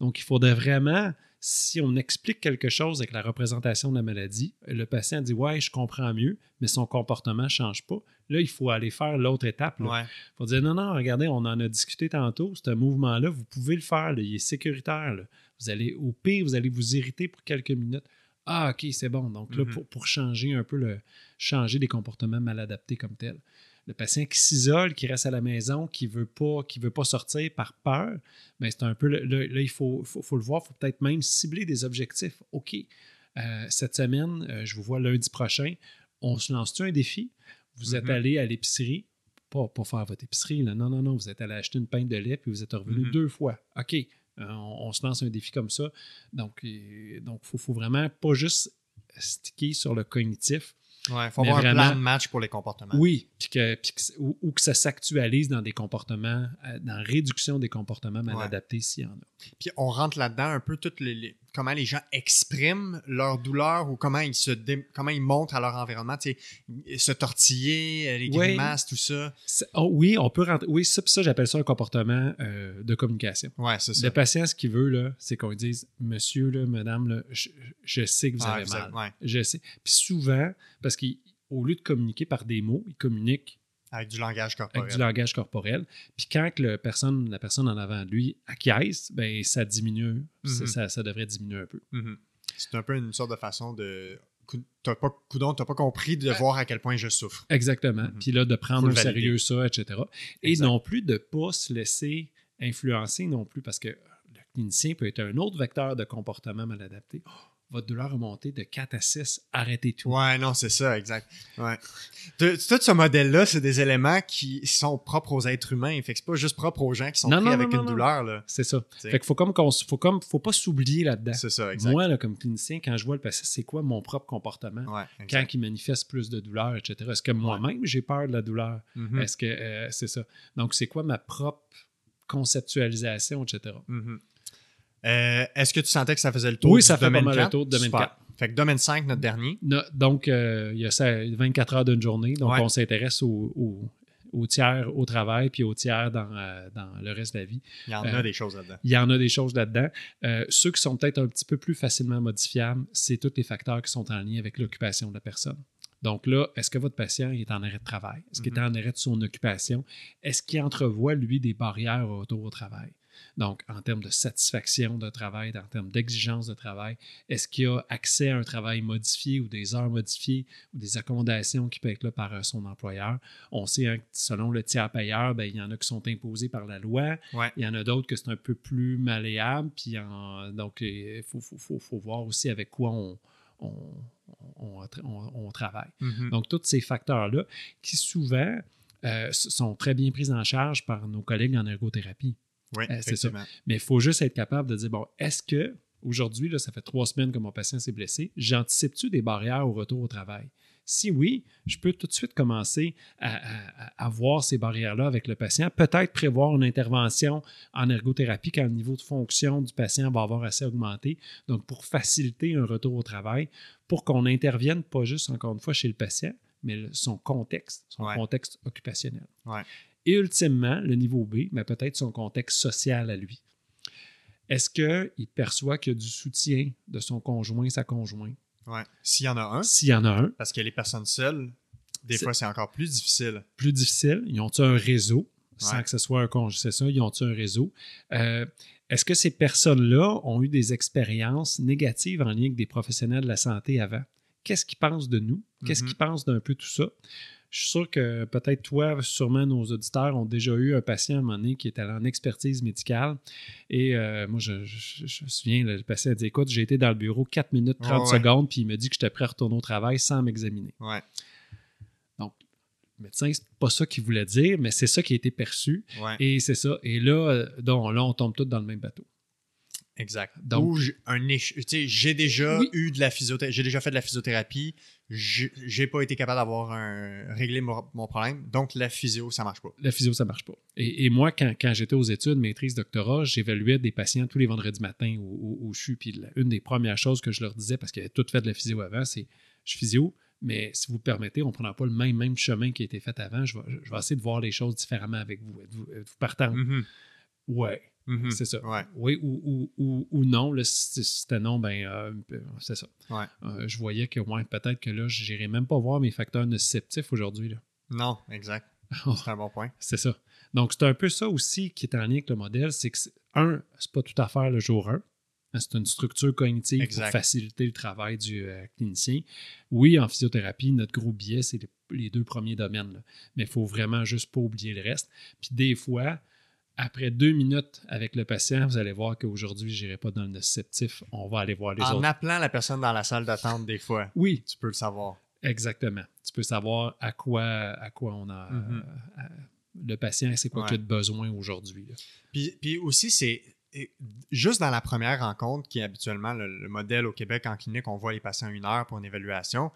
Donc, il faudrait vraiment si on explique quelque chose avec la représentation de la maladie, le patient dit Ouais, je comprends mieux, mais son comportement ne change pas. Là, il faut aller faire l'autre étape. Il Ouais. faut dire Non, non, regardez, on en a discuté tantôt. Ce mouvement-là, vous pouvez le faire. là, il est sécuritaire. là. Vous allez, au pire, vous allez vous irriter pour quelques minutes. Ah, OK, c'est bon. Donc là, Mhm. pour, pour changer un peu le. changer des comportements mal adaptés comme tels. Le patient qui s'isole, qui reste à la maison, qui ne veut, pas- qui veut pas sortir par peur, ben c'est un peu. le- le- là, il faut, faut, faut le voir, il faut peut-être même cibler des objectifs. OK, euh, cette semaine, euh, je vous vois lundi prochain, on se lance-tu un défi? Vous êtes Mhm. allé à l'épicerie, pas pour faire votre épicerie, là. non, non, non, vous êtes allé acheter une pinte de lait puis vous êtes revenu Mhm. deux fois. OK, euh, on, on se lance un défi comme ça. Donc, il donc, faut, faut vraiment pas juste sticker sur le cognitif. Ouais, faut avoir un plan de match pour les comportements. Oui, puis que, puis que- ou, ou que ça s'actualise dans des comportements, euh, dans la réduction des comportements mal Ouais. adaptés s'il y en a. Puis on rentre là-dedans un peu toutes les, les- comment les gens expriment leur douleur ou comment ils se dé- comment ils montrent à leur environnement, tu sais, se tortiller, euh, les Oui. grimaces, tout ça. Oh, oui, on peut rentrer. Oui, ça, j'appelle ça un comportement euh, de communication. Ouais, c'est ça. Le patient, ce qu'il veut, là, c'est qu'on lui dise Monsieur, là, madame, là, je, je sais que vous Ouais, avez vous mal. avez- ouais, Je sais. Puis souvent, parce qu'au lieu de communiquer par des mots, il communique avec du langage corporel. avec du langage corporel. Puis quand le personne, la personne en avant de lui acquiesce, ben ça diminue. Ça- Mhm. ça, ça devrait diminuer un peu. Mhm. C'est un peu une sorte de façon de. T'as pas, coudon, t'as pas compris de voir à quel point je souffre. Exactement. Mhm. Puis là, de prendre au sérieux ça, etc. Et Exact. non plus de ne pas se laisser influencer non plus, parce que le clinicien peut être un autre vecteur de comportement mal adapté. Oh, votre douleur a monté de 4 à 6, arrêtez tout. Ouais, non, c'est ça, exact. Ouais. Tout tout ce modèle-là, c'est des éléments qui sont propres aux êtres humains. Fait que c'est pas juste propre aux gens qui sont Non, pris non, avec non, une douleur, là. C'est ça. T'sais. Fait qu'il faut comme qu'on faut comme faut pas s'oublier là-dedans. C'est ça, exact. Moi, là, comme clinicien, quand je vois le patient, c'est quoi mon propre comportement? ouais, Quand il manifeste plus de douleur, etc. Est-ce que moi-même j'ai peur de la douleur? Mhm. Est-ce que euh, c'est ça? Donc, c'est quoi ma propre conceptualisation, etc. Euh, Est-ce que tu sentais que ça faisait le tour Oui, du ça fait pas mal le 4? tour de domaine Super. 4. Fait que domaine 5, notre dernier. No- donc, euh, il y a ça, 24 heures d'une journée. Donc, Ouais. on s'intéresse au, au- au tiers au travail puis au tiers dans, euh, dans le reste de la vie. Il y en a des choses là-dedans. Il y en a des choses là-dedans. Ceux qui sont peut-être un petit peu plus facilement modifiables, c'est tous les facteurs qui sont en lien avec l'occupation de la personne. Donc là, est-ce que votre patient est en arrêt de travail? Est-ce qu'il est Mhm. en arrêt de son occupation? Est-ce qu'il entrevoit, lui, des barrières autour au travail? Donc, en termes de satisfaction de travail, en termes d'exigence de travail, est-ce qu'il a accès à un travail modifié ou des heures modifiées ou des accommodations qui peuvent être là par euh, son employeur? On sait, hein, que selon le tiers payeur, ben, il y en a qui sont imposés par la loi. Ouais. Il y en a d'autres que c'est un peu plus malléable. Puis en- donc, il faut, faut- faut- faut voir aussi avec quoi on, on, on- on- on travaille. Mhm. Donc, tous ces facteurs-là qui souvent euh, sont très bien pris en charge par nos collègues en ergothérapie. Oui, euh, c'est ça. Mais il faut juste être capable de dire, bon, est-ce que aujourd'hui, là, ça fait trois semaines que mon patient s'est blessé, j'anticipe-tu des barrières au retour au travail? Si oui, je peux tout de suite commencer à, à- à voir ces barrières-là avec le patient, peut-être prévoir une intervention en ergothérapie quand le niveau de fonction du patient va avoir assez augmenté, donc pour faciliter un retour au travail, pour qu'on intervienne pas juste, encore une fois, chez le patient, mais le- son contexte, son Ouais. contexte occupationnel. Ouais. Et ultimement, le niveau B, mais peut-être son contexte social à lui. Est-ce qu'il perçoit qu'il y a du soutien de son conjoint, sa conjointe? Ouais. S'il y en a un, S'il y en a un, parce que les personnes seules, des fois, c'est encore plus difficile. plus difficile, ils ont-ils un réseau, sans Ouais. que ce soit un conjoint, c'est ça, ils ont-ils un réseau? Euh, Est-ce que ces personnes-là ont eu des expériences négatives en lien avec des professionnels de la santé avant? Qu'est-ce qu'ils pensent de nous? Qu'est-ce Mhm. qu'ils pensent d'un peu tout ça? Je suis sûr que peut-être toi, sûrement nos auditeurs ont déjà eu un patient à un moment donné qui est allé en expertise médicale. Et euh, moi, je, je- je me souviens, le patient a dit Écoute, j'ai été dans le bureau 4 minutes 30 Ouais, ouais. secondes, puis il me dit que j'étais prêt à retourner au travail sans m'examiner. Ouais. Le médecin, c'est pas ça qu'il voulait dire, mais c'est ça qui a été perçu. Ouais. Et c'est ça. Et là, euh, donc, là, on tombe tous dans le même bateau. Exact. Donc- j'ai déjà Oui. eu de la physiothérapie, j'ai déjà fait de la physiothérapie, j'ai pas été capable d'avoir un régler mon, mon problème, donc la physio ça marche pas. La physio, ça marche pas. Et, et moi, quand, quand j'étais aux études, maîtrise, doctorat, j'évaluais des patients tous les vendredis matins au, au, au CHU. Puis la- une des premières choses que je leur disais, parce qu'ils avaient tout fait de la physio avant, c'est je suis physio, mais si vous permettez, on ne prendra pas le même, même chemin qui a été fait avant. Je vais, je vais essayer de voir les choses différemment avec vous. Êtes-vous êtes-vous partant? Mhm. Ouais. Mhm. C'est ça. Ouais. Oui ou, ou, ou, ou non. Là, si c'était non, ben euh, c'est ça. Ouais. Euh, je voyais que ouais, peut-être que là, je n'irai même pas voir mes facteurs nociceptifs aujourd'hui. là. Non, exact. Oh, C'est un bon point. c'est ça. Donc, c'est un peu ça aussi qui est en lien avec le modèle. C'est que, un, c'est pas tout à faire le jour 1. C'est une structure cognitive Exact. pour faciliter le travail du euh, clinicien. Oui, en physiothérapie, notre gros biais, c'est les, les deux premiers domaines. là. Mais il faut vraiment juste pas oublier le reste. Puis des fois, après deux minutes avec le patient, vous allez voir qu'aujourd'hui, je n'irai pas dans le nociceptif. On va aller voir les En autres. appelant la personne dans la salle d'attente, des fois, Oui, tu peux le savoir. exactement. Tu peux savoir à quoi, à quoi on a Mhm. euh, à- le patient, c'est quoi Ouais. qu'il a de besoin aujourd'hui. Puis, puis aussi, c'est juste dans la première rencontre, qui est habituellement le, le modèle au Québec en clinique, on voit les patients une heure pour une évaluation.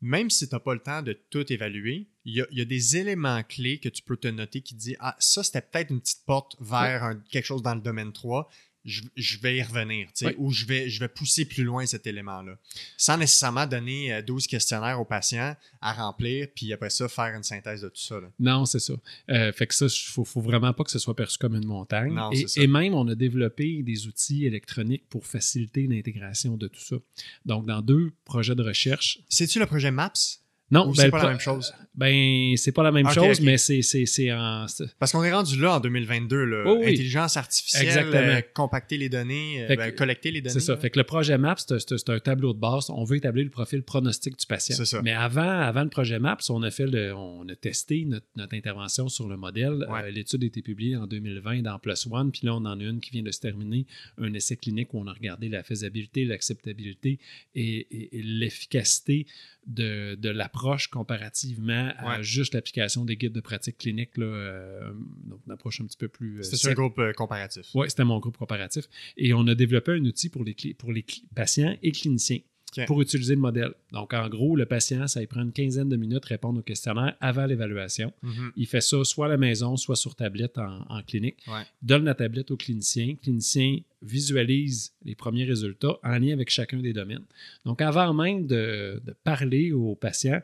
Même si tu n'as pas le temps de tout évaluer, il y, a, il y a des éléments clés que tu peux te noter qui disent Ah, ça, c'était peut-être une petite porte vers un- quelque chose dans le domaine 3. Je, je vais y revenir, tu sais, Oui. ou je vais, je vais pousser plus loin cet élément-là. Sans nécessairement donner euh, 12 questionnaires aux patients à remplir, puis après ça, faire une synthèse de tout ça. là. Non, c'est ça. Euh, fait que ça, il faut, faut vraiment pas que ce soit perçu comme une montagne. Non, et, ça. et même, on a développé des outils électroniques pour faciliter l'intégration de tout ça. Donc, dans deux projets de recherche. C'est-tu le projet MAPS? Non, ben, c'est pas la même chose? Ben, c'est pas la même Ok, chose, mais c'est en. Parce qu'on est rendu là en 2022, là. Oh oui. intelligence artificielle, Exactement. euh, compacter les données, euh, que- ben, collecter les données. C'est ça. là. Fait que le projet MAPS, c'est un tableau de base. On veut établir le profil pronostic du patient. C'est ça. Mais avant, avant le projet MAPS, on a fait le- on a testé notre, notre intervention sur le modèle. Ouais. Euh, L'étude a été publiée en 2020 dans Plus One. Puis là, on en a une qui vient de se terminer, un essai clinique où on a regardé la faisabilité, l'acceptabilité et, et- et l'efficacité de, de l'approche comparativement à Ouais. juste l'application des guides de pratique clinique. Là, euh, donc, une approche un petit peu plus. euh, sec. un groupe euh, comparatif? Oui, c'était mon groupe comparatif. Et on a développé un outil pour les, pour les patients et cliniciens Pour utiliser le modèle. Donc, en gros, le patient, ça lui prend une quinzaine de minutes de répondre au questionnaire avant l'évaluation. Mhm. Il fait ça soit à la maison, soit sur tablette en, en clinique. Ouais. Donne la tablette au clinicien. Le clinicien visualise les premiers résultats en lien avec chacun des domaines. Donc, avant même de, de parler au patient,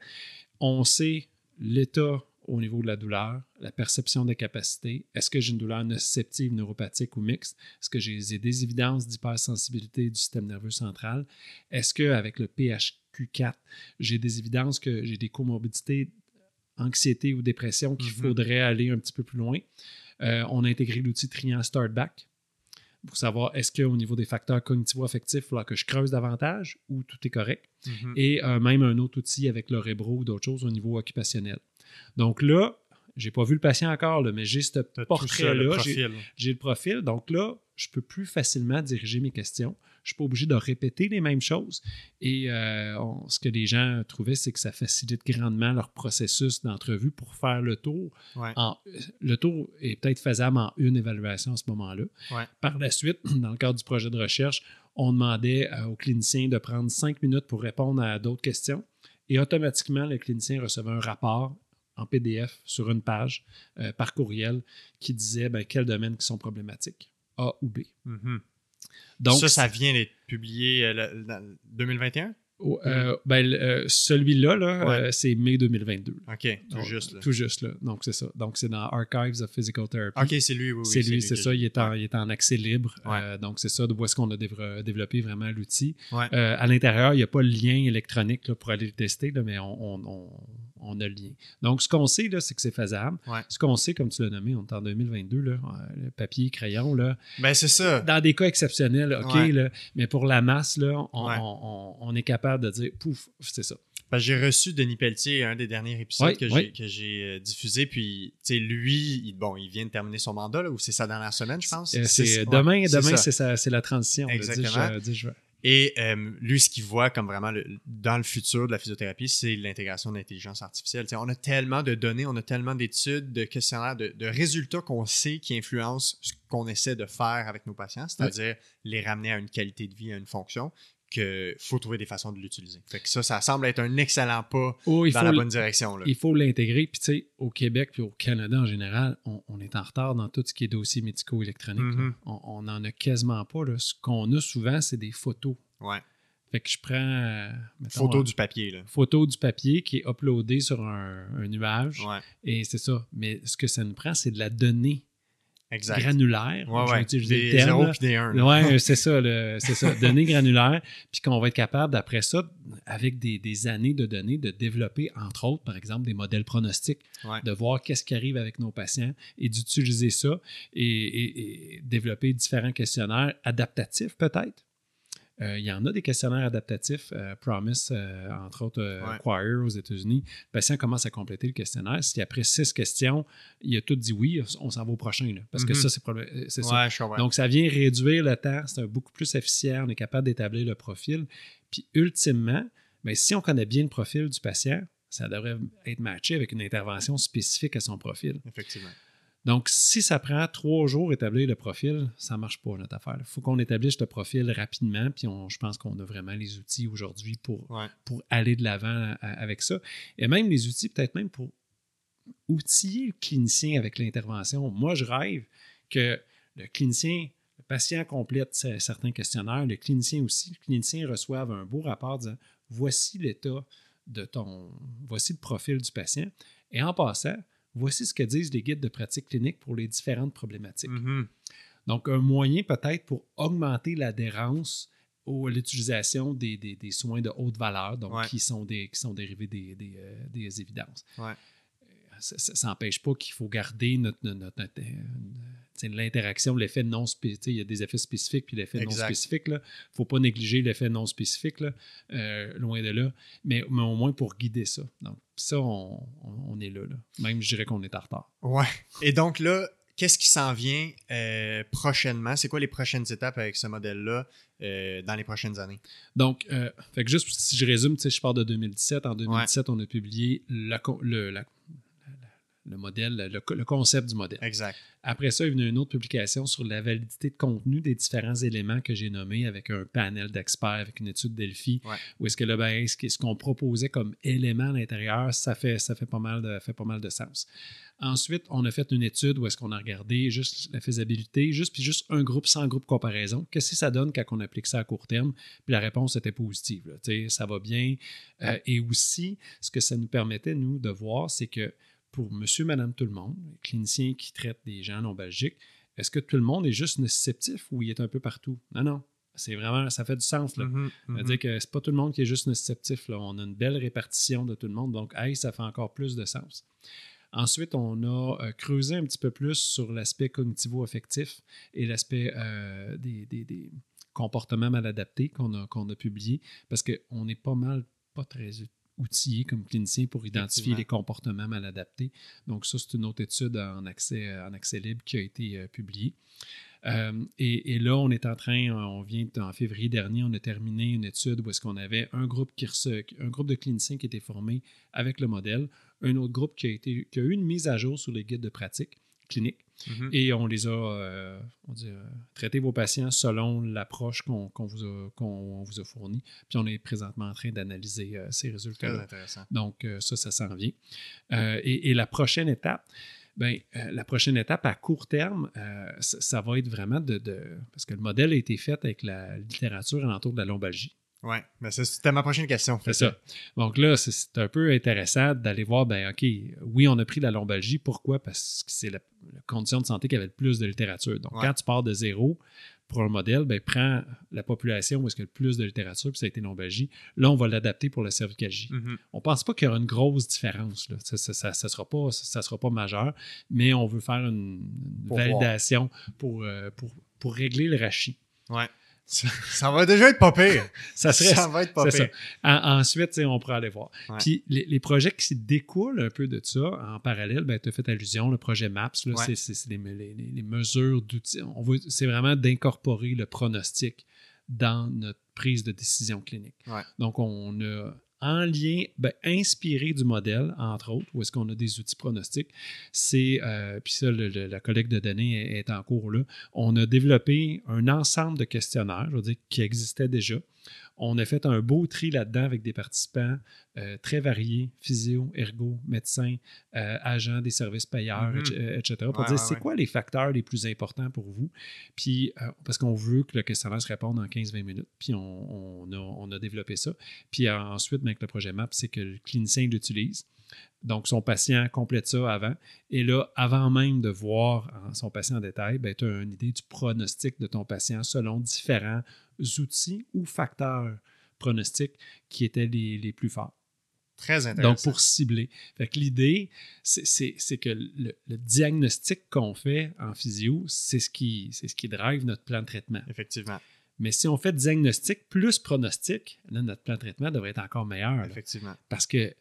on sait l'état au niveau de la douleur, la perception des capacités. Est-ce que j'ai une douleur nociceptive, neuropathique ou mixte? Est-ce que j'ai des évidences d'hypersensibilité du système nerveux central? Est-ce qu'avec le PHQ4, j'ai des évidences que j'ai des comorbidités, anxiété ou dépression qu'il Mhm. faudrait aller un petit peu plus loin? Euh, on a intégré l'outil Triant Startback pour savoir est-ce qu'au niveau des facteurs cognitivo-affectifs, il faudra que je creuse davantage ou tout est correct Mhm. et euh, même un autre outil avec le Rebro ou d'autres choses au niveau occupationnel. Donc là, j'ai pas vu le patient encore, là, mais j'ai ce portrait-là, j'ai profil. j'ai le profil. Donc là, je peux plus facilement diriger mes questions. Je suis pas obligé de répéter les mêmes choses. Et euh, on- ce que les gens trouvaient, c'est que ça facilite grandement leur processus d'entrevue pour faire le tour. Ouais. En- le tour est peut-être faisable en une évaluation à ce moment-là. Ouais. Par la suite, dans le cadre du projet de recherche, on demandait euh, aux cliniciens de prendre cinq minutes pour répondre à d'autres questions. Et automatiquement, le clinicien recevait un rapport en PDF sur une page euh, par courriel qui disait ben, quels domaines qui sont problématiques, A ou B. Mhm. Donc, ça, ça vient d'être publié euh, le- dans 2021? oh, euh, ben, le- euh, celui-là, là, Ouais. euh, c'est mai 2022. OK, tout Donc, juste. Là. Tout juste, là. Donc, c'est ça. Donc, c'est dans Archives of Physical Therapy. OK, c'est lui, oui. oui, c'est lui, c'est ça. Il est, en, il est en accès libre. Ouais. Euh, donc, c'est ça d'où est-ce qu'on a dév- développé vraiment l'outil. Ouais. Euh, à l'intérieur, il n'y a pas le lien électronique là, pour aller le tester, là, mais on, on- on- on a le lien. Donc, ce qu'on sait, c'est que c'est faisable. Ouais. Ce qu'on sait, comme tu l'as nommé, on est en 2022, là, euh, le papier, crayon, là, Ben, c'est ça. dans des cas exceptionnels, OK, Ouais. là, mais pour la masse, là, on, Ouais. on- on- on est capable de dire, pouf, c'est ça. Que j'ai reçu Denis Pelletier, un des derniers épisodes que j'ai que j'ai euh, diffusé. Puis, tu sais, lui, il, bon, il vient de terminer son mandat, là, ou c'est sa dernière semaine, je pense? Euh, c'est, demain, c'est demain c'est, ça- c'est la transition. Exactement. dis-je, euh, dis-je. Et euh, lui, ce qu'il voit comme vraiment le- dans le futur de la physiothérapie, c'est l'intégration de l'intelligence artificielle. On a tellement de données, on a tellement d'études, de questionnaires, de, de résultats qu'on sait qui influencent ce qu'on essaie de faire avec nos patients, c'est-à-dire les ramener à une qualité de vie, à une fonction, qu'il faut trouver des façons de l'utiliser. Fait que ça, ça semble être un excellent pas Oh, dans la bonne direction. Là. Il faut l'intégrer. Puis, tu sais, au Québec puis au Canada en général, on, on est en retard dans tout ce qui est dossiers médicaux électroniques. là. Mhm. On n'en a quasiment pas. là. Ce qu'on a souvent, c'est des photos. Ouais. Fait que je prends. euh, mettons, Photo du papier. Là. photo du papier qui est uploadé sur un, un nuage. Ouais. Et c'est ça. Mais ce que ça nous prend, c'est de la donnée Exact. granulaires. Ouais, ouais. Des le terme, 0 là. puis des 1. Ouais, c'est ça, le- c'est ça. Données granulaires, puis qu'on va être capable, d'après ça, avec des, des années de données, de développer, entre autres, par exemple, des modèles pronostiques, Ouais. de voir qu'est-ce qui arrive avec nos patients et d'utiliser ça et, et- et développer différents questionnaires adaptatifs, peut-être. Euh, il y en a des questionnaires adaptatifs, euh, Promise, euh, entre autres, Ouais. Choir aux États-Unis. Le patient commence à compléter le questionnaire. Si après six questions, il a tout dit oui, on s'en va au prochain. là. parce que Mhm. ça, c'est ça. Ouais, comprends. Donc, ça vient réduire le temps, c'est beaucoup plus efficient, on est capable d'établir le profil. Puis, ultimement, ben, si on connaît bien le profil du patient, ça devrait être matché avec une intervention spécifique à son profil. Effectivement. Donc, si ça prend trois jours établir le profil, ça ne marche pas, notre affaire. Il faut qu'on établisse le profil rapidement, puis on- je pense qu'on a vraiment les outils aujourd'hui pour, Ouais. pour aller de l'avant à- avec ça. Et même les outils, peut-être même pour outiller le clinicien avec l'intervention. Moi, je rêve que le clinicien, le patient complète ce- certains questionnaires, le clinicien aussi, le clinicien reçoive un beau rapport disant voici l'état de ton, voici le profil du patient. Et en passant, voici ce que disent les guides de pratique clinique pour les différentes problématiques. Mhm. Donc, un moyen peut-être pour augmenter l'adhérence à l'utilisation des, des- des soins de haute valeur, donc Ouais. qui, sont des, qui sont dérivés des, des, euh, des évidences. Ouais. Ça n'empêche pas qu'il faut garder notre, notre- notre- sais, l'interaction, l'effet non spécifique. Il y a des effets spécifiques puis l'effet non spécifique. Il ne faut pas négliger l'effet non spécifique, là, euh, loin de là, mais, mais au moins pour guider ça. Donc, ça, on, on- on est là, là. Même, je dirais qu'on est en retard. Ouais. Et donc là, qu'est-ce qui s'en vient euh, prochainement? C'est quoi les prochaines étapes avec ce modèle-là euh, dans les prochaines années? Donc, euh, fait que juste si je résume, tu sais, je pars de 2017. En 2017, on a publié la le, la- le modèle, le, le concept du modèle. Exact. Après ça, il est venu une autre publication sur la validité de contenu des différents éléments que j'ai nommés avec un panel d'experts, avec une étude Delphi, Ouais. où est-ce que là, ben, ce qu'on proposait comme élément à l'intérieur, ça fait, ça fait, pas mal de, fait pas mal de sens. Ensuite, on a fait une étude où est-ce qu'on a regardé juste la faisabilité, juste, puis juste un groupe sans groupe comparaison. Qu'est-ce que ça donne quand on applique ça à court terme? Puis la réponse était positive. là. Tu sais, ça va bien. Euh, et aussi, ce que ça nous permettait, nous, de voir, c'est que pour monsieur, madame, tout le monde, les cliniciens qui traitent des gens lombalgiques, est-ce que tout le monde est juste nociceptif ou il est un peu partout? Non, non. C'est vraiment, ça fait du sens. Là. Mhm, mhm. C'est-à-dire que c'est pas tout le monde qui est juste nociceptif. Là. On a une belle répartition de tout le monde. Donc, hey, ça fait encore plus de sens. Ensuite, on a euh, creusé un petit peu plus sur l'aspect cognitivo-affectif et l'aspect euh, des, des- des comportements mal adaptés qu'on a, qu'on a publié parce qu'on est pas mal, pas très outillé comme clinicien pour identifier les comportements mal adaptés. Donc, ça, c'est une autre étude en accès, en accès libre qui a été euh, publiée. Euh, et, et là, on est en train, on vient en février dernier, on a terminé une étude où est-ce qu'on avait un groupe qui un groupe de cliniciens qui était formé avec le modèle, un autre groupe qui a, été, qui a eu une mise à jour sur les guides de pratique clinique. Mhm. Et on les a, euh, on dit, euh, traité vos patients selon l'approche qu'on qu'on vous, a- qu'on vous a fournie. Puis on est présentement en train d'analyser euh, ces résultats-là. intéressant. Donc, euh, ça, ça s'en vient. Et, et la prochaine étape, ben, la prochaine étape à court terme, ça, ça va être vraiment de, de- Parce que le modèle a été fait avec la littérature alentour de la lombalgie. Ouais, mais c'était ma prochaine question. C'est ça. Donc là, c'est- un peu intéressant d'aller voir, ben OK, oui, on a pris la lombalgie. Pourquoi? Parce que c'est la, la condition de santé qui avait le plus de littérature. Donc, Ouais. quand tu pars de zéro pour un modèle, ben prends la population où est-ce qu'il y a le plus de littérature, puis ça a été lombalgie. Là, on va l'adapter pour la cervicalgie. Mhm. On pense pas qu'il y aura une grosse différence. Là. Ça ne sera, pas- ça sera pas majeur, mais on veut faire une, une Pour validation pour, euh, pour, pour régler le rachis. Ouais. Ça, ça va déjà être pas pire. Ça serait Ça va être pas pire. En- ensuite, on pourra aller voir. Ouais. Puis les, les projets qui découlent un peu de ça, en parallèle, ben, tu as fait allusion, le projet MAPS, Ouais. c'est, les, les- les- les mesures d'outils. C'est vraiment d'incorporer le pronostic dans notre prise de décision clinique. Ouais. Donc, on a en lien, ben, inspiré du modèle, entre autres, où est-ce qu'on a des outils pronostiques, c'est, euh, puis ça, la collecte de données est, est en cours là, on a développé un ensemble de questionnaires, je veux dire, qui existaient déjà. On a fait un beau tri là-dedans avec des participants euh, très variés, physio, ergo, médecins, euh, agents des services payeurs, Mhm. etc., etc., pour Ouais, dire ouais, c'est ouais. quoi les facteurs les plus importants pour vous? Puis, euh, parce qu'on veut que le questionnaire se réponde en 15-20 minutes. Puis, on, on a, on a développé ça. Puis, ensuite, ben, avec le projet MAP, c'est que le clinicien l'utilise. Donc, son patient complète ça avant. Et là, avant même de voir son patient en détail, ben, tu as une idée du pronostic de ton patient selon différents outils ou facteurs pronostiques qui étaient les, plus forts. Très intéressant. Donc, pour cibler. Fait que l'idée, c'est que le, diagnostic qu'on fait en physio, c'est ce, qui, ce qui drive notre plan de traitement. Effectivement. Mais si on fait diagnostic plus pronostic, là, notre plan de traitement devrait être encore meilleur. Effectivement. Parce que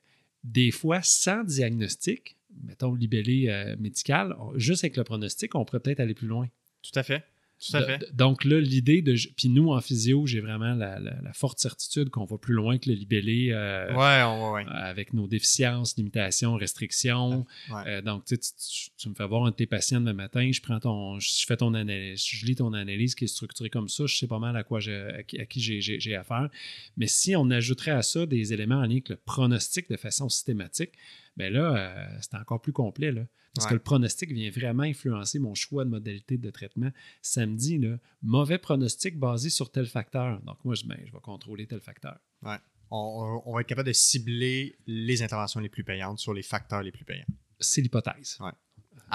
des fois, sans diagnostic, mettons libellé euh, médical, juste avec le pronostic, on pourrait peut-être aller plus loin. Tout à fait. Tout à fait. donc là, l'idée de. Puis nous, en physio, j'ai vraiment la, forte certitude qu'on va plus loin que le libellé euh, ouais, avec nos déficiences, limitations, restrictions. Euh, donc, tu, tu, me fais voir un de tes patients demain matin, je prends ton. Je fais ton analyse, je lis ton analyse qui est structurée comme ça, je sais pas mal à quoi à qui, à qui j'ai affaire. Mais si on ajouterait à ça des éléments en lien avec le pronostic de façon systématique, bien là, euh, c'est encore plus complet. Là. Parce que le pronostic vient vraiment influencer mon choix de modalité de traitement. Samedi, là, mauvais pronostic basé sur tel facteur. Donc, moi, je, ben, je vais contrôler tel facteur. Ouais. On, on, va être capable de cibler les interventions les plus payantes sur les facteurs les plus payants. C'est l'hypothèse. Ouais.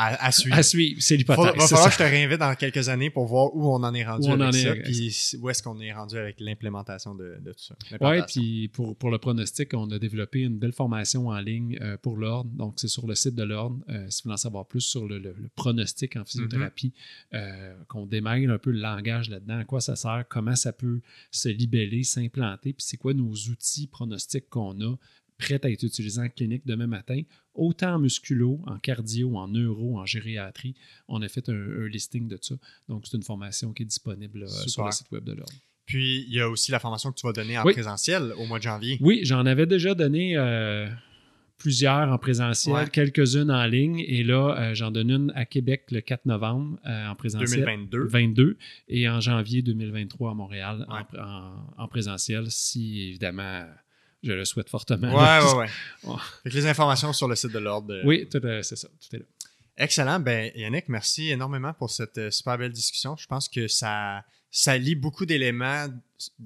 À, suivre. À suivre, c'est l'hypothèse. Il va falloir que je te réinvite dans quelques années pour voir où on en est rendu avec ça, puis où est-ce qu'on est rendu avec l'implémentation de, tout ça. Oui, puis pour, pour, le pronostic, on a développé une belle formation en ligne euh, pour l'ordre. Donc, c'est sur le site de l'ordre. Euh, si vous voulez en savoir plus sur le, pronostic en physiothérapie, euh, qu'on démêle un peu le langage là-dedans, à quoi ça sert, comment ça peut se libeller, s'implanter, puis c'est quoi nos outils pronostiques qu'on a prêts à être utilisés en clinique demain matin autant en musculo, en cardio, en neuro, en gériatrie. On a fait un, listing de ça. Donc, c'est une formation qui est disponible euh, sur le site web de l'Ordre. Puis, il y a aussi la formation que tu vas donner en présentiel au mois de janvier. Oui, j'en avais déjà donné euh, plusieurs en présentiel, quelques-unes en ligne. Et là, euh, j'en donne une à Québec le 4 novembre en présentiel. 2022. 22. Et en janvier 2023 à Montréal en, présentiel, si évidemment je le souhaite fortement. Ouais, ouais, ouais. les informations sur le site de l'ordre. Euh, oui, c'est ça. Tout est là. Excellent. Ben, Yannick, merci énormément pour cette euh, super belle discussion. Je pense que ça, ça lie beaucoup d'éléments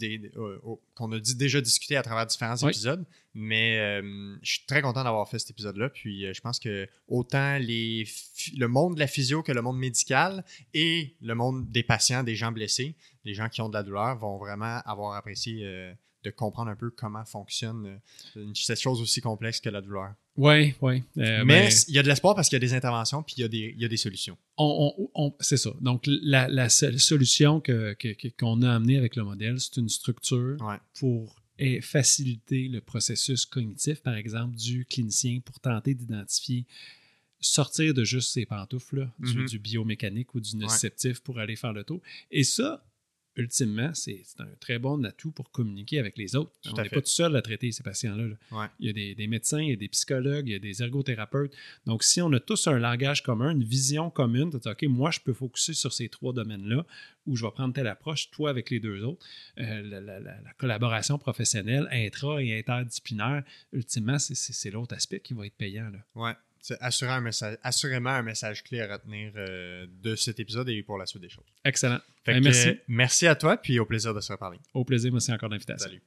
euh, qu'on a dit, déjà discuté à travers différents épisodes. Mais je suis très content d'avoir fait cet épisode-là. Puis je pense que autant les, le monde de la physio que le monde médical et le monde des patients, des gens blessés, des gens qui ont de la douleur vont vraiment avoir apprécié de comprendre un peu comment fonctionne euh, cette chose aussi complexe que la douleur. Oui, oui. Euh, Mais ben, il y a de l'espoir parce qu'il y a des interventions puis il y a des, il y a des solutions. On, c'est ça. Donc, la, solution qu'on que, a amenée avec le modèle, c'est une structure pour faciliter le processus cognitif, par exemple, du clinicien pour tenter d'identifier sortir de juste ses pantoufles, du, mm-hmm. biomécanique ou du nociceptif pour aller faire le tour. Et ça, ultimement, c'est un très bon atout pour communiquer avec les autres. on n'est pas tout seul à traiter ces patients-là. Il y a des, médecins, il y a des psychologues, il y a des ergothérapeutes. Donc, si on a tous un langage commun, une vision commune, tu OK, moi, je peux focuser sur ces trois domaines-là, ou je vais prendre telle approche, toi avec les deux autres. Euh, la, collaboration professionnelle, intra et interdisciplinaire, ultimement, c'est l'autre aspect qui va être payant. Oui. C'est assurément un message, assurément un message clé à retenir euh, de cet épisode et pour la suite des choses. Excellent. Ben, merci. merci à toi, puis au plaisir de se reparler. Au plaisir, merci encore d'invitation. Salut.